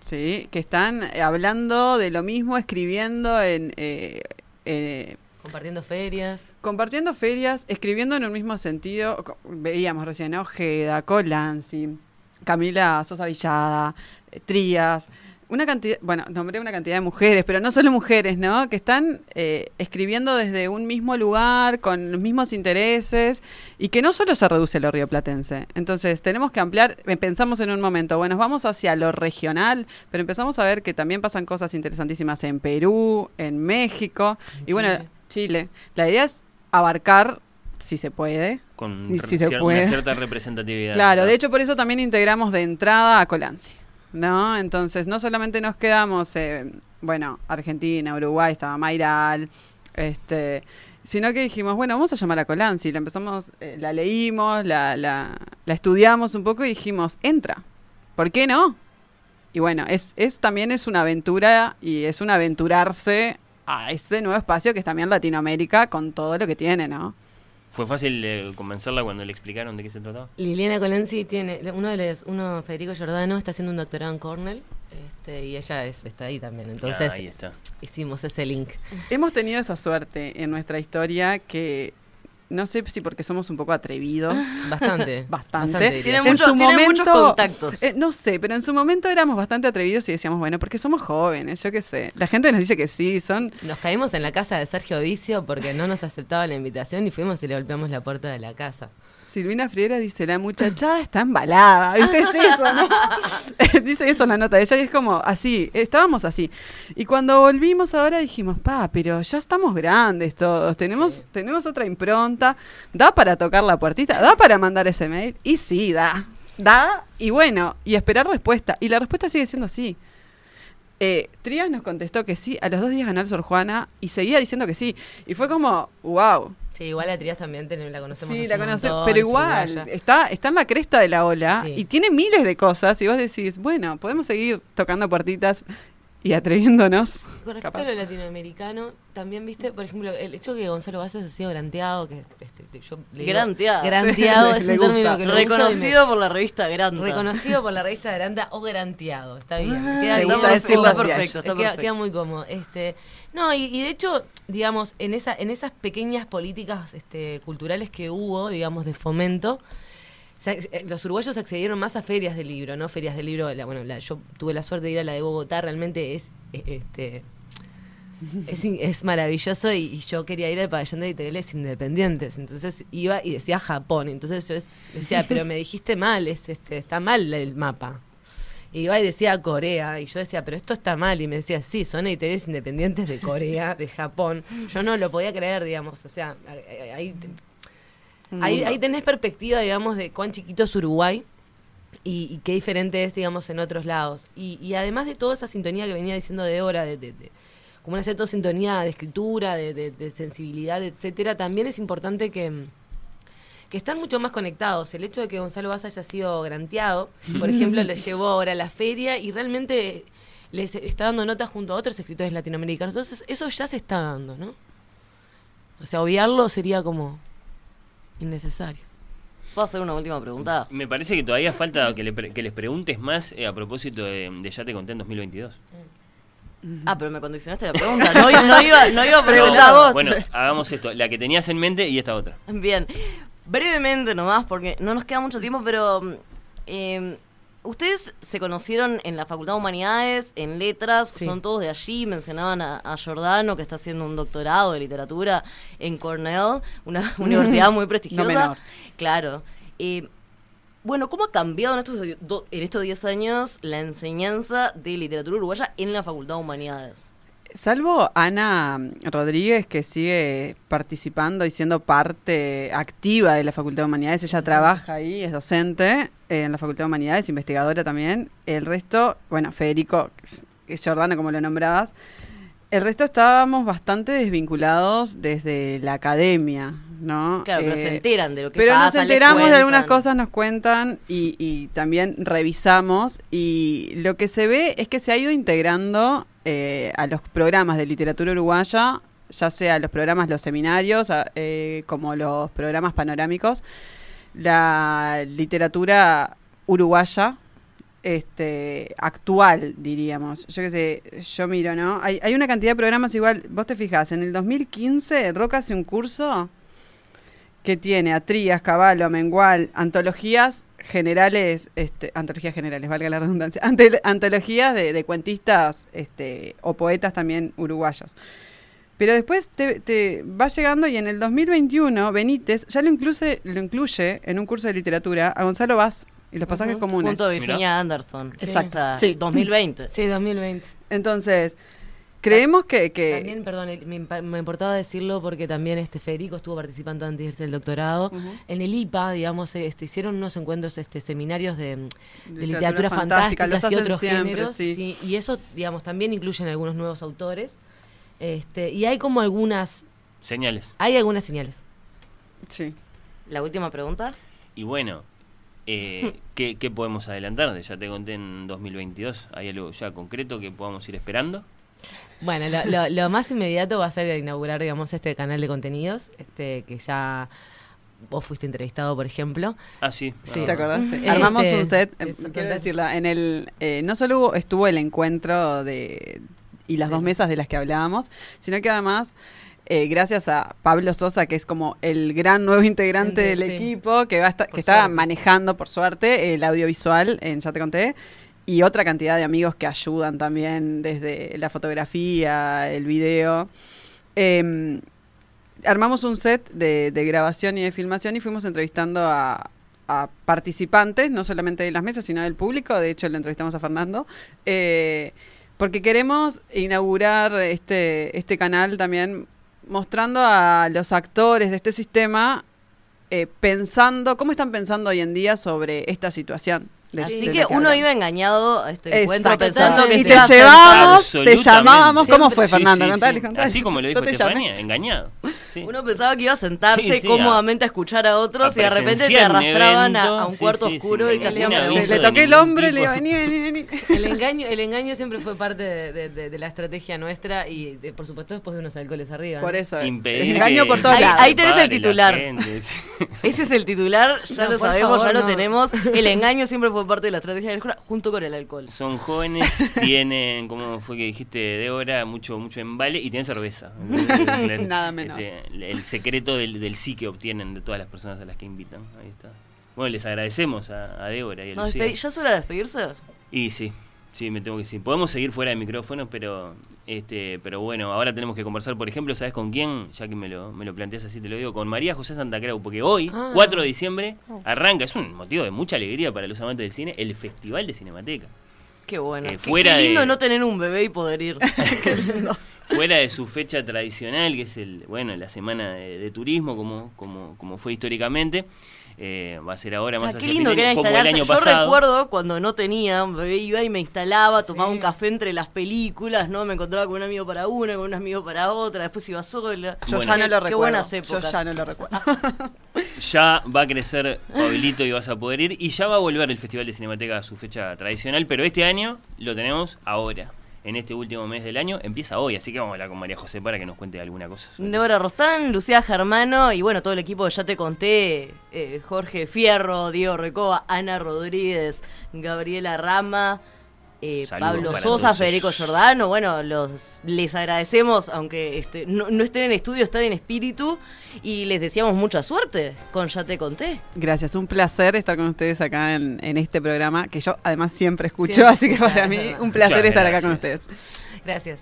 M: ¿sí? que están hablando de lo mismo, escribiendo en... eh, eh,
N: Compartiendo ferias.
M: compartiendo ferias, escribiendo en un mismo sentido. Veíamos recién a Ojeda, Colanzi, Camila Sosa Villada, eh, Trías. Una cantidad, bueno, nombré una cantidad de mujeres, pero no solo mujeres, ¿no? Que están eh, escribiendo desde un mismo lugar, con los mismos intereses, y que no solo se reduce lo rioplatense. Entonces, tenemos que ampliar, eh, pensamos en un momento, bueno, vamos hacia lo regional, pero empezamos a ver que también pasan cosas interesantísimas en Perú, en México, y bueno,
N: Chile.
M: La idea es abarcar, si se puede,
F: Con
M: y se puede.
F: una cierta representatividad.
M: Claro, de hecho por eso también integramos de entrada a Colanzi, ¿no? Entonces no solamente nos quedamos, eh, bueno, Argentina, Uruguay, estaba Mayral, este, sino que dijimos, bueno, vamos a llamar a Colanzi, la empezamos, eh, la leímos, la, la, la estudiamos un poco y dijimos, entra, ¿por qué no? Y bueno, es, es también es una aventura y es un aventurarse a ese nuevo espacio que es también Latinoamérica con todo lo que tiene, ¿no?
F: ¿Fue fácil eh, convencerla cuando le explicaron de qué se trataba?
N: Liliana Colenzi tiene, uno de los, uno, Federico Giordano, está haciendo un doctorado en Cornell, este, y ella es, está ahí también. Entonces,
F: Ah, ahí está.
N: hicimos ese link.
M: Hemos tenido esa suerte en nuestra historia que no sé si porque somos un poco atrevidos.
N: Bastante.
M: Bastante.
G: Tiene
N: yo.
G: mucho- tiene muchos contactos.
M: eh, no sé, pero en su momento éramos bastante atrevidos y decíamos, bueno, porque somos jóvenes, yo qué sé. La gente nos dice que sí, son.
N: Nos caímos en la casa de Sergio Vicio porque no nos aceptaba la invitación y fuimos y le golpeamos la puerta de la casa.
M: Silvina Friera dice, la muchachada está embalada. ¿Viste? Es eso, ¿no? dice eso en la nota de ella y es como así, estábamos así. Y cuando volvimos ahora dijimos, pa, pero ya estamos grandes todos, tenemos, tenemos otra impronta, da para tocar la puertita, da para mandar ese mail. Y sí, da. Da, y bueno, y esperar respuesta. Y la respuesta sigue siendo sí. Eh, Trías nos contestó que sí, a los dos días ganó el Sor Juana y seguía diciendo que sí. Y fue como, wow.
N: Sí, igual a Trías también ten- la conocemos
M: Sí,
N: hace
M: la
N: un
M: conoce,
N: montón,
M: pero igual,
N: uruguaya.
M: está, está en la cresta de la ola
N: Sí.
M: y tiene miles de cosas y vos decís, bueno, podemos seguir tocando puertitas y atreviéndonos.
N: Con respecto
M: capaz.
N: a lo latinoamericano, también viste, por ejemplo, el hecho de que Gonzalo Vázquez ha sido granteado, que este, yo le digo-
G: Granteado.
N: Granteado
M: Sí,
N: es
M: le
N: un término que lo uso
G: Reconocido por la revista Granta.
N: Reconocido por la revista Granda o granteado, está bien.
M: Ah,
N: queda, queda
M: gusta
N: muy
M: decirlo
G: perfecto, está
N: Queda-
G: perfecto.
N: queda muy cómodo. Este, no, y, y de hecho, digamos, en esa, en esas pequeñas políticas este, culturales que hubo, digamos, de fomento, los uruguayos accedieron más a ferias de libro, ¿no? Ferias de libro, la- bueno, la- yo tuve la suerte de ir a la de Bogotá, realmente es, eh, este, es, maravilloso y, yo quería ir al pabellón de editoriales independientes. Entonces iba y decía Japón. Entonces yo decía, pero me dijiste mal, es, este, está mal el mapa. Y iba y decía Corea. Y yo decía, pero esto está mal. Y me decía, sí, son editoriales independientes de Corea, de Japón. Yo no lo podía creer, digamos. O sea, ahí- ahí, ahí, ahí tenés perspectiva, digamos, de cuán chiquito es Uruguay y, y qué diferente es, digamos, en otros lados. Y, y además de toda esa sintonía que venía diciendo de hora, de, de- de- como una cierta sintonía de escritura, de, de- de sensibilidad, etcétera, también es importante que, que están mucho más conectados. El hecho de que Gonzalo Vaz haya sido granteado, por ejemplo, lo llevó ahora a la feria y realmente les está dando notas junto a otros escritores latinoamericanos. Entonces, eso ya se está dando, ¿no? O sea, obviarlo sería como innecesario.
G: ¿Puedo hacer una última pregunta?
F: Me parece que todavía falta que, le pre- que les preguntes más eh, a propósito de, de Ya te conté en 2022.
G: Ah, pero me condicionaste la pregunta. No, iba- no iba, no iba a preguntar vos.
F: Bueno, hagamos esto. La que tenías en mente y esta otra.
G: Bien. Brevemente nomás, porque no nos queda mucho tiempo, pero eh, ustedes se conocieron en la Facultad de Humanidades, en Letras,
N: Sí.
G: son todos de allí, mencionaban a, a Giordano, que está haciendo un doctorado de literatura en Cornell, una universidad muy prestigiosa.
M: menor.
G: Claro. Eh, bueno, ¿cómo ha cambiado en estos, en estos 10 años la enseñanza de literatura uruguaya en la Facultad de Humanidades?
M: Salvo Ana Rodríguez, que sigue participando y siendo parte activa de la Facultad de Humanidades. Ella trabaja ahí, es docente eh, en la Facultad de Humanidades, investigadora también. El resto, bueno, Federico, Jordana, como lo nombrabas. El resto estábamos bastante desvinculados desde la academia, ¿no?
G: Claro, pero
M: Eh,
G: se enteran de lo que
M: pero
G: pasa.
M: nos
G: les
M: enteramos de algunas cosas, nos cuentan y, y también revisamos. Y lo que se ve es que se ha ido integrando eh, a los programas de literatura uruguaya, ya sea los programas, los seminarios, eh, como los programas panorámicos, la literatura uruguaya. Este, actual, diríamos. Yo qué sé, yo miro, ¿no? Hay, hay una cantidad de programas igual, vos te fijas, en el 2015 Roca hace un curso que tiene a Trías, Caballo, Mengual, antologías generales, este, antologías generales, valga la redundancia, ante- antologías de, de cuentistas este, o poetas también uruguayos. Pero después te, te va llegando y en el 2021 Benítez ya lo incluye, lo incluye en un curso de literatura a Gonzalo Vaz y los pasajes
G: Ujú,
M: comunes.
G: Junto a Virginia Anderson.
M: Exacto.
G: O sea,
M: Sí.
G: 2020.
N: Sí, 2020.
M: Entonces, creemos que... que
N: También, perdón, me, importaba decirlo porque también este Federico estuvo participando antes de irse del doctorado. En el IPA, digamos, eh, este, hicieron unos encuentros, este, seminarios de, de
M: Literatura
N: literatura
M: fantástica,
N: y otros
M: siempre,
N: géneros.
M: sí.
N: sí, y eso, digamos, también incluyen algunos nuevos autores. Este, y hay como algunas,
F: Señales.
N: hay algunas señales.
M: Sí.
G: La última pregunta.
F: Y bueno, eh, ¿qué, qué podemos adelantar? de Ya te conté en 2022. ¿Hay algo ya concreto que podamos ir esperando?
N: Bueno, lo, lo- lo más inmediato va a ser inaugurar, digamos, este canal de contenidos, este que ya vos fuiste entrevistado, por ejemplo.
F: Ah, sí.
N: Sí.
M: ¿Te acordás? Sí.
N: Este,
M: Armamos un set, eh,
N: eso,
M: quiero decirlo, en el, eh, no solo hubo- estuvo el encuentro de y las dos mesas de las que hablábamos, sino que además, eh, gracias a Pablo Sosa, que es como el gran nuevo integrante
N: Sí,
M: del
N: sí.
M: equipo, que va a estar, que está manejando, por suerte, el audiovisual en Ya te conté, y otra cantidad de amigos que ayudan también desde la fotografía, el video. Em, armamos un set de, de grabación y de filmación y fuimos entrevistando a, participantes, no solamente de las mesas, sino del público. De hecho, le entrevistamos a Fernando. eh, porque queremos inaugurar este, este canal también mostrando a los actores de este sistema eh, pensando, cómo están pensando hoy en día sobre esta situación. De-
G: Así
M: de
G: que uno iba engañado a este encuentro pensando que
M: y
G: se
M: te
G: iba a hacer
M: llevábamos, te llamábamos. ¿Cómo fue, Fernando?
F: sí,
M: Contale,
F: sí.
M: contale.
F: Así como lo dijo. Estefanía, engañado. Sí.
G: Uno pensaba que iba a sentarse
F: Sí, sí,
G: cómodamente a, escuchar a otros
F: a
G: y de repente te arrastraban a,
F: evento.
G: a un
F: Sí,
G: cuarto
F: sí,
G: oscuro y te hacían preguntas.
M: Le toqué el hombro y le digo, vení, vení, vení.
N: El engaño, el engaño siempre fue parte de, de- de- de la estrategia nuestra y, de- por supuesto, después de unos alcoholes arriba.
M: Por eso. Engaño por todos
G: Ahí-
M: lados.
G: ahí tenés el titular. Ese es el titular, ya
N: No,
G: lo sabemos,
N: favor,
G: ya lo tenemos. El engaño siempre fue parte de la estrategia de la escuela junto con el alcohol.
F: Son jóvenes, tienen, como fue que dijiste, Débora, mucho mucho embale y tienen cerveza.
M: Nada menos.
F: Este, el secreto del, del sí que obtienen de todas las personas a las que invitan. Ahí está. Bueno, les agradecemos a, a Débora y a
G: ¿Nos
F: Lucía.
G: ¿Ya es hora de despedirse?
F: Y sí, Sí, me tengo que decir. Podemos seguir fuera de micrófonos, pero este, pero bueno, ahora tenemos que conversar, por ejemplo, ¿sabes con quién? Ya que me lo, me lo planteas así, te lo digo, con María José Santa Creu, porque hoy,
N: Ah.
F: 4 de diciembre, arranca, es un motivo de mucha alegría para los amantes del cine, el Festival de Cinemateca.
G: Qué bueno.
F: Eh,
G: Qué-
F: fuera
G: qué lindo
F: de-
G: no tener un bebé y poder ir.
F: Fuera de su fecha tradicional, que es el, bueno, la semana de, de turismo, como, como, como fue históricamente, eh, va a ser ahora más
G: Ah, qué lindo que era instalarse.
F: año
G: Yo
F: pasado.
G: recuerdo cuando no tenía, bebé iba y me instalaba, tomaba un café entre las películas, ¿no? Me encontraba con un amigo para una, con un amigo para otra, después iba sola.
M: Yo
F: Bueno.
M: ya no lo
G: Qué
M: recuerdo.
G: buenas
M: Yo
G: épocas.
M: ya no lo recuerdo.
F: Ya va a crecer Pablito y vas a poder ir. Y ya va a volver el Festival de Cinemateca a su fecha tradicional, pero este año lo tenemos ahora. En este último mes del año empieza hoy, así que vamos a hablar con María José para que nos cuente alguna cosa.
G: Débora Rostán, Lucía Germano y bueno, todo el equipo ya te conté, eh, Jorge Fierro, Diego Recoba, Ana Rodríguez, Gabriela Rama, eh, Pablo Sosa, Federico. Giordano, bueno, los les agradecemos, aunque este, no, no estén en estudio, están en espíritu y les deseamos mucha suerte con Ya te conté.
M: Gracias, un placer estar con ustedes acá en, en este programa, que yo además siempre escucho,
G: Siempre
M: así que para mí
G: verdad.
M: un placer
F: Muchas
M: estar acá con ustedes.
G: Gracias.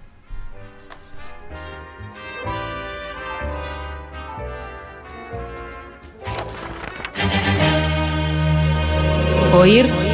A: Oír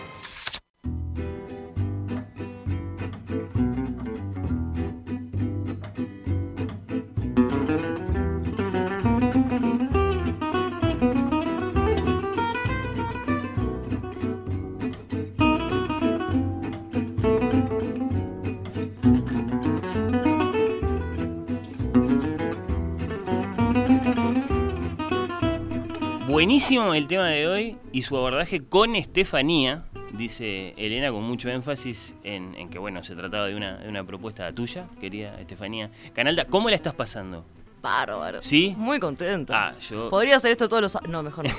F: Buenísimo el tema de hoy y su abordaje con Estefanía, dice Elena con mucho énfasis en, en que bueno, se trataba de una, de una propuesta tuya, querida Estefanía. Canalda, ¿cómo la estás pasando?
G: Bárbaro.
F: ¿Sí?
G: Muy contenta.
F: Ah, yo...
G: Podría hacer esto todos los... a- No, mejor no.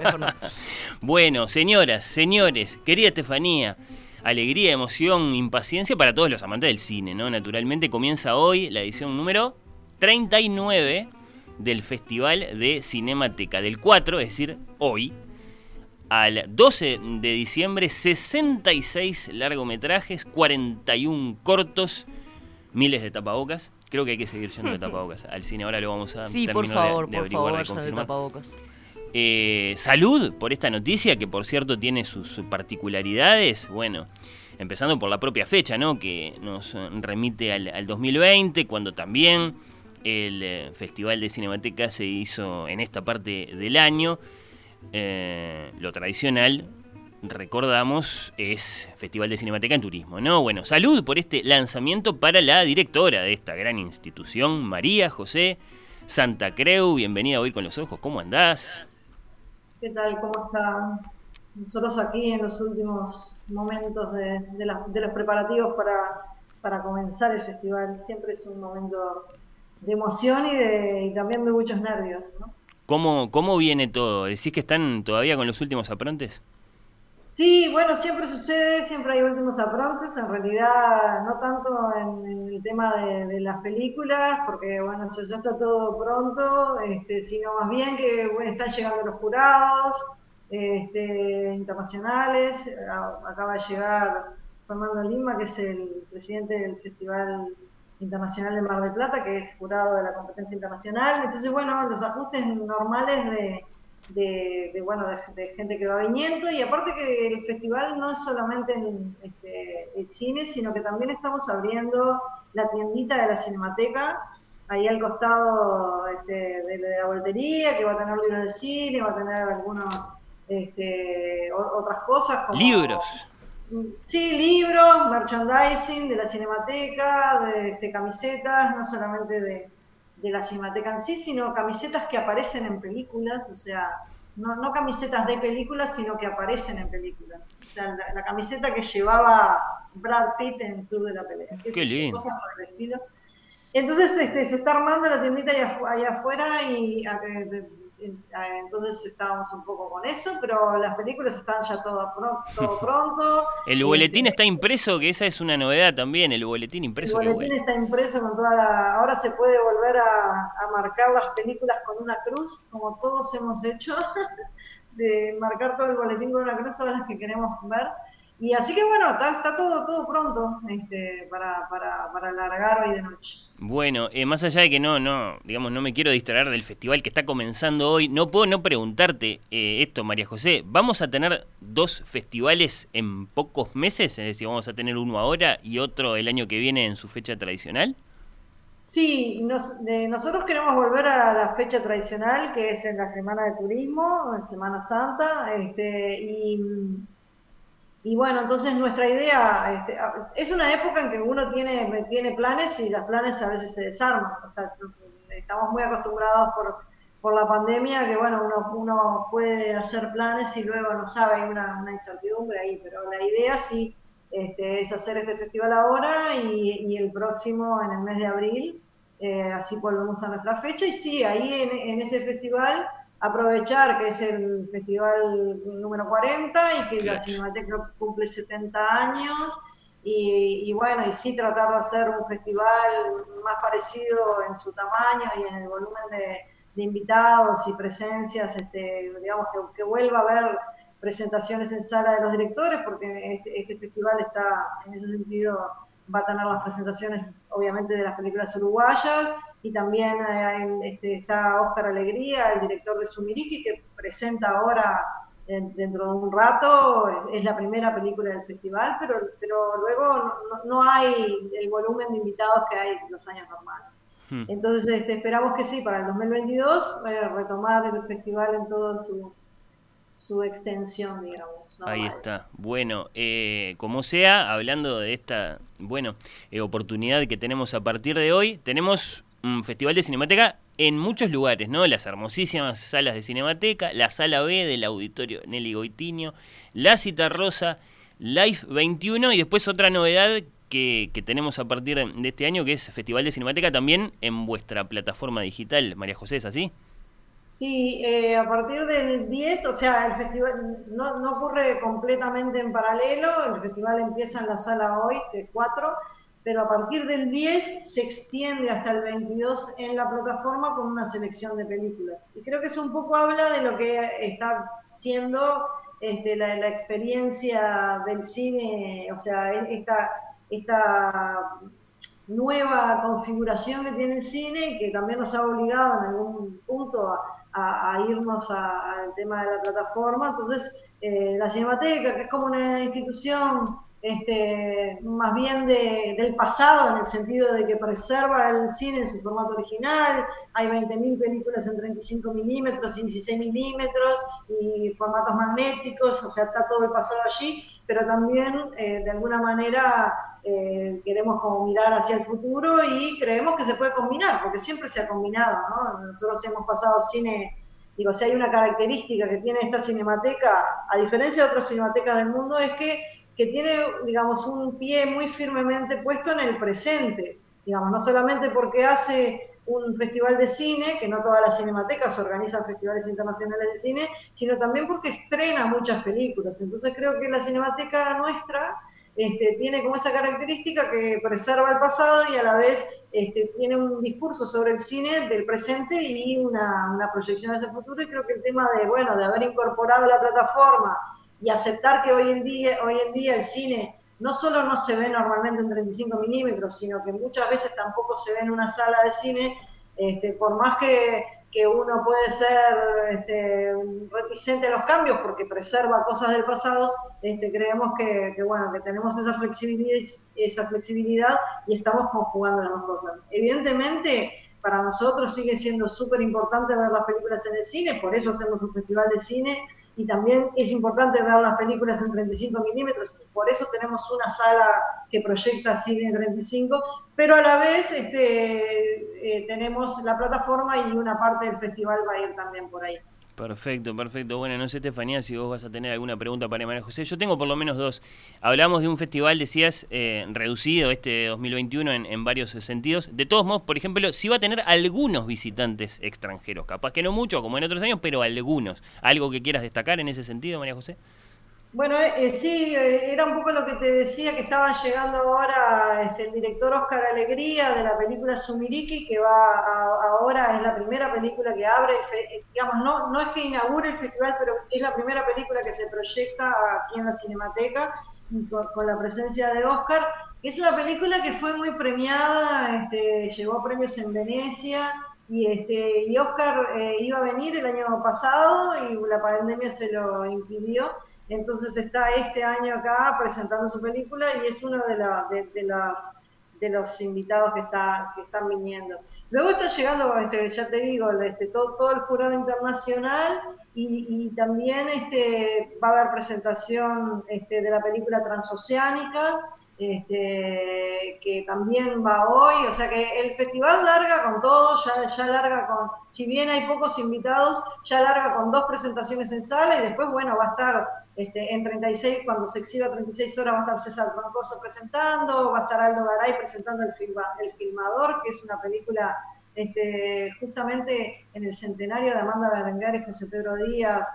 G: Mejor no.
F: Bueno, señoras, señores, querida Estefanía, alegría, emoción, impaciencia para todos los amantes del cine, ¿no? Naturalmente comienza hoy la edición número 39 del Festival de Cinemateca, del 4, es decir, hoy, al 12 de diciembre, 66 largometrajes, 41 cortos, miles de tapabocas. Creo que hay que seguir yendo de tapabocas al cine. Ahora lo vamos a
G: Sí, por
F: terminar de-
G: favor,
F: de
G: por favor,
F: de
G: de tapabocas.
F: Eh, salud por esta noticia, que por cierto tiene sus, sus particularidades. Bueno, empezando por la propia fecha, ¿no? Que nos remite al, al 2020, cuando también el eh, Festival de Cinemateca se hizo en esta parte del año. Eh, lo tradicional, recordamos, es Festival de Cinemateca en Turismo, ¿no? Bueno, salud por este lanzamiento para la directora de esta gran institución, María José Santa Creu. Bienvenida a Oír con los Ojos, ¿cómo andás?
O: ¿Qué tal? ¿Cómo están? Nosotros aquí en los últimos momentos de, de los preparativos para, para comenzar el festival. Siempre es un momento de emoción y, de, y también de muchos nervios. ¿no?
F: ¿Cómo, ¿Cómo viene todo? ¿Decís que están todavía con los últimos aprontes?
O: Sí, bueno, siempre sucede, siempre hay últimos aprontes, en realidad no tanto en, en el tema de, de las películas, porque bueno, eso ya está todo pronto, este, sino más bien que bueno, están llegando los jurados este, internacionales, acaba de llegar Fernando Lima, que es el presidente del Festival Internacional de Mar del Plata, que es jurado de la competencia internacional, entonces bueno, los ajustes normales de de, bueno de, gente que va viniendo y aparte que el festival no es solamente en este, el cine sino que también estamos abriendo la tiendita de la cinemateca ahí al costado este, de la voltería que va a tener libros de cine va a tener algunos este, otras cosas como
F: Libros.
O: Sí, libros, merchandising de la cinemateca, de, camisetas, no solamente de, de la cinemateca en sí, sino camisetas que aparecen en películas, o sea, no, no camisetas de películas, sino que aparecen en películas. O sea, la, la camiseta que llevaba Brad Pitt en Club de la Pelea.
F: Qué lindo.
O: Cosas por el estilo. Entonces este, se está armando la tiendita allá, allá afuera y a- de- de- eh, entonces estábamos un poco con eso, pero las películas están ya todo, pro- todo pronto.
F: El boletín está impreso, que esa es una novedad también, el boletín impreso.
O: El boletín está impreso con toda la... Ahora se puede volver a, a marcar las películas con una cruz, como todos hemos hecho de marcar todo el boletín con una cruz, todas las que queremos ver. Y así que bueno, está, está todo, todo pronto este, para, para, para alargar hoy de noche.
F: Bueno, eh, más allá de que no, no, digamos, no me quiero distraer del festival que está comenzando hoy, no puedo no preguntarte eh, esto, María José. ¿Vamos a tener dos festivales en pocos meses? Es decir, vamos a tener uno ahora y otro el año que viene en su fecha tradicional.
O: Sí, nos- de- nosotros queremos volver a la fecha tradicional, que es en la Semana de Turismo, en Semana Santa, este, y, y bueno, entonces nuestra idea, este, es una época en que uno tiene, tiene planes y los planes a veces se desarman. Estamos muy acostumbrados por, por la pandemia que bueno, uno, uno puede hacer planes y luego no sabe, hay una, incertidumbre ahí, pero la idea sí este, es hacer este festival ahora y, y el próximo en el mes de abril, eh, así volvemos a nuestra fecha y sí, ahí en ese festival aprovechar que es el festival número 40 y que la Cinemateca cumple 70 años. Y, y bueno, y sí tratar de hacer un festival más parecido en su tamaño y en el volumen de, de invitados y presencias, este, digamos que, que vuelva a haber presentaciones en sala de los directores, porque este, este festival está, en ese sentido, va a tener las presentaciones, obviamente, de las películas uruguayas, y también eh, este, está Óscar Alegría, el director de Sumiriki, que presenta ahora, en- dentro de un rato, es la primera película del festival, pero, pero luego no, hay el volumen de invitados que hay en los años normales.
F: Hmm.
O: Entonces este, esperamos que sí, para el 2022, eh, retomar el festival en toda su, su extensión, digamos.
F: Ahí está. Bueno, eh, como sea, hablando de esta, bueno, eh, oportunidad que tenemos a partir de hoy, tenemos festival de Cinemateca en muchos lugares, ¿no? Las hermosísimas salas de Cinemateca, la sala B del auditorio Nelly Goitiño, la Cita Rosa, Life 21 y después otra novedad que, que tenemos a partir de este año que es Festival de Cinemateca también en vuestra plataforma digital. María José, ¿es así?
O: Sí, eh, a partir del 10, o sea, el festival no, no ocurre completamente en paralelo, el festival empieza en la sala hoy, de 4, pero a partir del 10 se extiende hasta el 22 en la plataforma con una selección de películas. Y creo que eso un poco habla de lo que está siendo este, la, experiencia del cine, o sea, esta, esta nueva configuración que tiene el cine que también nos ha obligado en algún punto a, a- a irnos al tema de la plataforma. Entonces, eh, la Cinemateca, que es como una institución este, más bien de- del pasado, en el sentido de que preserva el cine en su formato original, hay 20.000 películas en 35 milímetros y 16 milímetros y formatos magnéticos, o sea, está todo el pasado allí, pero también eh, de alguna manera eh, queremos como mirar hacia el futuro y creemos que se puede combinar, porque siempre se ha combinado, ¿no? Nosotros hemos pasado cine, digo, si hay una característica que tiene esta cinemateca, a diferencia de otras cinematecas del mundo, es que, que tiene, digamos, un pie muy firmemente puesto en el presente, digamos, no solamente porque hace un festival de cine, que no todas las cinematecas organizan festivales internacionales de cine, sino también porque estrena muchas películas. Entonces creo que la cinemateca nuestra este, tiene como esa característica que preserva el pasado y a la vez este, tiene un discurso sobre el cine del presente y una, una proyección hacia el futuro. Y creo que el tema de, bueno, de haber incorporado la plataforma y aceptar que hoy en día, hoy en día el cine no solo no se ve normalmente en 35 milímetros, sino que muchas veces tampoco se ve en una sala de cine, este, por más que, que uno puede ser este, reticente a los cambios porque preserva cosas del pasado, este, creemos que, bueno, que tenemos esa flexibilidad, esa flexibilidad y estamos conjugando las dos cosas. Evidentemente, para nosotros sigue siendo súper importante ver las películas en el cine, por eso hacemos un festival de cine y también es importante ver las películas en 35 milímetros, por eso tenemos una sala que proyecta cine en 35, pero a la vez este, eh, tenemos la plataforma y una parte del festival va a ir también por ahí.
F: Perfecto, perfecto. Bueno, no sé, Estefanía, si vos vas a tener alguna pregunta para María José. Yo tengo por lo menos dos. Hablamos de un festival, decías, eh, reducido este 2021 en, en varios sentidos. De todos modos, por ejemplo, si va a tener algunos visitantes extranjeros. Capaz que no mucho, como en otros años, pero algunos. ¿Algo que quieras destacar en ese sentido, María José?
O: Bueno, eh, eh, sí, eh, era un poco lo que te decía, que estaba llegando ahora este, el director Oscar Alegría de la película Sumiriki, que va a- ahora, es la primera película que abre, eh, digamos, no, no es que inaugure el festival, pero es la primera película que se proyecta aquí en la Cinemateca, con, con la presencia de Oscar. Es una película que fue muy premiada, este, llegó a premios en Venecia, y, este, y Oscar iba a venir el año pasado y la pandemia se lo impidió. Entonces está este año acá presentando su película y es uno de, la- de, de las, los invitados que, está, que están viniendo. Luego está llegando, este, ya te digo, este, todo, el jurado internacional y, también este, va a haber presentación de la película Transoceánica, que también va hoy, o sea que el festival larga con todo, ya, ya larga con, si bien hay pocos invitados, ya larga con dos presentaciones en sala y después, bueno, va a estar este, en 36, cuando se exhiba 36 horas va a estar César Troncoso presentando, va a estar Aldo Garay presentando el, filma- el Filmador, que es una película este, justamente en el centenario de Amanda Berenguer y José Pedro Díaz,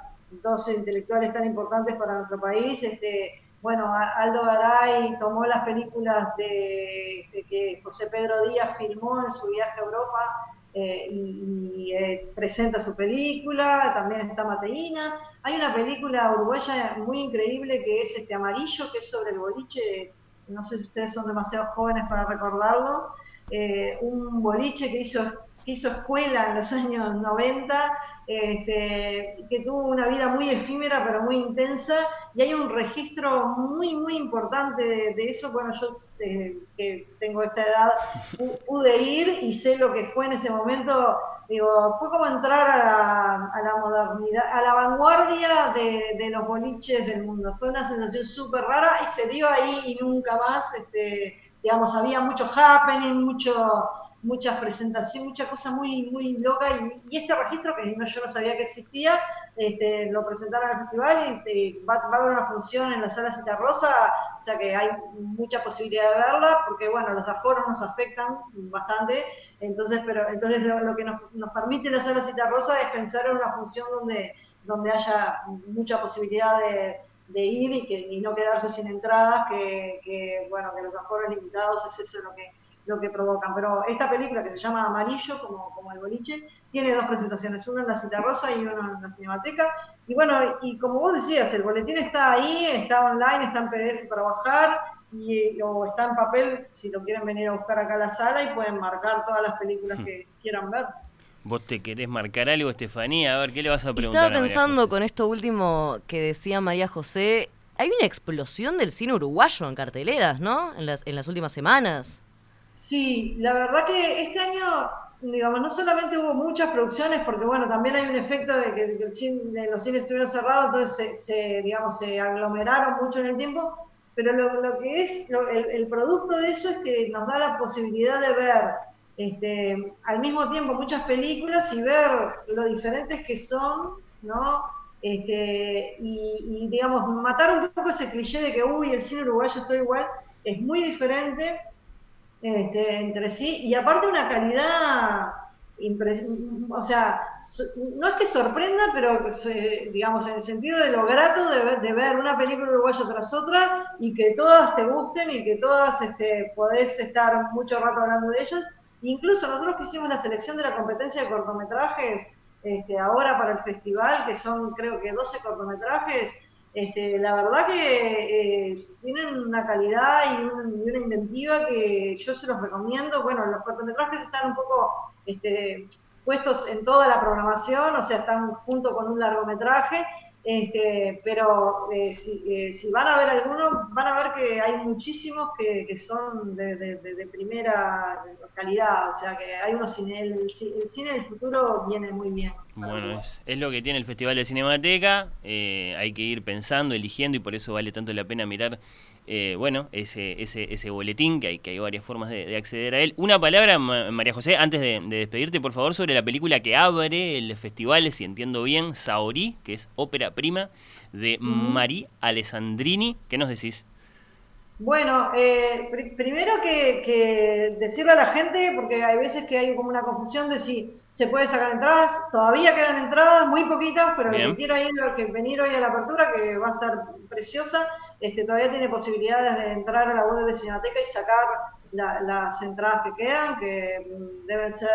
O: dos intelectuales tan importantes para nuestro país, este, bueno, Aldo Garay tomó las películas de que José Pedro Díaz filmó en su viaje a Europa eh, y, y, eh, presenta su película, también está Mateína. Hay una película uruguaya muy increíble que es este Amarillo, que es sobre el boliche, no sé si ustedes son demasiado jóvenes para recordarlo, eh, un boliche que hizo, que hizo escuela en los años 90, este, que tuvo una vida muy efímera pero muy intensa, y hay un registro muy, muy importante de, de eso. Bueno, yo eh, que tengo esta edad pu- pude ir y sé lo que fue en ese momento. Digo, fue como entrar a la, a la modernidad, a la vanguardia de, de los boliches del mundo. Fue una sensación súper rara y se dio ahí y nunca más. Este, digamos, había mucho happening, mucho, muchas presentaciones, mucha cosa muy, muy loca y, este registro que no, yo no sabía que existía, este, lo presentaron al festival y va, va a haber una función en la sala Cita Rosa, o sea que hay mucha posibilidad de verla, porque bueno, los aforos nos afectan bastante, entonces, pero entonces lo, que nos, nos permite la sala Cita Rosa es pensar en una función donde, donde haya mucha posibilidad de, ir y, que, y no quedarse sin entradas, que, bueno, que los aforos limitados es eso lo que, lo que provocan. Pero esta película que se llama Amarillo, como, como el boliche, tiene dos presentaciones, una en la Cita Rosa y una en la Cinemateca. Y bueno, y como vos decías, el boletín está ahí, está online, está en PDF para bajar, y, o está en papel si lo quieren venir a buscar acá a la sala y pueden marcar todas las películas que quieran ver.
F: ¿Vos te querés marcar algo, Estefanía? A ver, ¿qué le vas a preguntar?
G: Estaba
F: a María
G: pensando con esto último que decía María José. Hay una explosión del cine uruguayo en carteleras, ¿no? En las, en las últimas semanas.
O: Sí, la verdad que este año, digamos, no solamente hubo muchas producciones, porque bueno, también hay un efecto de que, el cine- los cines estuvieron cerrados, entonces se, digamos, se aglomeraron mucho en el tiempo, pero lo, que es, lo- el, el producto de eso es que nos da la posibilidad de ver este, al mismo tiempo muchas películas y ver lo diferentes que son, ¿no? Este, y, y, digamos, matar un poco ese cliché de que, uy, el cine uruguayo está igual, es muy diferente este, entre sí, y aparte una calidad, o sea, no es que sorprenda, pero digamos, en el sentido de lo grato de ver, de ver una película uruguaya tras otra y que todas te gusten y que todas este, podés estar mucho rato hablando de ellas. Incluso nosotros que hicimos la selección de la competencia de cortometrajes, este, ahora para el festival, que son creo que 12 cortometrajes, este, la verdad que eh, tienen una calidad y, un- y una inventiva que yo se los recomiendo. Bueno, los cortometrajes están un poco este, puestos en toda la programación, o sea, están junto con un largometraje, este, pero eh, si, eh, si van a ver algunos, van a ver que hay muchísimos que, que son de, de- de- primera calidad, o sea, que hay unos cine, el, el cine del futuro viene muy bien.
F: Bueno, es, es lo que tiene el Festival de Cinemateca. eh, hay que ir pensando, eligiendo y por eso vale tanto la pena mirar, eh, bueno, ese, ese, ese boletín, que hay, que hay varias formas de, de acceder a él. Una palabra, Ma- María José, antes de, de despedirte, por favor, sobre la película que abre el festival, si entiendo bien, Saorí, que es ópera prima de. Marí Alessandrini. ¿Qué nos decís?
O: Bueno, eh, pri- primero que, que decirle a la gente, porque hay veces que hay como una confusión de si se puede sacar entradas, todavía quedan entradas, muy poquitas, pero el
F: Bien.
O: que quiera ir, que venir hoy a la apertura, que va a estar preciosa, este, todavía tiene posibilidades de entrar a la web de Cinemateca y sacar la- las entradas que quedan, que mm, deben ser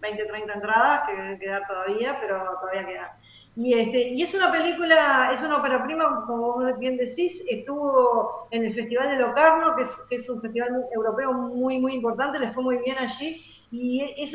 O: 20, 30 entradas que deben quedar todavía, pero todavía quedan. Y, este, y es una película, es una ópera prima, como vos bien decís, estuvo en el Festival de Locarno, que es, que es un festival europeo muy, muy importante, les fue muy bien allí, y es,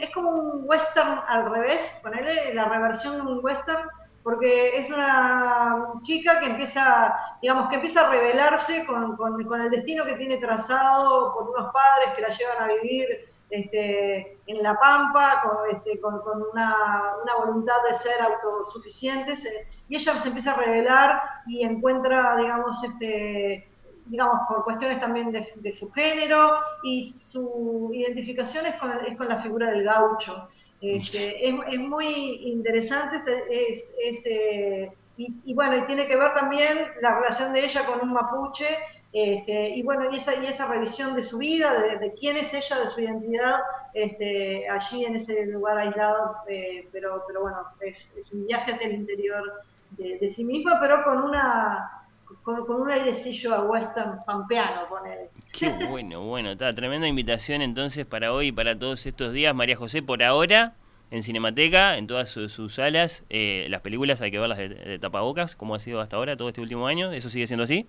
O: es como un western al revés, ponele la reversión de un western, porque es una chica que empieza, digamos, que empieza a rebelarse con, con- con el destino que tiene trazado por unos padres que la llevan a vivir este, en la pampa, con, este, con, con una, una voluntad de ser autosuficientes, eh, y ella se empieza a rebelar y encuentra, digamos, este, digamos, por cuestiones también de, de su género, y su identificación es con, es con la figura del gaucho. Este, es, es muy interesante, este, es, es, eh, y, y bueno, y tiene que ver también la relación de ella con un mapuche, este, y bueno, y esa, y esa revisión de su vida, de, de quién es ella, de su identidad, este, allí en ese lugar aislado, eh, pero, pero bueno, es, un viaje hacia el interior de, sí misma, pero con una con, un airecillo a western pampeano, ponele.
F: Qué bueno, bueno, está tremenda invitación entonces para hoy y para todos estos días. María José, por ahora, en Cinemateca, en todas sus, sus salas, eh, las películas hay que verlas de tapabocas, como ha sido hasta ahora, todo este último año. ¿Eso sigue siendo así?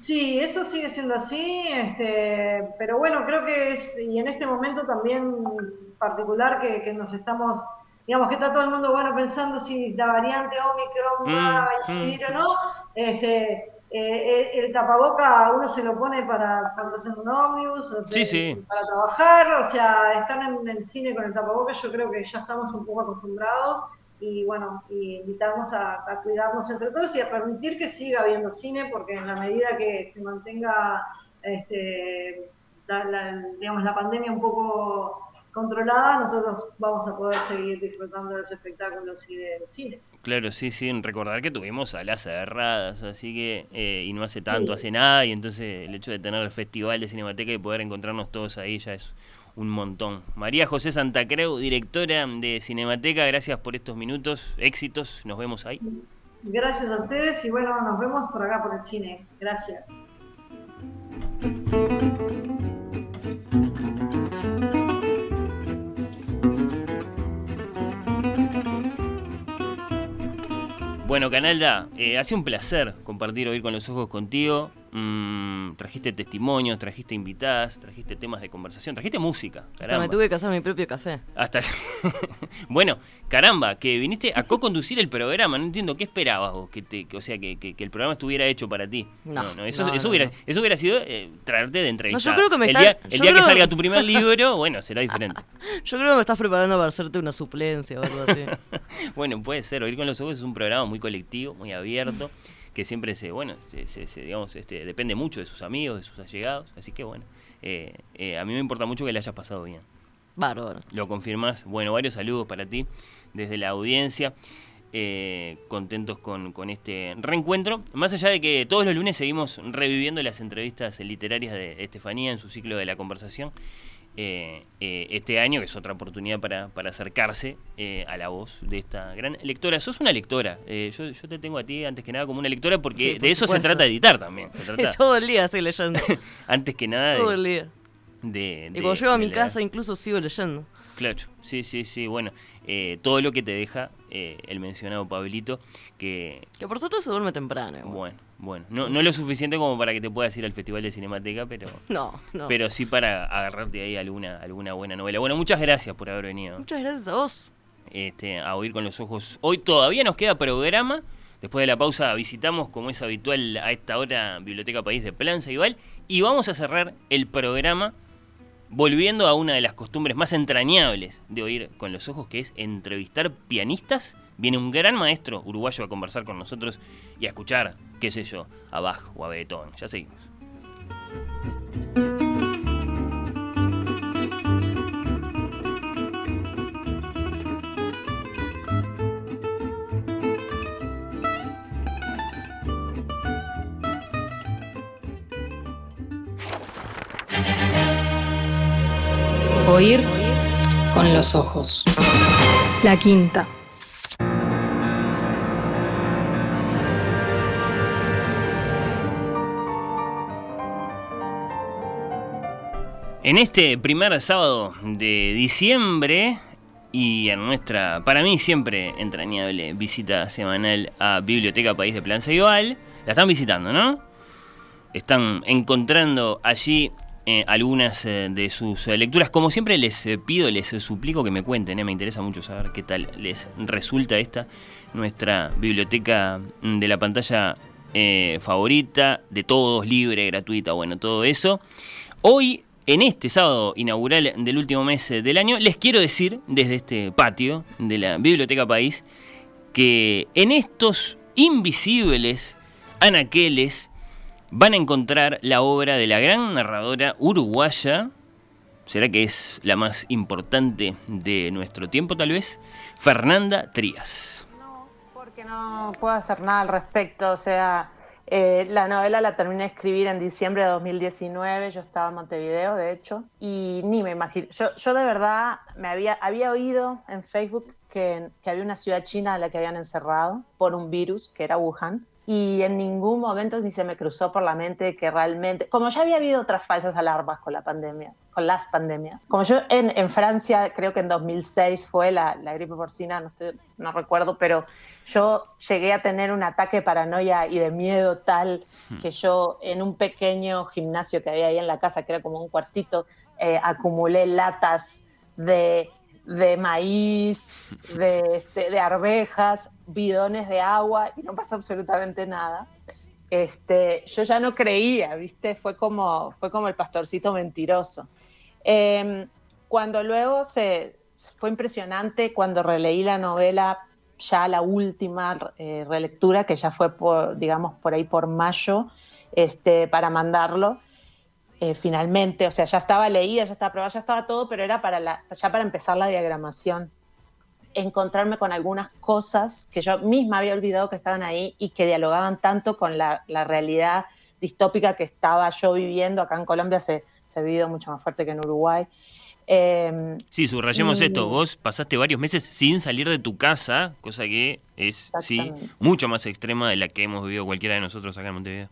O: Sí, eso sigue siendo así, este, pero bueno, creo que es, y en este momento también particular que, que nos estamos, digamos que está todo el mundo bueno pensando si la variante Omicron va a
F: Mm,
O: incidir o no, este, eh, el, el tapaboca uno se lo pone para cuando hacen un ómnibus, o sea,
F: Sí, sí.
O: para trabajar, o sea, estar en el cine con el tapaboca, yo creo que ya estamos un poco acostumbrados y bueno, y invitarnos a, a cuidarnos entre todos y a permitir que siga habiendo cine, porque en la medida que se mantenga este, la, la- digamos, la pandemia un poco controlada, nosotros vamos a poder seguir disfrutando de los espectáculos y del cine.
F: Claro, sí, sí, recordar que tuvimos salas cerradas, así que, eh, y no hace tanto,
O: Sí.
F: hace nada, y entonces el hecho de tener el festival de Cinemateca y poder encontrarnos todos ahí ya es un montón. María José Santa Creu, directora de Cinemateca, gracias por estos minutos, éxitos, nos vemos ahí.
O: Gracias a ustedes y bueno, nos vemos por acá por el cine. Gracias.
F: Bueno, Canalda, eh, ha sido un placer compartir Oír con los Ojos contigo. Mm, trajiste testimonios, trajiste invitadas, trajiste temas de conversación, trajiste música.
G: Hasta
F: caramba.
G: me tuve que hacer mi propio café.
F: Hasta bueno, caramba, que viniste a co-conducir el programa, no entiendo qué esperabas vos, que te, que- o sea, que, que- que el programa estuviera hecho para ti.
G: No,
F: eso,
G: no,
F: eso
G: no,
F: hubiera, eso hubiera sido eh, traerte de entrevista.
G: creo que me
F: el día, el
G: yo
F: que salga tu primer libro, bueno, será diferente.
G: Yo creo que me estás preparando para hacerte una suplencia o algo así.
F: bueno, puede ser. Oír con los ojos es un programa muy colectivo, muy abierto, que siempre se, bueno, se, se- se, digamos, este, depende mucho de sus amigos, de sus allegados. Así que bueno, eh, eh, a mí me importa mucho que le hayas pasado bien.
G: Bárbaro.
F: ¿Lo confirmas? Bueno, varios saludos para ti desde la audiencia. eh, contentos con, con este reencuentro. Más allá de que todos los lunes seguimos reviviendo las entrevistas literarias de Estefanía en su ciclo de la conversación. Eh, eh, este año, que es otra oportunidad para, para acercarse eh, a la voz de esta gran lectora. Sos una lectora. yo, yo te tengo a ti antes que nada como una lectora porque
G: Sí, por
F: de eso se trata de editar también. Se
G: Sí, todo el día estoy leyendo.
F: antes que nada de,
G: todo el día.
F: de-
G: Y
F: de-
G: cuando llego a
F: de
G: mi casa incluso sigo leyendo.
F: Claro, sí, sí, sí. Bueno, eh, todo lo que te deja eh, el mencionado Pablito, que...
G: Que por suerte se duerme temprano.
F: Bueno, bueno. No, no lo suficiente como para que te puedas ir al Festival de Cinemateca, pero...
G: No, no.
F: Pero sí para agarrarte ahí alguna, alguna buena novela. Bueno, muchas gracias por haber venido
G: Muchas gracias a vos.
F: este, a oír con los ojos. Hoy todavía nos queda programa. Después de la pausa visitamos, como es habitual a esta hora, Biblioteca País de Planza Igual. Y vamos a cerrar el programa volviendo a una de las costumbres más entrañables de oír con los ojos, que es entrevistar pianistas. Viene un gran maestro uruguayo a conversar con nosotros y a escuchar, qué sé yo, a Bach o a Beethoven. Ya seguimos.
A: Oír con los ojos. La quinta.
F: En este primer sábado de diciembre y en nuestra, para mí siempre entrañable visita semanal a Biblioteca País de Plan Ceibal, la están visitando, ¿no? Están encontrando allí eh, algunas eh, de sus eh, lecturas. Como siempre les pido, les suplico que me cuenten, me interesa mucho saber qué tal les resulta esta, nuestra biblioteca de la pantalla favorita, de todos, libre, gratuita, bueno, todo eso. Hoy, en este sábado inaugural del último mes eh, del año, les quiero decir desde este patio de la Biblioteca País que en estos invisibles anaqueles van a encontrar la obra de la gran narradora uruguaya, será que es la más importante de nuestro tiempo tal vez, Fernanda Trías.
P: porque no puedo hacer nada al respecto. O sea, eh, la novela la terminé de escribir en diciembre de 2019. Yo estaba en Montevideo, de hecho, y ni me imagino. Yo, yo de verdad me había, había oído en Facebook que, que había una ciudad china a la que habían encerrado por un virus que era Wuhan. Y en ningún momento ni se me cruzó por la mente que realmente, como ya había habido otras falsas alarmas con la pandemia, con las pandemias, como yo en, en Francia, creo que en 2006 fue la, la gripe porcina, no, estoy- no recuerdo, pero yo llegué a tener un ataque de paranoia y de miedo tal que yo en un pequeño gimnasio que había ahí en la casa, que era como un cuartito, eh, acumulé latas de, de maíz, de, este, de arvejas, bidones de agua y no pasó absolutamente nada. Este, yo ya no creía, ¿viste? Fue como, fue como el pastorcito mentiroso. Eh, cuando luego se fue impresionante cuando releí la novela, ya la última eh, relectura, que ya fue por, digamos, por ahí por mayo, este, para mandarlo. Eh, finalmente, o sea, ya estaba leída, ya estaba aprobada, ya estaba todo, pero era para la, ya para empezar la diagramación. Encontrarme con algunas cosas que yo misma había olvidado que estaban ahí y que dialogaban tanto con la, la realidad distópica que estaba yo viviendo. Acá en Colombia se, se ha vivido mucho más fuerte que en Uruguay. Eh,
F: Sí, subrayemos
P: y-
F: esto. Vos pasaste varios meses sin salir de tu casa, cosa que es, sí, mucho más extrema de la que hemos vivido cualquiera de nosotros acá en Montevideo.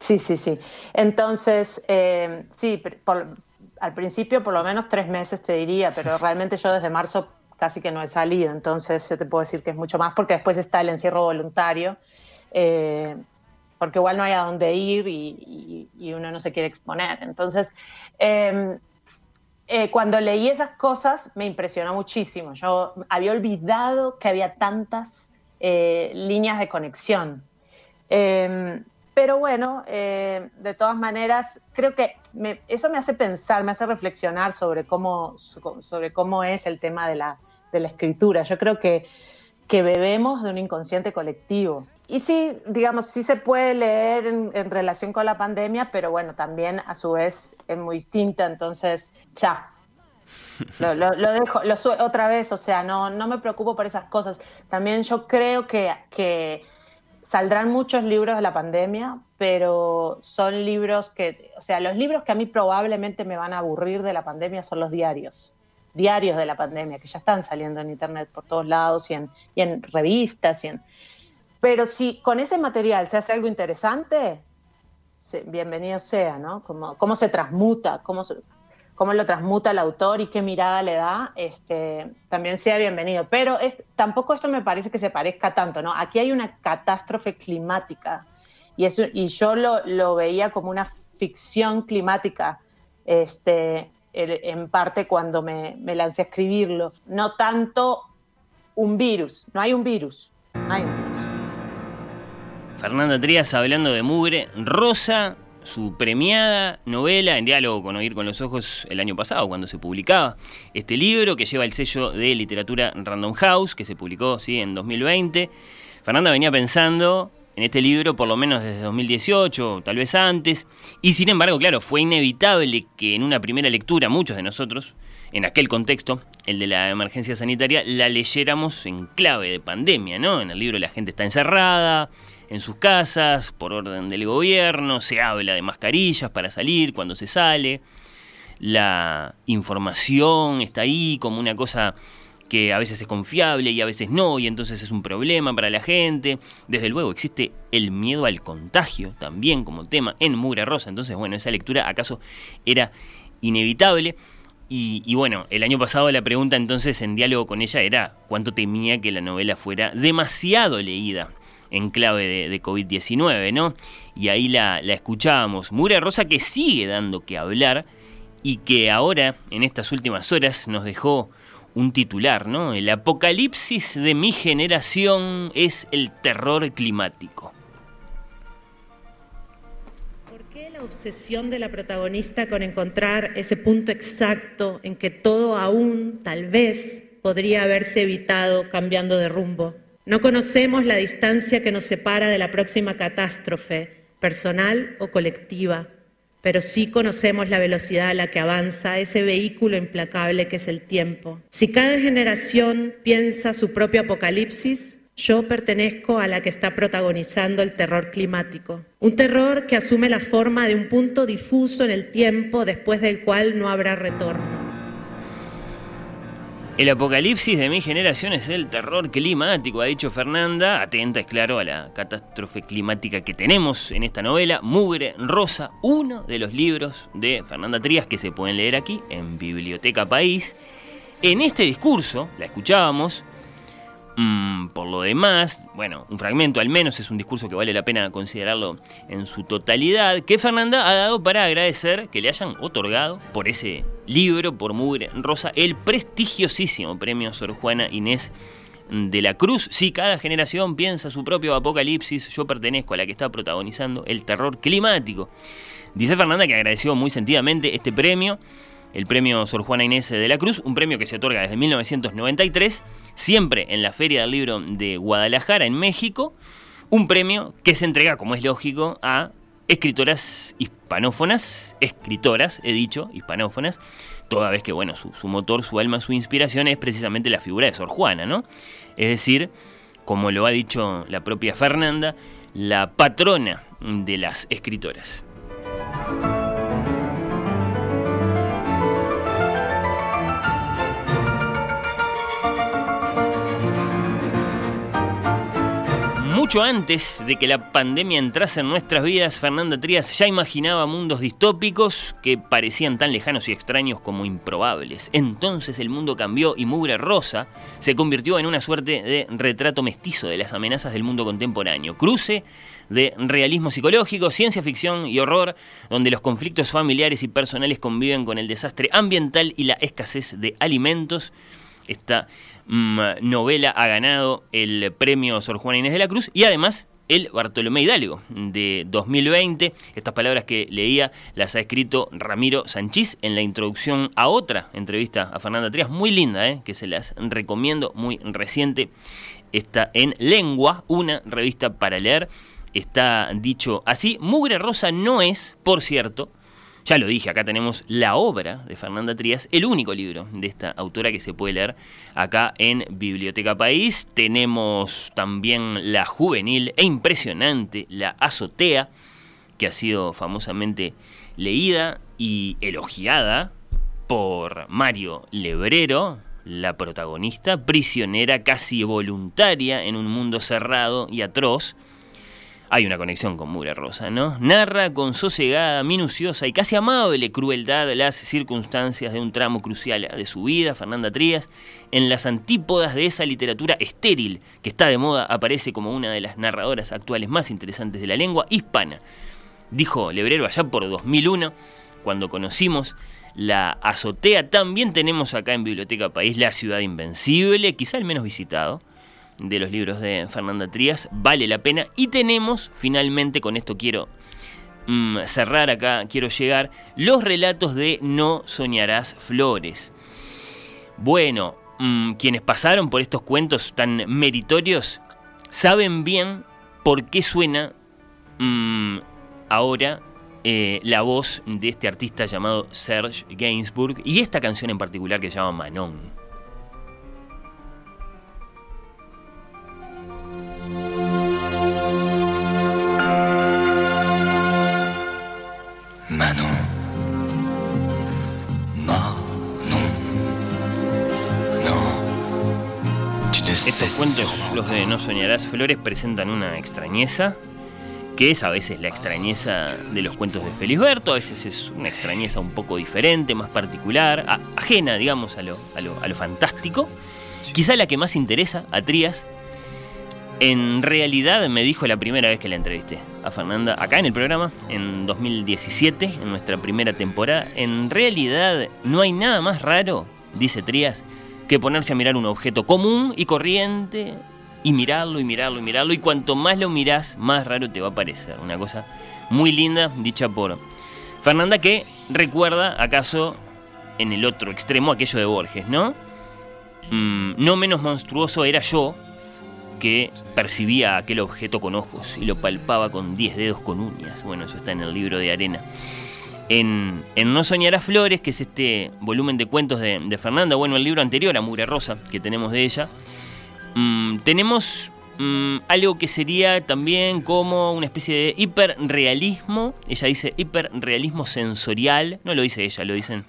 P: Sí, sí, sí. Entonces, eh, sí, por- al principio por lo menos tres meses te diría, pero realmente yo desde marzo casi que no he salido, entonces yo te puedo decir que es mucho más porque después está el encierro voluntario, eh, porque igual no hay a dónde ir y, y- y uno no se quiere exponer. Entonces, eh, eh, cuando leí esas cosas me impresionó muchísimo. Yo había olvidado que había tantas líneas de conexión. Pero bueno, eh, de todas maneras, creo que eso me hace pensar, me hace reflexionar sobre cómo, sobre cómo es el tema de la, de la escritura. Yo creo que, que bebemos de un inconsciente colectivo. Y sí, digamos, sí se puede leer en, relación con la pandemia, pero bueno, también a su vez es muy distinta, entonces ya. Lo, lo- dejo otra vez, o sea, no, no me preocupo por esas cosas. También yo creo que, que saldrán muchos libros de la pandemia, pero son libros que, o sea, los libros que a mí probablemente me van a aburrir de la pandemia son los diarios. Diarios de la pandemia, que ya están saliendo en internet por todos lados y en, y en revistas. Y en... Pero si con ese material se hace algo interesante, bienvenido sea, ¿no? Como, cómo se transmuta, cómo, se- cómo lo transmuta el autor y qué mirada le da, este, también sea bienvenido. Pero es, tampoco esto me parece que se parezca tanto, ¿no? Aquí hay una catástrofe climática y, eso, y yo lo, lo veía como una ficción climática, este, en parte cuando me, me lancé a escribirlo. No tanto un virus, no hay un virus, no hay un virus.
F: Fernanda Trías hablando de Mugre Rosa, su premiada novela en diálogo con Oír con los Ojos el año pasado, cuando se publicaba este libro que lleva el sello de literatura Random House, que se publicó ¿sí? en 2020. Fernanda venía pensando en este libro por lo menos desde 2018, tal vez antes, y sin embargo, claro, fue inevitable que en una primera lectura muchos de nosotros, en aquel contexto, el de la emergencia sanitaria, la leyéramos en clave de pandemia, ¿no? En el libro la gente está encerrada, en sus casas, por orden del gobierno, se habla de mascarillas para salir cuando se sale. la información está ahí como una cosa que a veces es confiable y a veces no, y entonces es un problema para la gente. Desde luego existe el miedo al contagio también como tema en Mugre Rosa, entonces bueno, esa lectura acaso era inevitable. Y, y, bueno, el año pasado la pregunta entonces en diálogo con ella era cuánto temía que la novela fuera demasiado leída en clave de, de COVID-19, ¿no? Y ahí la, la escuchábamos. Mugre Rosa que sigue dando que hablar y que ahora, en estas últimas horas, nos dejó un titular, ¿no? El apocalipsis de mi generación es el terror climático.
Q: ¿Por qué la obsesión de la protagonista con encontrar ese punto exacto en que todo aún, tal vez, podría haberse evitado cambiando de rumbo? No conocemos la distancia que nos separa de la próxima catástrofe, personal o colectiva, pero sí conocemos la velocidad a la que avanza ese vehículo implacable que es el tiempo. Si cada generación piensa su propio apocalipsis, yo pertenezco a la que está protagonizando el terror climático. Un terror que asume la forma de un punto difuso en el tiempo después del cual no habrá retorno.
F: El apocalipsis de mi generación es el terror climático, ha dicho Fernanda, atenta, es claro, a la catástrofe climática que tenemos en esta novela, Mugre Rosa, uno de los libros de Fernanda Trías que se pueden leer aquí en Biblioteca País. En este discurso, la escuchábamos, mmm, por lo demás, bueno, un fragmento al menos, es un discurso que vale la pena considerarlo en su totalidad, que Fernanda ha dado para agradecer que le hayan otorgado por ese libro, por Mugre Rosa, el prestigiosísimo premio Sor Juana Inés de la Cruz. Si cada generación piensa su propio apocalipsis, yo pertenezco a la que está protagonizando el terror climático. Dice Fernanda que agradeció muy sentidamente este premio el premio Sor Juana Inés de la Cruz, un premio que se otorga desde 1993, siempre en la Feria del Libro de Guadalajara, en México, un premio que se entrega, como es lógico, a escritoras hispanófonas, escritoras, he dicho, hispanófonas, toda vez que, bueno, su, su, motor, su alma, su inspiración es precisamente la figura de Sor Juana, ¿no? Es decir, como lo ha dicho la propia Fernanda, la patrona de las escritoras. Mucho antes de que la pandemia entrase en nuestras vidas, Fernanda Trías ya imaginaba mundos distópicos que parecían tan lejanos y extraños como improbables. Entonces el mundo cambió y Mugre Rosa se convirtió en una suerte de retrato mestizo de las amenazas del mundo contemporáneo. Cruce de realismo psicológico, ciencia ficción y horror, donde los conflictos familiares y personales conviven con el desastre ambiental y la escasez de alimentos. Esta mmm, novela ha ganado el premio Sor Juana Inés de la Cruz y además el Bartolomé Hidalgo de 2020. Estas palabras que leía las ha escrito Ramiro Sanchís en la introducción a otra entrevista a Fernanda Trías, muy linda, ¿eh? que se las recomiendo, muy reciente. Está en Lengua, una revista para leer. Está dicho así. Mugre Rosa no es, por cierto, ya lo dije, acá tenemos la obra de Fernanda Trías, el único libro de esta autora que se puede leer acá en Biblioteca País. Tenemos también la juvenil e impresionante La Azotea, que ha sido famosamente leída y elogiada por Mario Lebrero, la protagonista, prisionera casi voluntaria en un mundo cerrado y atroz hay una conexión con Mugre Rosa, ¿no? Narra con sosegada, minuciosa y casi amable crueldad las circunstancias de un tramo crucial de su vida, Fernanda Trías, en las antípodas de esa literatura estéril que está de moda, aparece como una de las narradoras actuales más interesantes de la lengua hispana. Dijo Lebrero allá por 2001, cuando conocimos la azotea, también tenemos acá en Biblioteca País La Ciudad Invencible, quizá el menos visitado, de los libros de Fernanda Trías, vale la pena. Y tenemos, finalmente, con esto quiero mmm, cerrar acá, quiero llegar, los relatos de No Soñarás Flores. Bueno, mmm, quienes pasaron por estos cuentos tan meritorios saben bien por qué suena mmm, ahora eh, la voz de este artista llamado Serge Gainsbourg y esta canción en particular que se llama
R: Manon.
F: Estos cuentos, los de No Soñarás Flores, presentan una extrañeza que es a veces la extrañeza de los cuentos de Felisberto, a veces es una extrañeza un poco diferente, más particular, ajena, digamos, a lo, a, lo, a lo fantástico. Quizá la que más interesa a Trías en realidad me dijo la primera vez que la entrevisté a Fernanda, acá en el programa, en 2017, en nuestra primera temporada. En realidad no hay nada más raro, dice Trías, que ponerse a mirar un objeto común y corriente y mirarlo y mirarlo y mirarlo. Y cuanto más lo mirás, más raro te va a parecer. Una cosa muy linda, dicha por Fernanda, que recuerda acaso en el otro extremo aquello de Borges, ¿no? Mm, no menos monstruoso era yo que percibía aquel objeto con ojos y lo palpaba con diez dedos con uñas. Bueno, eso está en el libro de arena. En, en No Soñarás Flores, que es este volumen de cuentos de, de Fernanda, bueno, el libro anterior, a Mugre Rosa, que tenemos de ella, mm, tenemos mm, algo que sería también como una especie de hiperrealismo. Ella dice hiperrealismo sensorial, no lo dice ella, lo dicen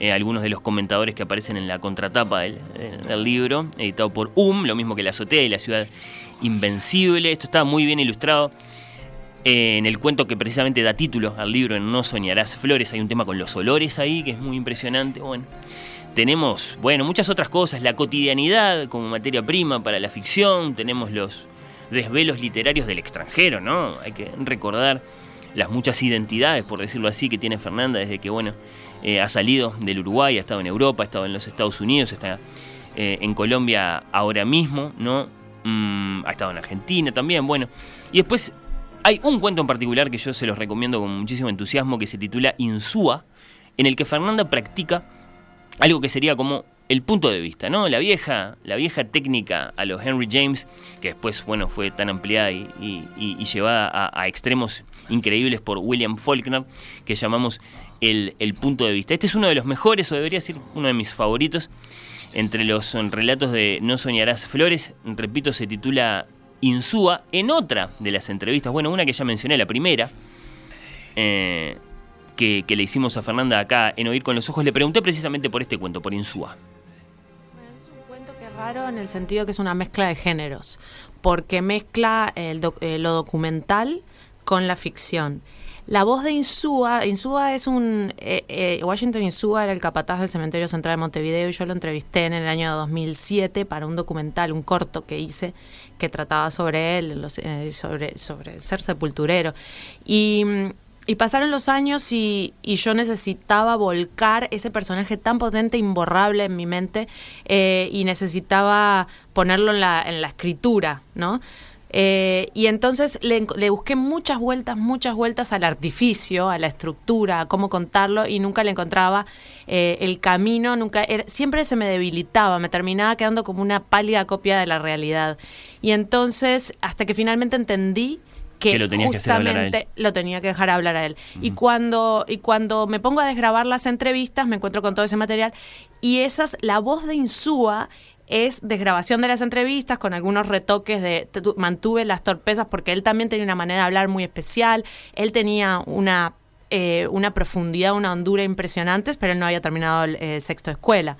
F: eh, algunos de los comentadores que aparecen en la contratapa del, eh, libro, editado por UM, lo mismo que La Azotea y la Ciudad Invencible. Esto está muy bien ilustrado eh, en el cuento que precisamente da título al libro, No Soñarás Flores. Hay un tema con los olores ahí que es muy impresionante. Bueno, tenemos, bueno, muchas otras cosas, la cotidianidad como materia prima para la ficción, tenemos los desvelos literarios del extranjero, ¿no? Hay que recordar las muchas identidades, por decirlo así, que tiene Fernanda desde que, bueno, eh, ha salido del Uruguay, ha estado en Europa, ha estado en los Estados Unidos, está eh, en Colombia ahora mismo, ¿no? Mm, ha estado en Argentina también, bueno. Y después hay un cuento en particular que yo se los recomiendo con muchísimo entusiasmo que se titula Insúa, en el que Fernanda practica algo que sería como el punto de vista, ¿no? La vieja, la vieja técnica a los Henry James, que después, bueno, fue tan ampliada y, llevada a, extremos increíbles por William Faulkner, que llamamos el, el punto de vista. Este es uno de los mejores, o debería ser uno de mis favoritos, entre los relatos de No Soñarás Flores. Repito, se titula Insúa. En otra de las entrevistas, bueno, una que ya mencioné, la primera, eh, que, que le hicimos a Fernanda acá en Oír con los Ojos, le pregunté precisamente por este cuento, por Insúa.
Q: Raro en el sentido que es una mezcla de géneros, porque mezcla el doc- eh, lo documental con la ficción. La voz de Insúa, Insúa es un... eh, eh, Washington Insúa era el capataz del cementerio central de Montevideo y yo lo entrevisté en el año 2007 para un documental, un corto que hice que trataba sobre él, los, sobre, sobre ser sepulturero. Y, mm, y pasaron los años y, yo necesitaba volcar ese personaje tan potente, imborrable en mi mente, eh, y necesitaba ponerlo en la, escritura, ¿no? Eh, y entonces le busqué muchas vueltas, muchas vueltas al artificio, a la estructura, a cómo contarlo, y nunca le encontraba eh, el camino, nunca era- siempre se me debilitaba, me terminaba quedando como una pálida copia de la realidad. Y entonces, hasta que finalmente entendí que,
F: Que lo tenías que hacer hablar a él.
Q: justamente lo tenía que dejar hablar a él. Y cuando y cuando me pongo a desgrabar las entrevistas, me encuentro con todo ese material y esas la voz de Insúa es desgrabación de las entrevistas con algunos retoques de tu- mantuve las torpezas porque él también tenía una manera de hablar muy especial, él tenía una eh, una profundidad, una hondura impresionantes, pero él no había terminado el eh, sexto de escuela.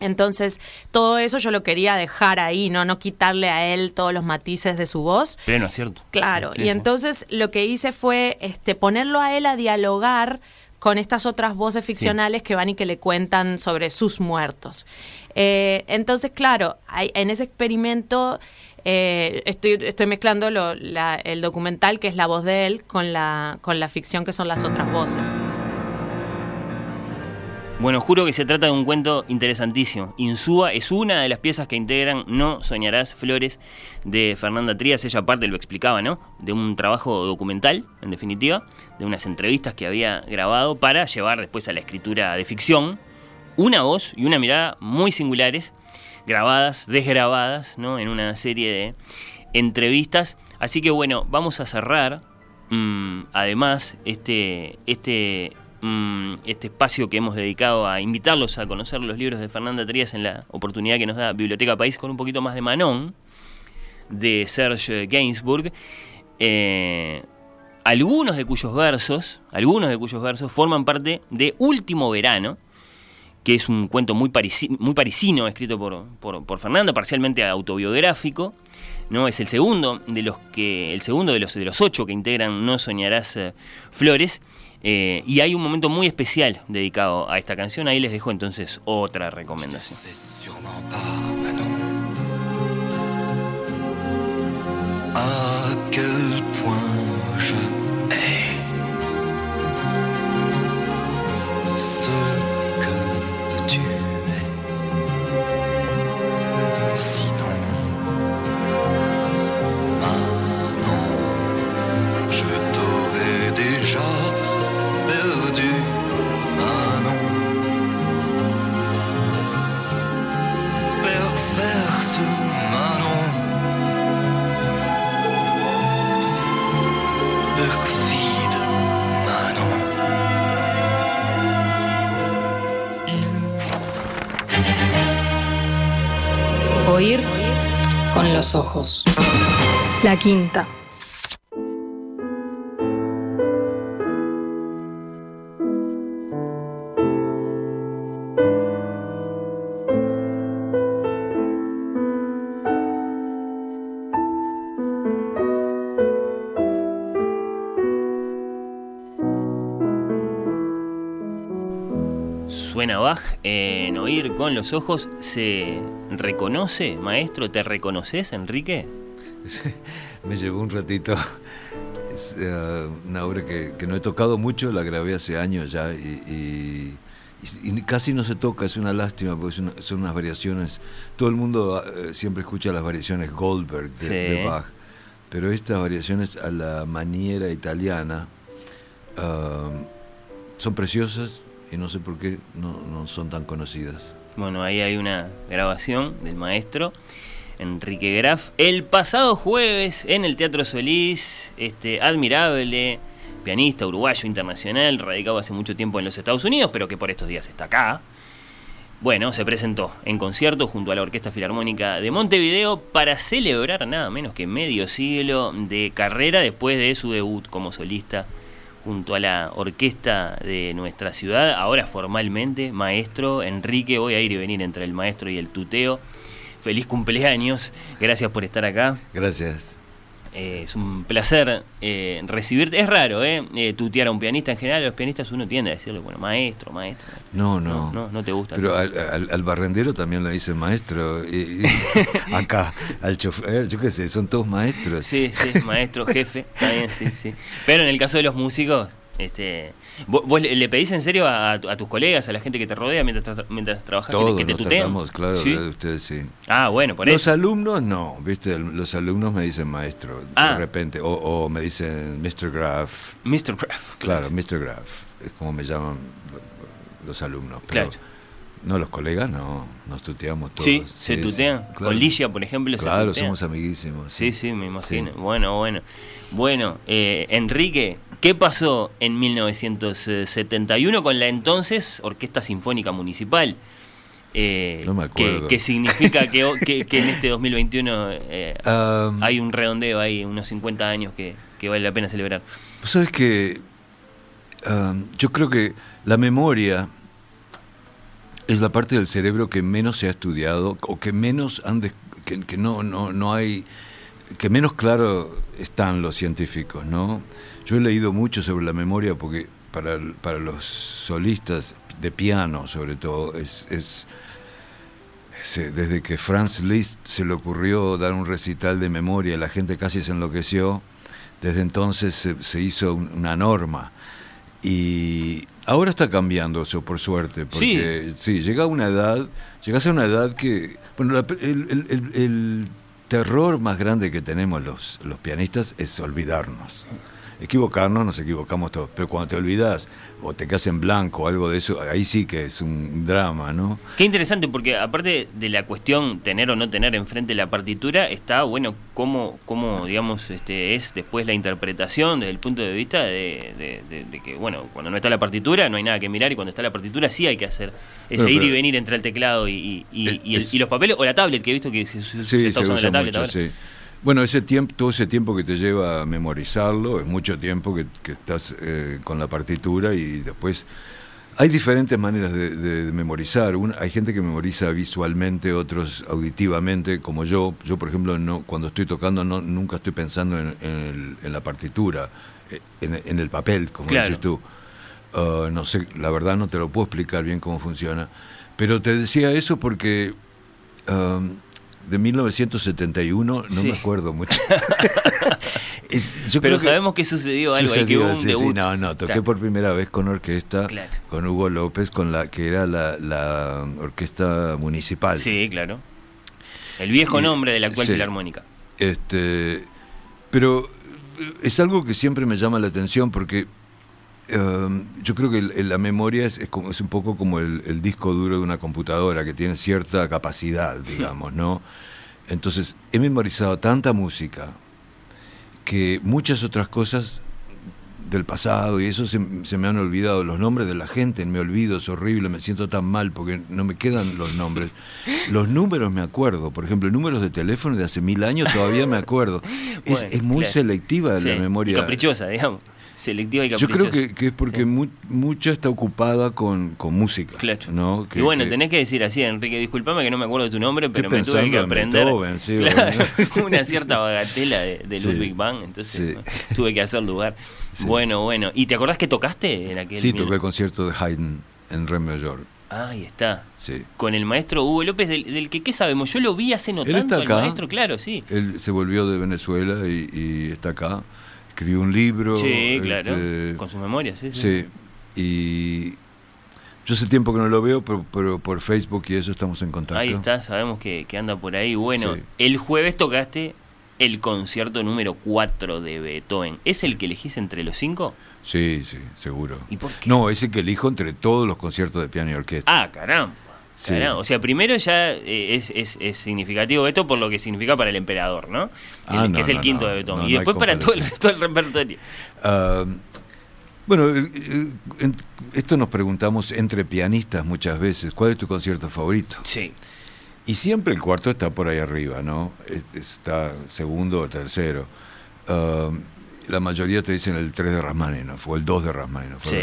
Q: Entonces, todo eso yo lo quería dejar ahí, no no quitarle a él todos los matices de su voz.
F: Pleno acierto.
Q: Claro,
F: Sí,
Q: y entonces lo que hice fue este, ponerlo a él a dialogar con estas otras voces ficcionales que van y que le cuentan sobre sus muertos. Eh, entonces, claro, hay- en ese experimento eh, estoy, estoy mezclando lo- la- el documental, que es la voz de él, con la, con la ficción, que son las otras voces.
F: Bueno, juro que se trata de un cuento interesantísimo. Insúa es una de las piezas que integran No Soñarás Flores de Fernanda Trías. Ella aparte lo explicaba, ¿no? De un trabajo documental, en definitiva, de unas entrevistas que había grabado para llevar después a la escritura de ficción una voz y una mirada muy singulares, grabadas, desgrabadas, ¿no? En una serie de entrevistas. Así que bueno, vamos a cerrar mm, además este, este, este espacio que hemos dedicado a invitarlos a conocer los libros de Fernanda Trías en la oportunidad que nos da Biblioteca País con un poquito más de Manon, de Serge Gainsbourg. eh, algunos de cuyos versos, algunos de cuyos versos forman parte de Último Verano, que es un cuento muy, parisi- muy parisino, escrito por, por, por Fernando, parcialmente autobiográfico. ¿no? Es el segundo de los que. el segundo de los, de los ocho que integran No Soñarás eh, Flores. Eh, y hay un momento muy especial dedicado a esta canción. Ahí les dejo entonces otra recomendación.
A: Los ojos. La quinta.
F: Oír con los ojos. ¿Se reconoce, maestro? ¿Te reconoces, Enrique?
S: Me llevó un ratito. Es eh, una obra que, que no he tocado mucho, la grabé hace años ya y, y- y casi no se toca, es una lástima porque una- son unas variaciones. Todo el mundo eh, siempre escucha las variaciones Goldberg de,
F: Sí.
S: de Bach, pero estas variaciones a la maniera italiana ah, son preciosas y no sé por qué no, son tan conocidas.
F: Bueno, ahí hay una grabación del maestro Enrique Graf. El pasado jueves en el Teatro Solís, este admirable pianista uruguayo internacional, radicado hace mucho tiempo en los Estados Unidos, pero que por estos días está acá. Bueno, se presentó en concierto junto a la Orquesta Filarmónica de Montevideo para celebrar nada menos que medio siglo de carrera después de su debut como solista junto a la orquesta de nuestra ciudad, ahora formalmente maestro Enrique, voy a ir y venir entre el maestro y el tuteo. Feliz cumpleaños, gracias por estar acá.
S: Gracias.
F: Eh, es un placer eh, recibirte. Es raro, ¿eh? Eh, Tutear a un pianista. En general, a los pianistas uno tiende a decirle, bueno, maestro, maestro.
S: No, no.
F: No, no te gusta.
S: Pero al, al- al barrendero también le dicen maestro. Y, y acá, al chofer, yo qué sé, son todos maestros.
F: Sí, sí, maestro, jefe, está bien, sí, sí. Pero en el caso de los músicos, este, ¿vos, vos le, pedís en serio a, a tus colegas, a la gente que te rodea mientras, tra- mientras trabajas, que te- que te
S: nos tratamos, claro,
F: ¿Sí?
S: de ustedes sí.
F: Ah, bueno, por
S: Los
F: eso.
S: alumnos no, viste, los alumnos me dicen maestro
F: Ah.
S: de repente, o, o me dicen Mr. Graf.
F: Mr. Graf,
S: Claro, Mr. Graf, es como me llaman lo- los alumnos. Pero
F: Claro.
S: No, los colegas no, nos tuteamos todos.
F: Sí, se tutean. Con Ligia, por ejemplo, se
S: Claro,
F: tutean.
S: somos amiguísimos.
F: Sí, sí, me imagino. Bueno, bueno. Bueno, eh, Enrique, ¿qué pasó en 1971 con la entonces Orquesta Sinfónica Municipal? Eh,
S: No me acuerdo.
F: Que, que significa que, o- que- que en este 2021 eh,
S: Am.
F: hay un redondeo, hay unos 50 años que, vale la pena celebrar.
S: Vos sabés que am, yo creo que la memoria es la parte del cerebro que menos se ha estudiado o que menos han que, que no, no, no hay que menos claro están los científicos, ¿no? Yo he leído mucho sobre la memoria porque para, para los solistas de piano, sobre todo, es, es- es, eh, desde que Franz Liszt se le ocurrió dar un recital de memoria, la gente casi se enloqueció. Desde entonces se, se hizo un- una norma. Y ahora está cambiando eso, por suerte, porque sí, llega a una edad, llegas a una edad que, bueno, la- el, el- el- el terror más grande que tenemos los, los pianistas es olvidarnos. Equivocarnos, nos equivocamos todos, pero cuando te olvidas o te quedas en blanco o algo de eso, ahí sí que es un drama, ¿no?
F: Qué interesante, porque aparte de la cuestión tener o no tener enfrente la partitura, está, bueno, cómo, cómo digamos, este, es después la interpretación desde el punto de vista de, de- de- de que, bueno, cuando no está la partitura no hay nada que mirar y cuando está la partitura sí hay que hacer ese ir y venir entre el teclado y, y-
S: Es-
F: los papeles o la tablet, que he visto que se, está
S: se
F: usando
S: usa
F: la tablet
S: mucho,
F: ahora.
S: sí. Bueno, ese tiempo, todo ese tiempo que te lleva a memorizarlo, es mucho tiempo que, que estás eh, con la partitura y después Hay diferentes maneras de, de- de memorizar. Un- hay gente que memoriza visualmente, otros auditivamente, como yo. Yo, por ejemplo, no, cuando estoy tocando no, nunca estoy pensando en, en el- en la partitura, eh, en, en el papel, como
F: Claro.
S: dices tú. Ah, no sé, la verdad no te lo puedo explicar bien cómo funciona. Pero te decía eso porque um, de 1971 no
F: Sí.
S: me acuerdo mucho. Es- yo
F: Pero
S: creo
F: sabemos que sucedió algo, ahí, que
S: sucedió,
F: hubo un
S: sí, sí, no, no, toqué
F: Claro.
S: por primera vez con orquesta,
F: Claro.
S: con Hugo López, con la que era la, la orquesta municipal.
F: Sí, claro. El viejo
S: Y-
F: nombre de la actual filarmónica.
S: Este, pero es algo que siempre me llama la atención porque eh, yo creo que el- el- la memoria es, es como, es un poco como el, el disco duro de una computadora que tiene cierta capacidad, digamos, ¿no? Entonces, he memorizado tanta música que muchas otras cosas del pasado y eso se, se me han olvidado. Los nombres de la gente me olvido, es horrible, me siento tan mal porque no me quedan los nombres. Los números me acuerdo, por ejemplo, números de teléfono de hace mil años todavía me acuerdo. es,
F: Bueno,
S: es muy
F: claro.
S: selectiva
F: Sí,
S: la memoria.
F: caprichosa, digamos. Selectiva y
S: Yo
F: caprichosa.
S: creo que, que es porque mu- mucha está ocupada con, con música.
F: Claro.
S: ¿no? Que-
F: y bueno,
S: que-
F: tenés que decir así, Enrique, disculpame que no me acuerdo de tu nombre, pero
S: Estoy
F: me tuve que aprender
S: sí,
F: Claro,
S: bueno.
F: una cierta bagatela de, de
S: Sí.
F: Ludwig van, entonces
S: Sí.
F: tuve que hacer lugar.
S: Sí.
F: Bueno, bueno. ¿Y te acordás que tocaste en aquel
S: Sí, toqué el concierto de Haydn en Re mayor.
F: Ah, Ahí está.
S: Sí.
F: Con el maestro Hugo López, del, del que qué sabemos. Yo lo vi hace no
S: Él
F: tanto,
S: está
F: el
S: acá.
F: maestro, claro, sí.
S: Él se volvió de Venezuela y, y está acá. Escribió un libro.
F: Sí, claro.
S: este,
F: Con sus memorias, sí, sí.
S: Sí. Y yo hace tiempo que no lo veo, pero, pero por Facebook y eso estamos en contacto.
F: Ahí está, sabemos que, que anda por ahí. Bueno,
S: Sí.
F: el jueves tocaste el concierto número 4 de Beethoven. ¿Es el que elegís entre los cinco?
S: Sí, sí, seguro.
F: ¿Y por qué?
S: No, ese que elijo entre todos los conciertos de piano y orquesta.
F: Ah, caramba.
S: Sí.
F: O sea, primero ya eh, es, es- es significativo esto por lo que significa para el emperador, ¿no? El-
S: Ah,
F: que
S: no,
F: es el
S: no,
F: quinto
S: no,
F: de Beethoven.
S: no,
F: y después para todo el
S: comparación.
F: resto del repertorio.
S: Ah, bueno, eh, eh, esto nos preguntamos entre pianistas muchas veces, ¿cuál es tu concierto favorito?
F: Sí.
S: Y siempre el cuarto está por ahí arriba, ¿no? Es- Está segundo o tercero. Ah, la mayoría te dicen el 3 de Rachmaninoff o el 2 de Rachmaninoff.
F: Sí.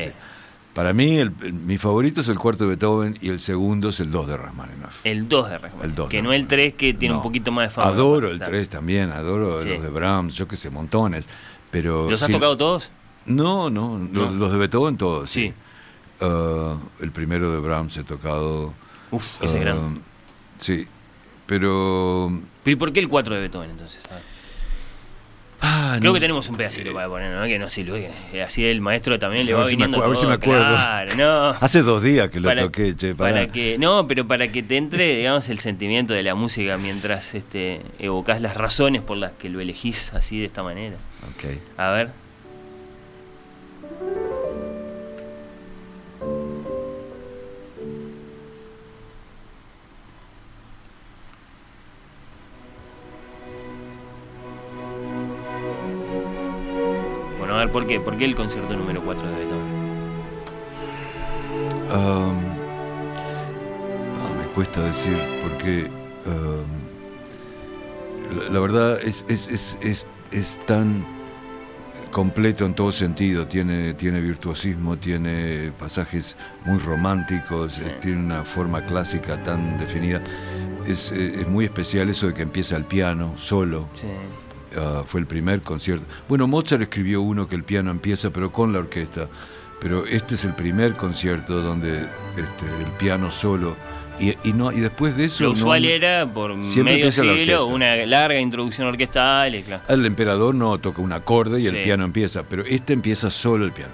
S: Para mí, el- el- mi favorito es el cuarto de Beethoven y el segundo es el 2 de Rachmaninoff.
F: El 2 de.
S: El dos
F: que no el 3 que tiene un poquito más de fama.
S: Adoro el
F: Claro.
S: 3 también, adoro
F: Sí.
S: los de Brahms, yo que sé, montones. Pero
F: ¿Los has tocado todos?
S: No, no,
F: No.
S: Los, los de Beethoven todos. Sí.
F: Sí.
S: Ah, el primero de Brahms he tocado.
F: Uf, ese es
S: ah,
F: grande.
S: Sí, pero.
F: ¿Pero y por qué el 4 de Beethoven entonces? A ver.
S: Ah,
F: Creo
S: no-
F: que tenemos un pedacito para poner, ¿no? Que no sirve. que Así el maestro también le va
S: si
F: viniendo
S: acu- a ver si me acuerdo.
F: Claro, no.
S: Hace dos días que lo
F: Para-
S: toqué, che,
F: Para que, no, pero para que te entre, digamos, el sentimiento de la música mientras este, evocas las razones por las que lo elegís así de esta manera.
S: Ok.
F: A ver. ¿Por qué? ¿Por qué el concierto número 4 de Beethoven?
S: Am, ah, me cuesta decir porque am, la, la verdad es, es, es, es, es tan completo en todo sentido, tiene, tiene virtuosismo, tiene pasajes muy románticos, eh, tiene una forma clásica tan definida. Es, eh, es muy especial eso de que empieza el piano solo.
F: Sí.
S: Ah, fue el primer concierto. Bueno, Mozart escribió uno que el piano empieza, pero con la orquesta. Pero este es el primer concierto donde este, el piano solo. Y, y no y después de eso.
F: Lo
S: no-
F: usual era, por medio
S: la
F: siglo, una larga introducción orquestal. y claro.
S: El emperador no toca un acorde y el piano empieza, pero este empieza solo el piano,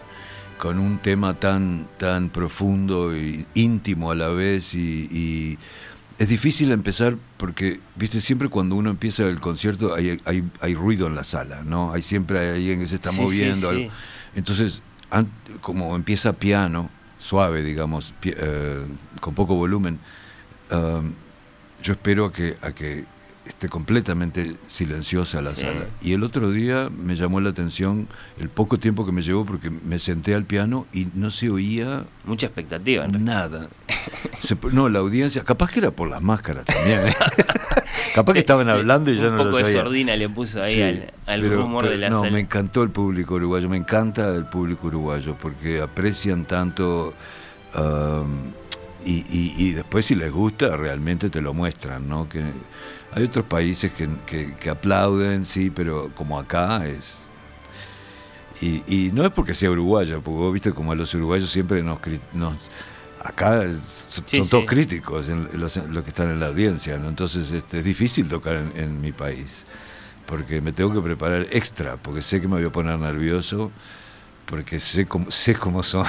S: con un tema tan, tan profundo e íntimo a la vez y, y es difícil empezar porque, viste, siempre cuando uno empieza el concierto hay, hay, hay ruido en la sala, ¿no? Hay siempre hay alguien que se está
F: Sí,
S: moviendo.
F: sí.
S: algo. Entonces, como empieza piano, suave, digamos, eh, con poco volumen, um, yo espero a que, a que esté completamente silenciosa la
F: Sí.
S: sala. Y el otro día me llamó la atención el poco tiempo que me llevó porque me senté al piano y no se oía
F: Mucha expectativa. en realidad.
S: nada. Se- no, la audiencia, capaz que era por las máscaras también. ¿eh? capaz que estaban hablando y ya
F: un
S: no
F: poco
S: lo
F: de
S: sabía.
F: sordina le puso ahí
S: Sí,
F: al, al
S: pero-
F: rumor
S: pero
F: de la
S: no,
F: sala.
S: me encantó el público uruguayo, me encanta el público uruguayo porque aprecian tanto Um, y, y- y después si les gusta, realmente te lo muestran, ¿no? Que hay otros países que, que- que aplauden, sí, pero como acá es... Y, y no es porque sea uruguayo, porque vos viste como a los uruguayos siempre nos... nos acá son,
F: Sí,
S: son
F: sí.
S: todos críticos en los, los que están en la audiencia, ¿no? Entonces este, es difícil tocar en, en mi país, porque me tengo que preparar extra, porque sé que me voy a poner nervioso, porque sé cómo, sé cómo son.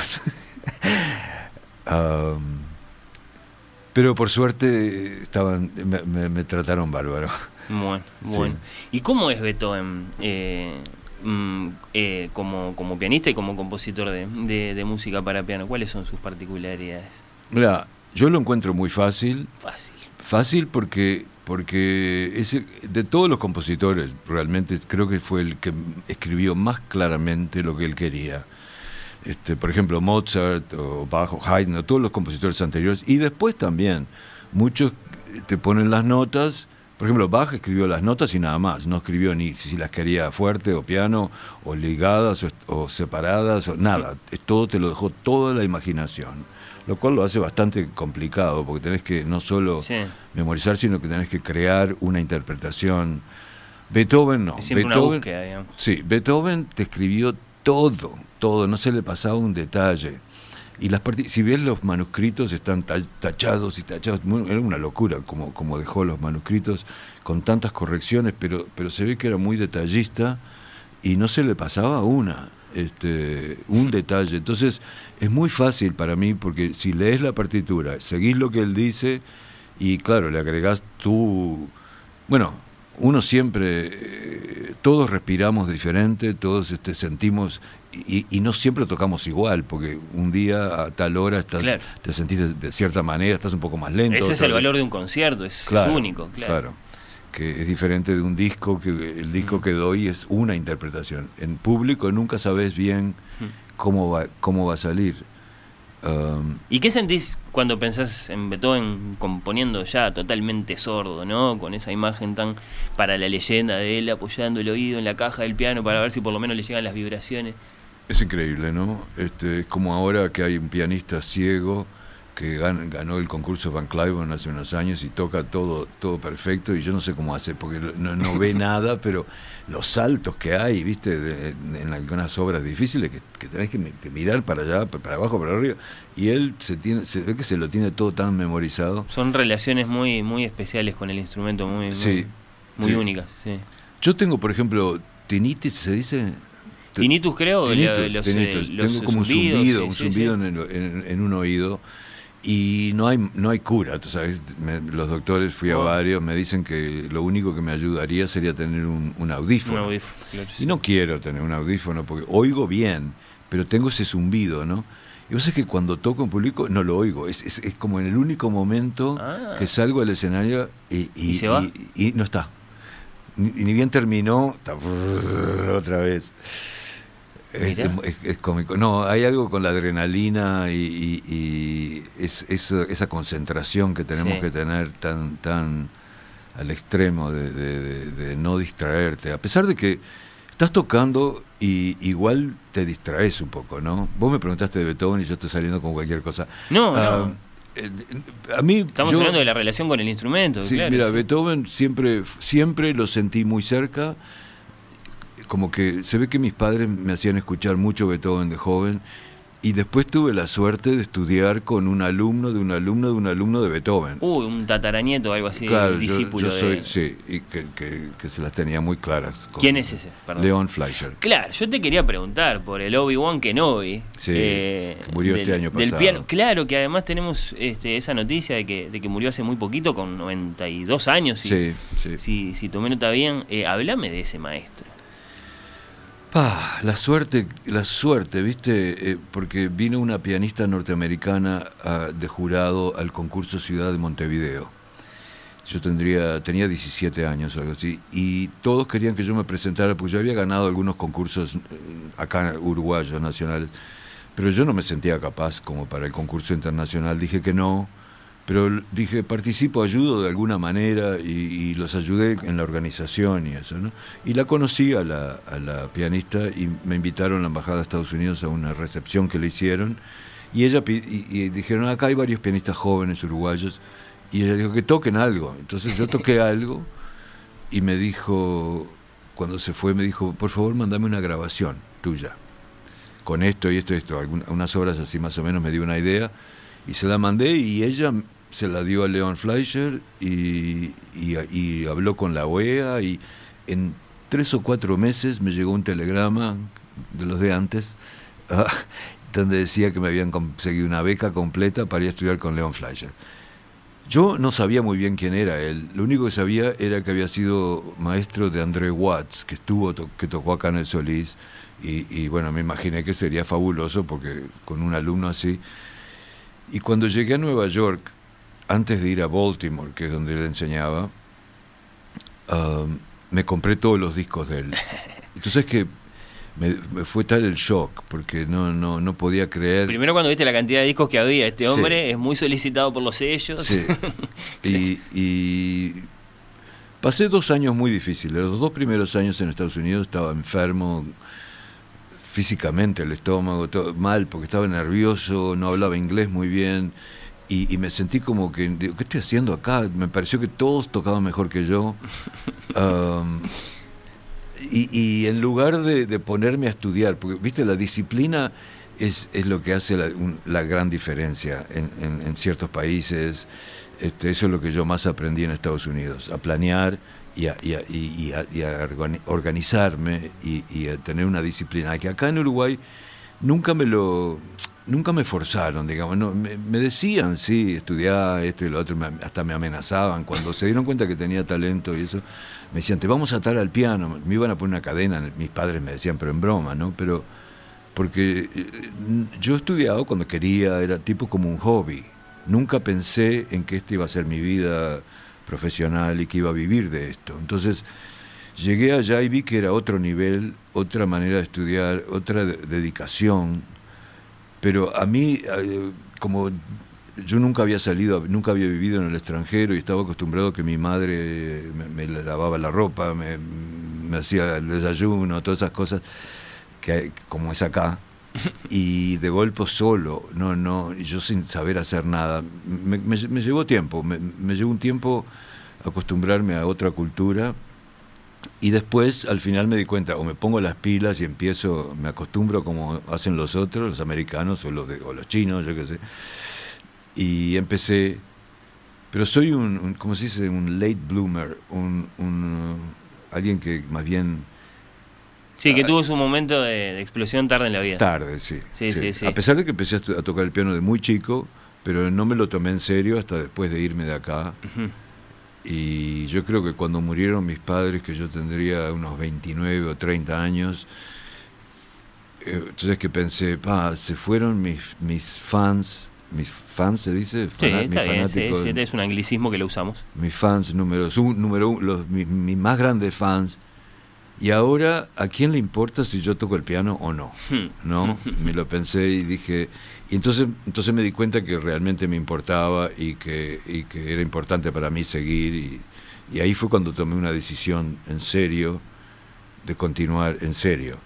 S: Am, pero por suerte estaban, me, me- me trataron bárbaro.
F: Bueno,
S: Sí.
F: bueno. ¿Y cómo es Beethoven eh, mm, eh, como, como pianista y como compositor de, de- de música para piano? ¿Cuáles son sus particularidades?
S: Mira, yo lo encuentro muy fácil.
F: Fácil.
S: Fácil porque, porque ese, de todos los compositores, realmente creo que fue el que escribió más claramente lo que él quería. Este, por ejemplo, Mozart o Bach o Haydn, o todos los compositores anteriores. Y después también, muchos te ponen las notas. Por ejemplo, Bach escribió las notas y nada más. No escribió ni si las quería fuerte o piano, o ligadas, o, o separadas, o nada. Todo te lo dejó toda la imaginación. Lo cual lo hace bastante complicado, porque tenés que no solo
F: Sí.
S: memorizar, sino que tenés que crear una interpretación. Beethoven no.
F: Es siempre una
S: Beethoven,
F: búsqueda, digamos.
S: Sí, Beethoven te escribió todo, todo, no se le pasaba un detalle. Y las si ves los manuscritos están ta- tachados y tachados, era una locura como, como dejó los manuscritos con tantas correcciones, pero, pero se ve que era muy detallista y no se le pasaba una, este, un detalle. Entonces es muy fácil para mí porque si lees la partitura, seguís lo que él dice y claro, le agregás tú, bueno, uno siempre, eh, todos respiramos diferente, todos este, sentimos y, y no siempre tocamos igual, porque un día a tal hora estás,
F: Claro.
S: te sentís de, de cierta manera, estás un poco más lento.
F: Ese es el
S: vez-
F: valor de un concierto, es, es
S: Claro,
F: único, claro.
S: Que es diferente de un disco, que el disco que doy es una interpretación. En público nunca sabes bien cómo va, cómo va a salir. Um,
F: ¿Y qué sentís cuando pensás en Beethoven componiendo ya totalmente sordo, ¿no? Con esa imagen tan para la leyenda de él apoyando el oído en la caja del piano para ver si por lo menos le llegan las vibraciones.
S: Es increíble, ¿no? Este, es como ahora que hay un pianista ciego que gan- ganó el concurso Van Cliburn hace unos años y toca todo, todo perfecto y yo no sé cómo hace porque no, no ve nada, pero los saltos que hay, viste, de- de- en algunas obras difíciles que, que tenés que, mi- que mirar para allá, pa- para abajo, para arriba y él se tiene, se ve que se lo tiene todo tan memorizado.
F: Son relaciones muy muy especiales con el instrumento, muy, muy,
S: Sí,
F: muy
S: sí.
F: únicas. Sí.
S: Yo tengo, por ejemplo, tinitis, ¿se dice?
F: Tinnitus, creo,
S: Tinnitus,
F: la- los, eh,
S: tinnitus.
F: los
S: Tengo como un zumbido,
F: sí,
S: un
F: sí,
S: zumbido
F: sí.
S: En, el- en- en un oído y no hay no hay cura, tú sabes. Me- los doctores fui a
F: Oh.
S: varios, me dicen que lo único que me ayudaría sería tener un, un audífono.
F: Un audífono, claro, sí.
S: Y no quiero tener un audífono porque oigo bien, pero tengo ese zumbido, ¿no? Y vos sabés que cuando toco en público no lo oigo, es, es- es como en el único momento
F: Ah.
S: que salgo al escenario y,
F: ¿Y se va?
S: y- y no está. Ni, ni bien terminó, está otra vez. Es,
F: Mirá.
S: es- es cómico. No, hay algo con la adrenalina y, y- y es, es- esa concentración que tenemos
F: Sí.
S: que tener tan, tan al extremo de, de- de- de no distraerte. A pesar de que estás tocando y igual te distraes un poco, ¿no? Vos me preguntaste de Beethoven y yo estoy saliendo con cualquier cosa.
F: No,
S: Ah,
F: no.
S: eh, A mí.
F: Estamos
S: yo-
F: hablando de la relación con el instrumento.
S: Sí,
F: claro,
S: mira,
F: sí.
S: Beethoven siempre, siempre lo sentí muy cerca. Como que se ve que mis padres me hacían escuchar mucho Beethoven de joven. Y después tuve la suerte de estudiar con un alumno de un alumno de un alumno de Beethoven.
F: Uy, un tataranieto o algo así,
S: claro,
F: un discípulo
S: yo, soy,
F: de...
S: sí, y que, que- que se las tenía muy claras.
F: ¿Quién es ese?
S: Leon Fleischer.
F: Claro, yo te quería preguntar por el Obi-Wan Kenobi.
S: Sí, que murió este año
F: del
S: pasado.
F: piano. Claro, que además tenemos este, esa noticia de que, de que murió hace muy poquito, con 92 años. Si,
S: Sí, sí.
F: Si, si tomé nota bien, eh, háblame de ese maestro.
S: Pa, la suerte, la suerte, ¿viste? Eh, porque vino una pianista norteamericana ah, de jurado al concurso Ciudad de Montevideo. Yo tendría, tenía 17 años o algo así, y todos querían que yo me presentara, porque yo había ganado algunos concursos eh, acá uruguayos, nacionales, pero yo no me sentía capaz como para el concurso internacional, dije que no, pero dije, participo, ayudo de alguna manera y, y los ayudé en la organización y eso, ¿no? Y la conocí a la, a la pianista y me invitaron a la Embajada de Estados Unidos a una recepción que le hicieron Y ella y, y dijeron, acá hay varios pianistas jóvenes uruguayos. Y ella dijo que toquen algo. Entonces yo toqué algo y me dijo, cuando se fue, me dijo, por favor, mandame una grabación tuya. Con esto y esto y esto. Algun- unas horas así más o menos me dio una idea. Y se la mandé y ella se la dio a Leon Fleischer y, habló con la OEA y en tres o cuatro meses me llegó un telegrama de los de antes ah, donde decía que me habían conseguido una beca completa para ir a estudiar con Leon Fleischer. Yo no sabía muy bien quién era él. Lo único que sabía era que había sido maestro de André Watts, que estuvo que tocó acá en el Solís. Y, bueno, me imaginé que sería fabuloso porque con un alumno así. Y cuando llegué a Nueva York, antes de ir a Baltimore, que es donde él enseñaba, um, me compré todos los discos de él. Entonces que me, me fue tal el shock, porque no, no, no podía creer.
F: Primero cuando viste la cantidad de discos que había, este
S: Sí.
F: hombre es muy solicitado por los sellos.
S: Sí. Y, y pasé dos años muy difíciles. Los dos primeros años en Estados Unidos estaba enfermo físicamente, el estómago, todo mal, porque estaba nervioso, no hablaba inglés muy bien. Y, y me sentí como que, digo, ¿qué estoy haciendo acá? Me pareció que todos tocaban mejor que yo. Um, y, y en lugar de, de ponerme a estudiar, porque, viste, la disciplina es, es lo que hace la, un- la gran diferencia en, en- en ciertos países. Este, eso es lo que yo más aprendí en Estados Unidos, a planear y a, y a- y- y a- y a organi- organizarme y, y a tener una disciplina. Que acá en Uruguay nunca me lo nunca me forzaron, digamos, no, me, decían, sí, estudiar esto y lo otro, me- hasta me amenazaban. Cuando se dieron cuenta que tenía talento y eso, me decían, te vamos a atar al piano, me iban a poner una cadena, mis padres me decían, pero en broma, ¿no? Pero, porque eh, yo estudiaba cuando quería, era tipo como un hobby. Nunca pensé en que esta iba a ser mi vida profesional y que iba a vivir de esto. Entonces, llegué allá y vi que era otro nivel, otra manera de estudiar, otra de- dedicación. Pero a mí, eh, como yo nunca había salido, nunca había vivido en el extranjero y estaba acostumbrado a que mi madre me, me lavaba la ropa, me, me hacía el desayuno, todas esas cosas, que como es acá. Y de golpe solo, no, no, yo sin saber hacer nada. Me, me- llevó tiempo, me, me llevó un tiempo acostumbrarme a otra cultura. Y después, al final me di cuenta, o me pongo las pilas y empiezo, me acostumbro como hacen los otros, los americanos o los, de- o los chinos, yo qué sé. Y empecé, pero soy un, un ¿cómo se dice? Un late bloomer, un, un, uh, alguien que más bien
F: Sí, que tuvo su momento de, de explosión tarde en la vida.
S: tarde, sí,
F: Sí, sí, sí.
S: A pesar de que empecé a, to- a tocar el piano de muy chico, pero no me lo tomé en serio hasta después de irme de acá.
F: Ujú.
S: Y yo creo que cuando murieron mis padres, que yo tendría unos 29 o 30 años, eh, entonces que pensé, pa, se fueron mis, mis fans, mis fans se dice,
F: Sí,
S: Fana-
F: está
S: mis
F: bien, sí,
S: fanáticos,
F: sí, es un anglicismo que lo usamos.
S: mis fans números un, número uno, los, mis, mis más grandes fans. Y ahora, ¿a quién le importa si yo toco el piano o no?
F: Hmm.
S: ¿No? Me lo pensé y dije, y entonces, entonces me di cuenta que realmente me importaba y que, y que era importante para mí seguir. Y, y ahí fue cuando tomé una decisión en serio de continuar en serio.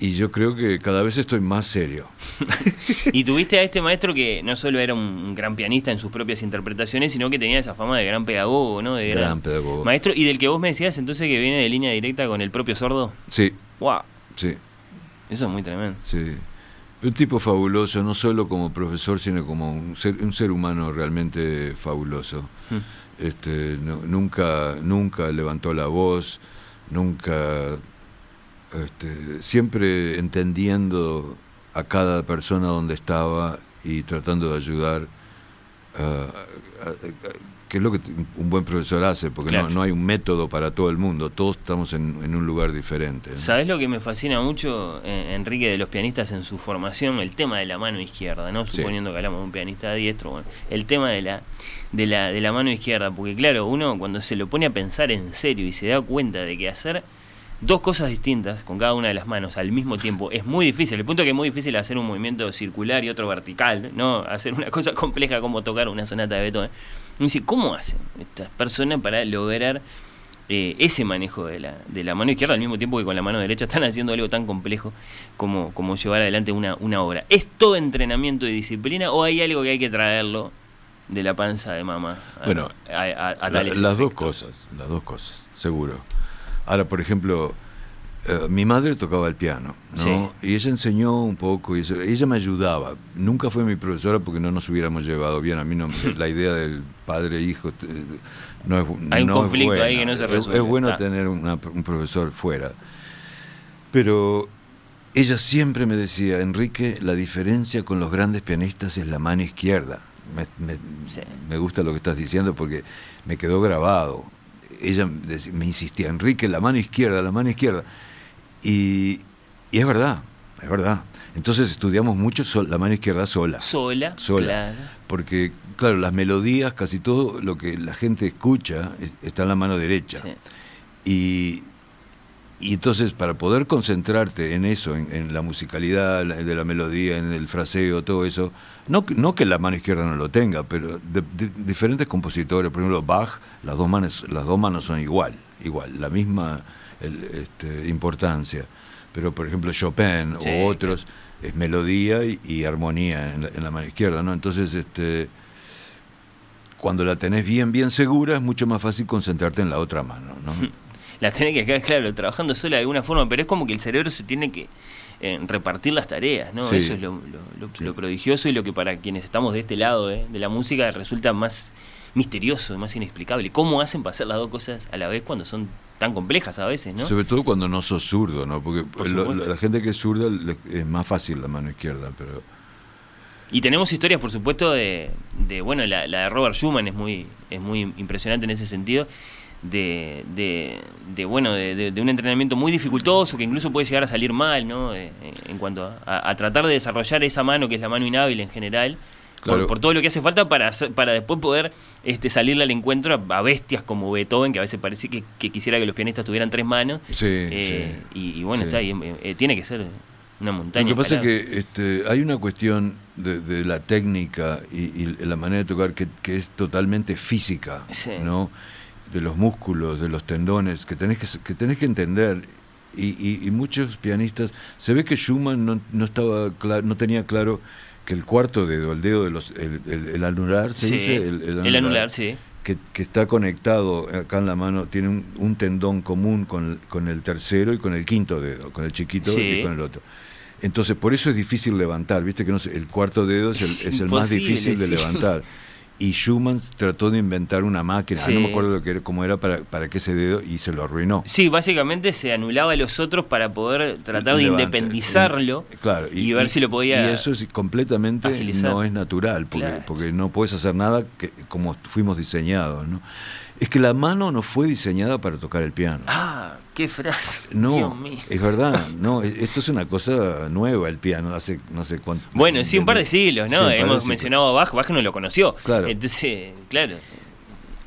S: Y yo creo que cada vez estoy más serio.
F: Y tuviste a este maestro que no solo era un, gran pianista en sus propias interpretaciones, sino que tenía esa fama de gran pedagogo, ¿no? De
S: Gran pedagogo.
F: Maestro, y del que vos me decías entonces que viene de línea directa con el propio sordo.
S: Sí.
F: ¡Wow!
S: Sí.
F: Eso es muy tremendo.
S: Sí. Un tipo fabuloso, no solo como profesor, sino como un ser, un ser humano realmente fabuloso.
F: Hmm.
S: Este, no- nunca, nunca levantó la voz, nunca, este, siempre entendiendo a cada persona donde estaba y tratando de ayudar, a- a- a- que es lo que un buen profesor hace, porque
F: Claro.
S: no, no hay un método para todo el mundo, todos estamos en, en un lugar diferente. ¿no?
F: ¿Sabés lo que me fascina mucho, eh, Enrique, de los pianistas en su formación? El tema de la mano izquierda, ¿no?
S: Sí.
F: Suponiendo que hablamos de un pianista diestro, bueno, el tema de la, de, la, de la mano izquierda, porque claro, uno cuando se lo pone a pensar en serio y se da cuenta de que hacer dos cosas distintas con cada una de las manos al mismo tiempo es muy difícil. El punto es que es muy difícil hacer un movimiento circular y otro vertical, ¿no? Hacer una cosa compleja como tocar una sonata de Beethoven. Uno dice, ¿cómo hacen estas personas para lograr eh, ese manejo de la, de la mano izquierda al mismo tiempo que con la mano derecha están haciendo algo tan complejo como, como llevar adelante una, una obra. ¿Es todo entrenamiento y disciplina o hay algo que hay que traerlo de la panza de mamá a,
S: Bueno,
F: a,
S: La- las dos cosas, las dos cosas, seguro. Ahora, por ejemplo, eh, mi madre tocaba el piano, ¿no?
F: Sí.
S: Y ella enseñó un poco, y eso- ella me ayudaba. Nunca fue mi profesora porque no nos hubiéramos llevado bien. A mí no, la idea del padre-hijo t- no es
F: Hay
S: no
F: conflicto ahí que no se
S: Es-
F: resuelve,
S: Es, bueno
F: está.
S: tener una- un profesor fuera. Pero ella siempre me decía, Enrique, la diferencia con los grandes pianistas es la mano izquierda. Me, me- me gusta lo que estás diciendo porque me quedó grabado. Ella me insistía, Enrique, la mano izquierda, la mano izquierda. Y, y es verdad, es verdad. Entonces estudiamos mucho sol- la mano izquierda sola.
F: Sola,
S: Sola.
F: claro.
S: Porque, claro, las melodías, casi todo lo que la gente escucha es- está en la mano derecha. Y, y entonces, para poder concentrarte en eso, en, en la musicalidad de la melodía, en el fraseo, todo eso, no, que- no que la mano izquierda no lo tenga, pero de, de- diferentes compositores, por ejemplo, Bach, las dos manos, las dos manos son igual, igual, la misma el- este, importancia. Pero, por ejemplo, Chopin
F: Sí,
S: o otros, es melodía y, y armonía en la, en la mano izquierda, ¿no? Entonces, este cuando la tenés bien, bien segura, es mucho más fácil concentrarte en la otra mano, ¿no?
F: La tiene que quedar, claro, trabajando sola de alguna forma, pero es como que el cerebro se tiene que eh, repartir las tareas, ¿no?
S: Sí.
F: Eso es lo, lo- lo- lo prodigioso y lo que para quienes estamos de este lado eh, de la música resulta más misterioso, más inexplicable. ¿Cómo hacen para hacer las dos cosas a la vez cuando son tan complejas a veces, no?
S: Sobre todo cuando no sos zurdo, ¿no? Porque
F: Por
S: lo- la gente que es zurda es más fácil la mano izquierda, pero
F: Y tenemos historias, por supuesto, de, de bueno, la, la de Robert Schumann es muy, es muy impresionante en ese sentido, de, de, de, bueno, de, un entrenamiento muy dificultoso que incluso puede llegar a salir mal, ¿no? Eh, eh, en cuanto a, a- a tratar de desarrollar esa mano que es la mano inhábil en general. por-
S: Claro.
F: Por, todo lo que hace falta para, hacer- para después poder este, salirle al encuentro a, a bestias como Beethoven, que a veces parece que, que quisiera que los pianistas tuvieran tres manos.
S: Sí,
F: Eh, Y, y bueno,
S: sí.
F: está ahí, eh, tiene que ser una montaña.
S: Lo que pasa es que este, hay una cuestión de, de la técnica y, y la manera de tocar que, que es totalmente física. ¿no? De los músculos, de los tendones, que tenés que, que, tenés que entender. Y, y- y muchos pianistas, se ve que Schumann no, no estaba cla- no tenía claro que el cuarto dedo, el dedo de los, el, el- el anular, se
F: Sí,
S: dice,
F: el anular, sí.
S: que, que está conectado acá en la mano, tiene un, un tendón común con, el- con el tercero y con el quinto dedo, con el chiquito
F: Sí.
S: y con el otro. Entonces, por eso es difícil levantar, viste que no sé, el cuarto dedo es
F: Es
S: el, es el más difícil de
F: sí.
S: levantar. Y Schumann trató de inventar una máquina,
F: Sí.
S: no me acuerdo lo que era, cómo era para, para que ese dedo y se lo arruinó.
F: Sí, básicamente se anulaba a los otros para poder tratar de independizarlo
S: Claro,
F: y, ver si lo podía.
S: Y eso es completamente
F: agilizar.
S: no es natural, porque,
F: Claro.
S: porque no puedes hacer nada que, como fuimos diseñados. ¿no? Es que la mano no fue diseñada para tocar el piano.
F: Ah, qué frase.
S: No,
F: Dios mío.
S: es verdad, no, e- esto es una cosa nueva el piano, hace no sé cuánto.
F: Bueno, sí, un par de siglos, ¿no? Hemos mencionado a Bach, Bach no lo conoció.
S: Claro.
F: Entonces, claro.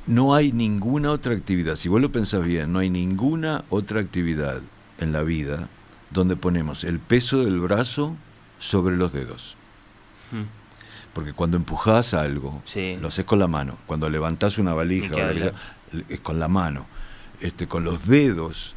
S: No hay ninguna otra actividad, si vos lo pensás bien, no hay ninguna otra actividad en la vida donde ponemos el peso del brazo sobre los dedos.
F: Hmm.
S: Porque cuando empujás algo,
F: Sí.
S: lo haces con la mano. Cuando levantás una valija, sea, es con la mano. Este, con los dedos,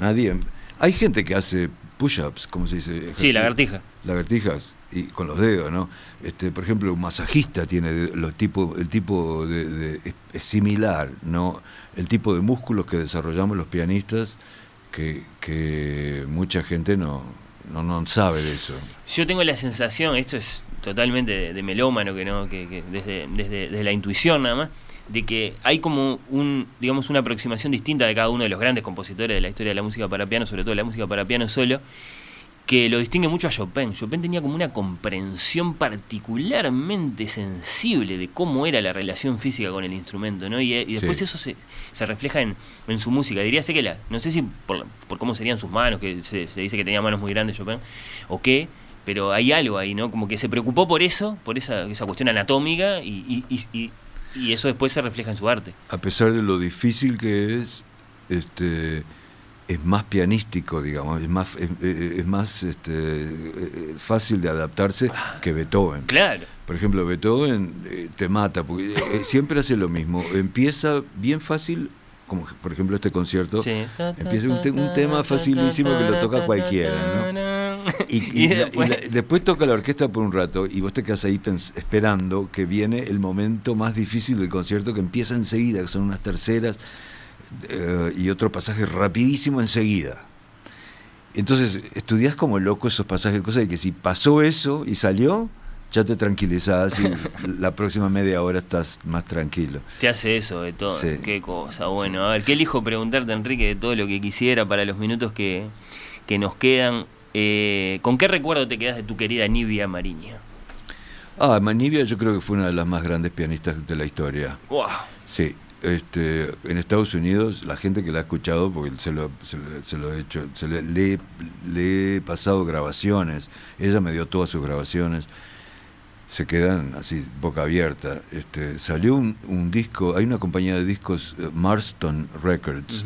S: nadie... Hay gente que hace push-ups, ¿cómo se dice? Ejercicio-
F: lagartija.
S: Lagartijas, y con los dedos, ¿no? Este, por ejemplo, un masajista tiene los tipo, el tipo de, de- es, es similar, ¿no? El tipo de músculos que desarrollamos los pianistas que, que mucha gente no, no, no sabe de eso.
F: Yo tengo la sensación, esto es totalmente de, de melómano, que no, que, que desde, desde, desde la intuición nada más, de que hay como un, digamos, una aproximación distinta de cada uno de los grandes compositores de la historia de la música para piano, sobre todo la música para piano solo, que lo distingue mucho a Chopin. Chopin tenía como una comprensión particularmente sensible de cómo era la relación física con el instrumento, ¿no? Y, y después
S: Sí.
F: eso se, se refleja en, en su música. Diría sé que la, no sé si por, por cómo serían sus manos, que se, se dice que tenía manos muy grandes Chopin, o qué, pero hay algo ahí, ¿no? Como que se preocupó por eso, por esa, esa cuestión anatómica, y, y, y, y- eso después se refleja en su arte.
S: A pesar de lo difícil que es, este, es más pianístico, digamos, es más, es, es más este, eh, fácil de adaptarse que Beethoven.
F: Claro.
S: Por ejemplo, Beethoven eh, te mata, porque eh, siempre hace lo mismo. Empieza bien fácil como por ejemplo este concierto,
F: Sí.
S: empieza un, te- un tema facilísimo que lo toca cualquiera, ¿no? Y, y la- y la- después toca la orquesta por un rato y vos te quedas ahí pens- esperando que viene el momento más difícil del concierto que empieza enseguida, que son unas terceras eh, y otro pasaje rapidísimo enseguida. Entonces estudias como loco esos pasajes, cosa de que si pasó eso y salió, ya te tranquilizás y la próxima media hora estás más tranquilo.
F: Te hace eso de todo.
S: Sí.
F: Qué cosa. Bueno, a ver, ¿qué elijo preguntarte, Enrique, de todo lo que quisiera para los minutos que, que nos quedan? Eh, ¿Con qué recuerdo te quedas de tu querida Nivia Mariña?
S: Ah, Manivia yo creo que fue una de las más grandes pianistas de la historia.
F: ¡Wow!
S: Sí, este, en Estados Unidos la gente que la ha escuchado, porque se lo, se lo- se lo he hecho, se le, le le he pasado grabaciones, ella me dio todas sus grabaciones, se quedan así boca abierta. Este, salió un, un disco, hay una compañía de discos, eh, Marston Records,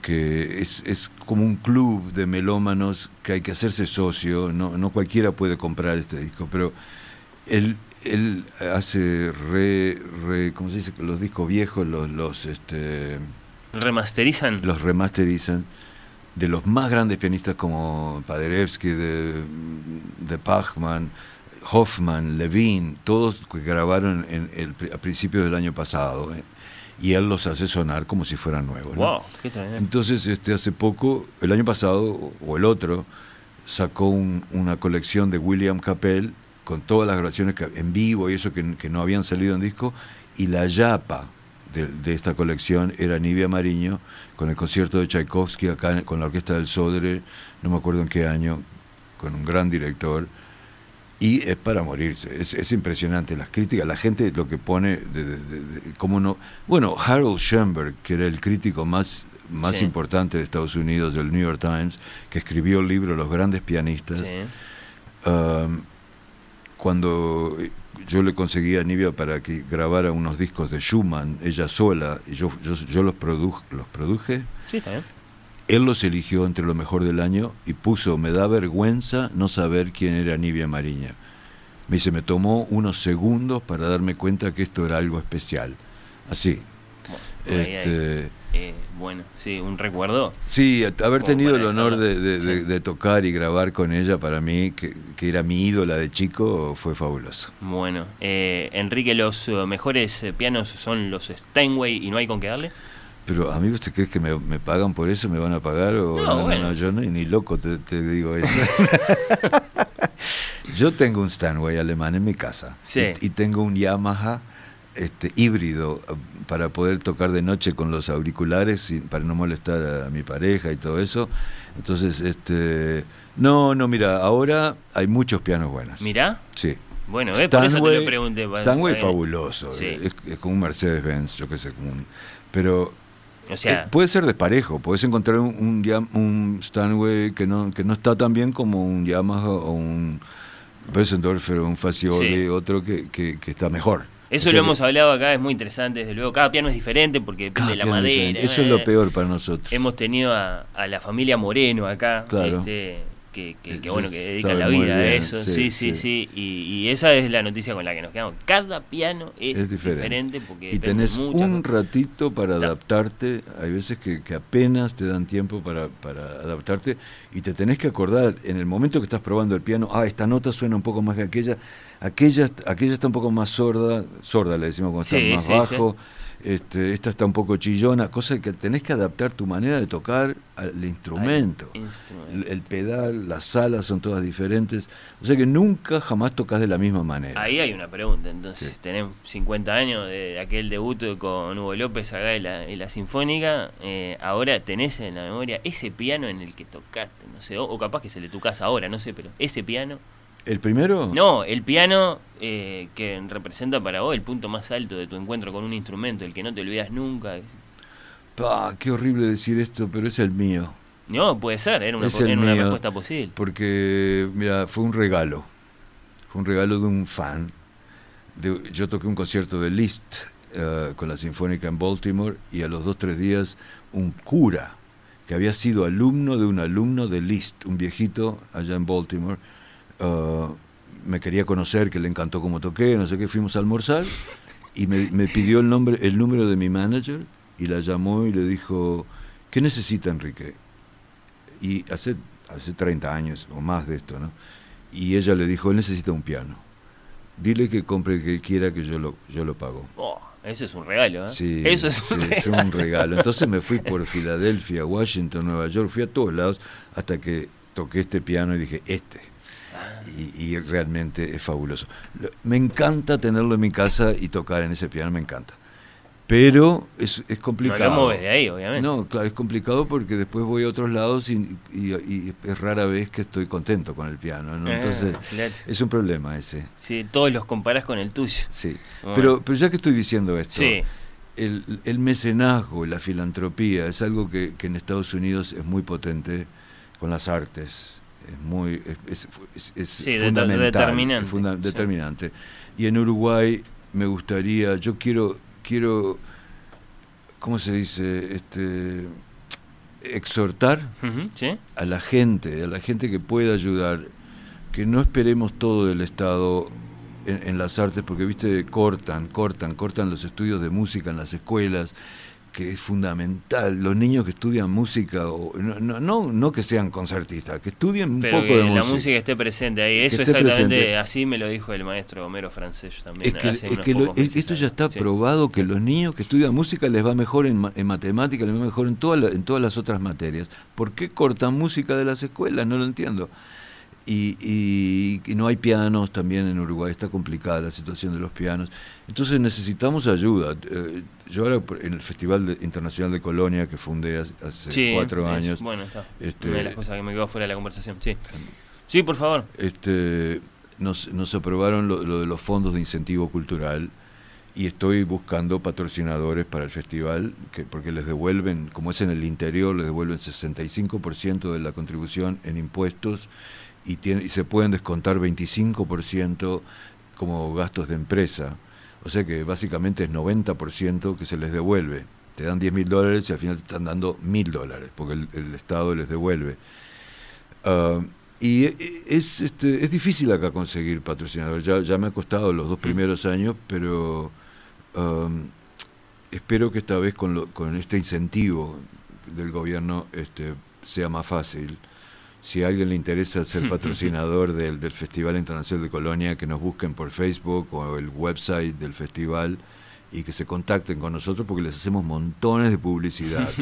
S: que es, es como un club de melómanos que hay que hacerse socio, no, no cualquiera puede comprar este disco, pero él, él hace re, re, ¿cómo se dice? Los discos viejos, los, los, este,
F: ¿Remasterizan?
S: los remasterizan de los más grandes pianistas como Paderewski, de, de Pachman, Hoffman, Levine, todos que grabaron en el, a principios del año pasado. ¿eh? Y él los hace sonar como si fueran nuevos. ¿no?
F: ¡Wow!
S: Entonces, este, hace poco, el año pasado, o- el otro, sacó un- una colección de William Capel con todas las grabaciones que- en vivo y eso que, que no habían salido en disco, y la yapa de, de esta colección era Nivia Mariño, con el concierto de Tchaikovsky acá con la Orquesta del Sodre, no me acuerdo en qué año, con un gran director, y es para morirse, es, es impresionante las críticas, la gente lo que pone, de, de- de- cómo no, bueno, Harold Schoenberg, que era el crítico más, más
F: Sí.
S: importante de Estados Unidos, del New York Times, que escribió el libro Los grandes pianistas, um, cuando yo le conseguí a Nivia para que grabara unos discos de Schumann, ella sola, y yo, yo, yo los, produj, los produje,
F: Sí, está bien.
S: Él los eligió entre lo mejor del año y puso, me da vergüenza no saber quién era Nivia Mariña. Me dice, me tomó unos segundos para darme cuenta que esto era algo especial. Así.
F: Ahí, ahí.
S: Este,
F: Eh, bueno, sí, un recuerdo.
S: Sí, haber tenido el honor de, de- tocar y grabar con ella para mí, que, que era mi ídola de chico, fue fabuloso.
F: Bueno, eh, Enrique, los eh, mejores pianos son los Steinway y no hay con qué darle.
S: Pero, amigo, ¿usted cree que me, me pagan por eso? ¿Me van a pagar? O,
F: No,
S: no, no,
F: bueno.
S: no, yo no, ni loco te, te digo eso. yo tengo un Stanway alemán en mi casa.
F: Sí.
S: Y, y tengo un Yamaha este, híbrido para poder tocar de noche con los auriculares para no molestar a mi pareja y todo eso. Entonces, este, no, no, mira, ahora hay muchos pianos buenos.
F: Mirá.
S: Sí.
F: Bueno, eh, por eso te lo
S: Stanway-
F: pregunté.
S: Stanway fabuloso,
F: sí.
S: es, es como un Mercedes-Benz, yo qué sé, como un- pero
F: O sea-
S: eh, puede ser desparejo, puedes encontrar un, un, un Stanway que no, que no está tan bien como un Yamaha o un Bessendorfer o un Facioli,
F: Sí.
S: otro que, que- que está mejor.
F: Eso
S: O sea
F: lo hemos hablado acá, es muy interesante, desde luego. Cada piano es diferente porque depende de la
S: es
F: madera.
S: Eso es lo
F: eh.
S: peor para nosotros.
F: Hemos tenido a, a la familia Moreno acá,
S: Claro.
F: este, que, que- que,
S: Ellos
F: bueno, que dedican la vida a eso.
S: sí,
F: Sí, sí. Y, y esa es la noticia con la que nos quedamos. Cada piano es,
S: es diferente.
F: diferente porque
S: y tenés un ratito para adaptarte. Hay veces que, que apenas te dan tiempo para, para adaptarte y te tenés que acordar en el momento que estás probando el piano, ah, esta nota suena un poco más que aquella, aquella, aquella está un poco más sorda, sorda le decimos cuando
F: Sí,
S: está más
F: sí,
S: bajo. Este, esta está un poco chillona, cosa que tenés que adaptar tu manera de tocar al instrumento. El, el pedal, las salas son todas diferentes. O sea que nunca jamás tocas de la misma manera.
F: Ahí hay una pregunta, entonces, tenés 50 años de aquel debut con Hugo López acá en la, en la Sinfónica, eh, ahora tenés en la memoria ese piano en el que tocaste, no sé, o, o capaz que se le tu casa ahora, no sé, pero ese piano...
S: ¿El primero?
F: No, el piano eh, que representa para vos el punto más alto de tu encuentro con un instrumento, el que no te olvidas nunca.
S: Pa, qué horrible decir esto, pero es el mío.
F: No, puede ser, era una,
S: Es
F: era una
S: mío,
F: respuesta posible.
S: Porque, mira, fue un regalo. Fue un regalo de un fan. De- yo toqué un concierto de Liszt eh, con la Sinfónica en Baltimore y a los dos, tres días un cura que había sido alumno de un alumno de Liszt, un viejito allá en Baltimore, eh, me quería conocer, que le encantó cómo toqué, no sé qué, fuimos a almorzar y me, me pidió el nombre, el número de mi manager y la llamó y le dijo, ¿qué necesita Enrique? Y hace, hace 30 años o más de esto, ¿no? Y ella le dijo, él necesita un piano. Dile que compre el que él quiera, que yo lo, yo lo pago.
F: Oh, eso es un regalo, ¿eh?
S: Sí,
F: Eso es
S: sí,
F: un regalo.
S: Entonces me fui por Filadelfia, Washington, Nueva York, fui a todos lados hasta que toqué este piano y dije, este. Y, y realmente es fabuloso. Lo- Me encanta tenerlo en mi casa y tocar en ese piano, me encanta. Pero es, es complicado.
F: moves de ahí, obviamente.
S: No, claro, es complicado porque después voy a otros lados y, y- y es rara vez que estoy contento con el piano. ¿no?
F: Ah,
S: Entonces,
F: claro.
S: es un problema ese.
F: Sí, todos los comparás con el tuyo.
S: Sí.
F: Bueno.
S: Pero, pero ya que estoy diciendo esto,
F: Sí.
S: el, el mecenazgo, la filantropía, es algo que, que en Estados Unidos es muy potente con las artes. Es muy es, es- es
F: Sí, de-
S: fundamental.
F: determinante,
S: funda- determinante. Y en Uruguay me gustaría, yo quiero, quiero, ¿cómo se dice? Este exhortar
F: sí.
S: a la gente, a la gente que pueda ayudar, que no esperemos todo del Estado en, en las artes, porque viste, cortan, cortan, cortan los estudios de música en las escuelas, que es fundamental. Los niños que estudian música, o, no, no, no, no que sean concertistas, que estudien un
F: Pero
S: poco
F: que
S: de
F: la
S: música.
F: música esté presente ahí. Eso exactamente
S: presente.
F: así me lo dijo el maestro Homero Francés también.
S: Es que,
F: hace
S: es
F: unos
S: que lo- es- esto ya está
F: Sí.
S: probado que los niños que estudian música les va mejor en, en matemáticas, les va mejor en, toda la- en todas las otras materias. ¿Por qué cortan música de las escuelas? No lo entiendo. Y, y- y no hay pianos también en Uruguay, está complicada la situación de los pianos. Entonces necesitamos ayuda. Eh, yo ahora en el Festival de- Internacional de Colonia que fundé hace, hace
F: Sí,
S: cuatro
F: es-
S: años.
F: Bueno, está.
S: este,
F: Una de las cosas que me quedó fuera de la conversación. Sí. Sí, por favor.
S: este, nos, nos aprobaron lo, lo de los fondos de incentivo cultural y estoy buscando patrocinadores para el festival, que, porque les devuelven, como es en el interior, les devuelven 65% de la contribución en impuestos y, tiene, y se pueden descontar 25% como gastos de empresa. O sea que básicamente es 90% que se les devuelve. Te dan 10 mil dólares y al final te están dando mil dólares, porque el, el Estado les devuelve. Ah, y e- e- es, este, es difícil acá conseguir patrocinadores. Ya, ya me ha costado los dos primeros años, pero espero que esta vez con, lo- con este incentivo del gobierno este, sea más fácil. Si a alguien le interesa ser patrocinador del, del Festival Internacional de Colonia, que nos busquen por Facebook o el website del festival y que se contacten con nosotros porque les hacemos montones de publicidad.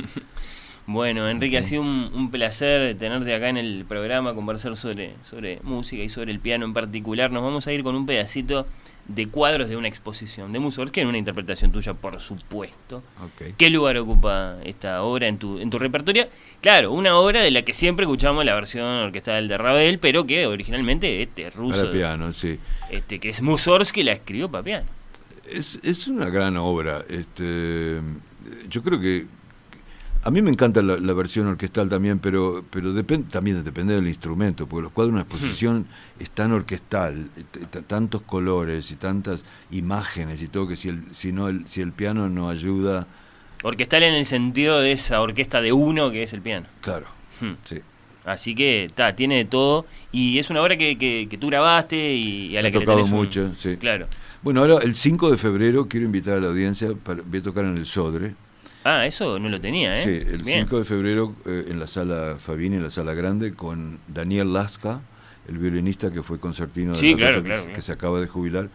F: Bueno, Enrique, ha sido un, un placer tenerte acá en el programa, conversar sobre, sobre música y sobre el piano en particular. Nos vamos a ir con un pedacito de cuadros de una exposición de Mussorgsky en una interpretación tuya, por supuesto. ¿Qué lugar ocupa esta obra en tu, en tu repertorio? Claro, una obra de la que siempre escuchamos la versión orquestal de Ravel, pero que originalmente este ruso,
S: Para piano, sí.
F: este que es Mussorgsky, la escribió para piano.
S: Es, es una gran obra. Este, yo creo que a mí me encanta la, la versión orquestal también, pero pero también depende del instrumento, porque los cuadros de una exposición es tan orquestal, tantos colores y tantas imágenes y todo que si el si no el, si el piano no ayuda,
F: Orquestal en el sentido de esa orquesta de uno que es el piano.
S: claro.
F: Hmm.
S: Sí.
F: Así que está, tiene de todo. Y es una obra que, que, que tú grabaste y, y a la
S: He
F: que le
S: tocado
F: un-
S: mucho, sí.
F: Claro.
S: Bueno, ahora el 5 de febrero quiero invitar a la audiencia, para, voy a tocar en el Sodre.
F: Ah, eso no lo tenía, ¿eh?
S: Sí, el
F: Bien.
S: 5 de febrero eh, en la sala Fabini, en la sala grande, con Daniel Lasca, el violinista que fue concertino de
F: Sí,
S: la que,
F: claro.
S: que se acaba de jubilar.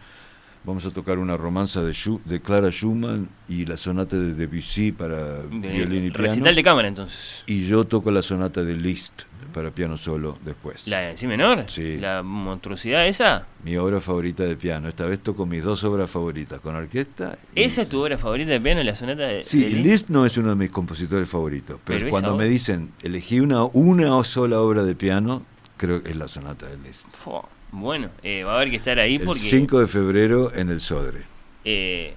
S: Vamos a tocar una romanza de, Schu- de Clara Schumann y la sonata de Debussy para violín y piano.
F: Recital de cámara, entonces.
S: Y yo toco la sonata de Liszt para piano solo después.
F: ¿La de Si menor?
S: Sí.
F: ¿La monstruosidad esa?
S: Mi obra favorita de piano. Esta vez toco mis dos obras favoritas, con orquesta. y-
F: ¿Esa es tu obra favorita de piano, la sonata de,
S: Sí,
F: de Liszt?
S: Liszt no es uno de mis compositores favoritos, pero, cuando me dicen elegí una, una sola obra de piano, creo que es la sonata de Liszt.
F: Fua, Bueno, eh, va a haber que estar ahí
S: El
F: porque
S: 5 de febrero en el Sodre.
F: eh,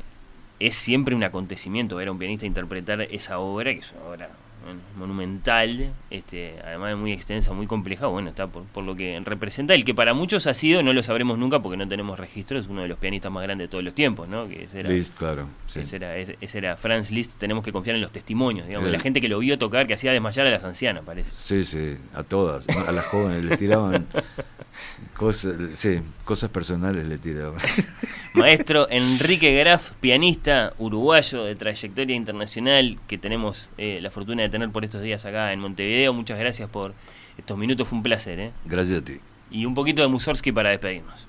F: es siempre un acontecimiento ver a un pianista interpretar esa obra, que es una obra bueno, monumental, este, además de muy extensa, muy compleja, bueno, está por, por lo que representa, el que para muchos ha sido, no lo sabremos nunca porque no tenemos registro, es uno de los pianistas más grandes de todos los tiempos, ¿no? Que ese era,
S: Liszt, claro. sí.
F: ese era, ese- era Franz Liszt, tenemos que confiar en los testimonios, digamos,
S: Eh.
F: la gente que lo vio tocar, que hacía desmayar a las ancianas, parece.
S: Sí, sí, a todas, a las jóvenes les tiraban Cosas, sí, cosas personales le tiraba.
F: Maestro Enrique Graf, pianista uruguayo de trayectoria internacional que tenemos eh, la fortuna de tener por estos días acá en Montevideo. Muchas gracias por estos minutos, fue un placer. ¿eh?
S: Gracias a ti.
F: Y un poquito de Mussorgsky para despedirnos.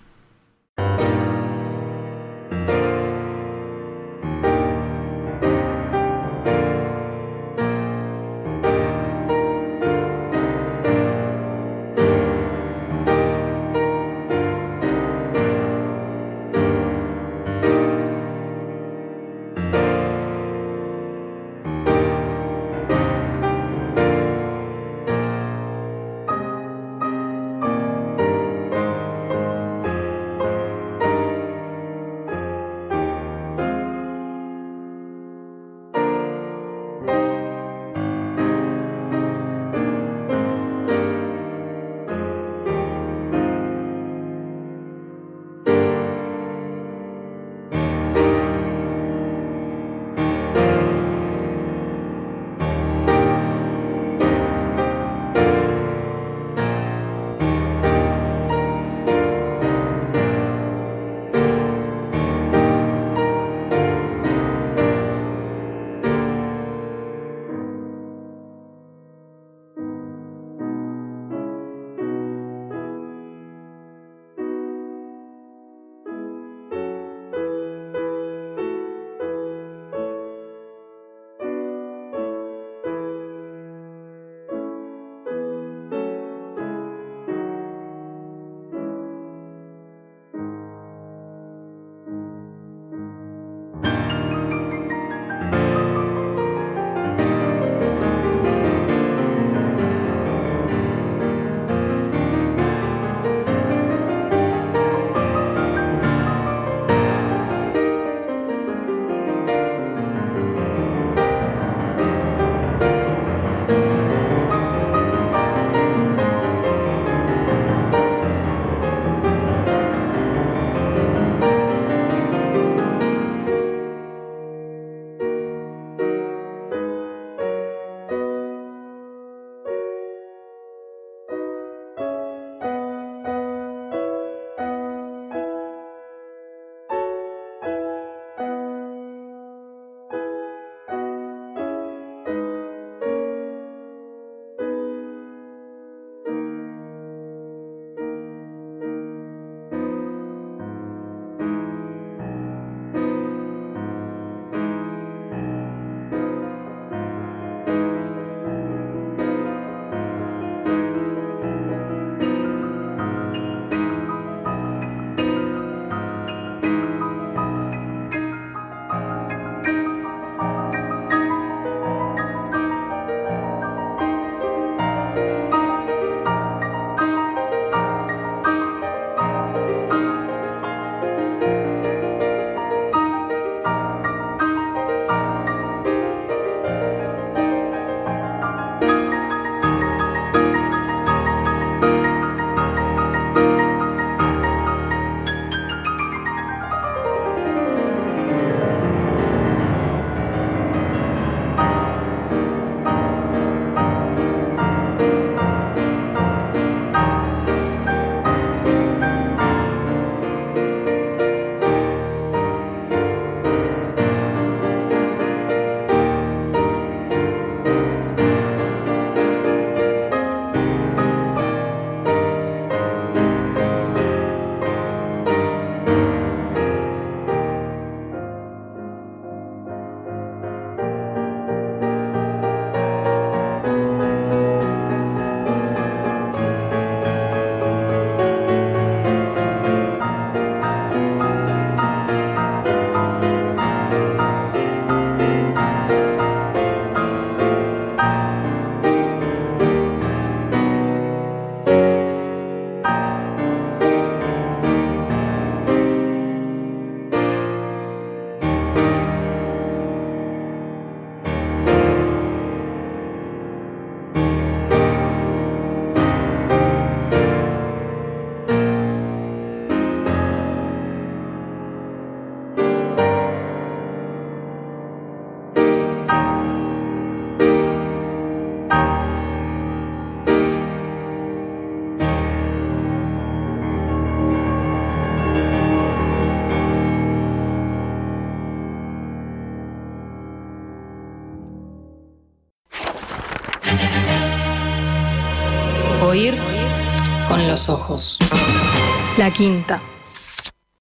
A: Los ojos.
T: La quinta.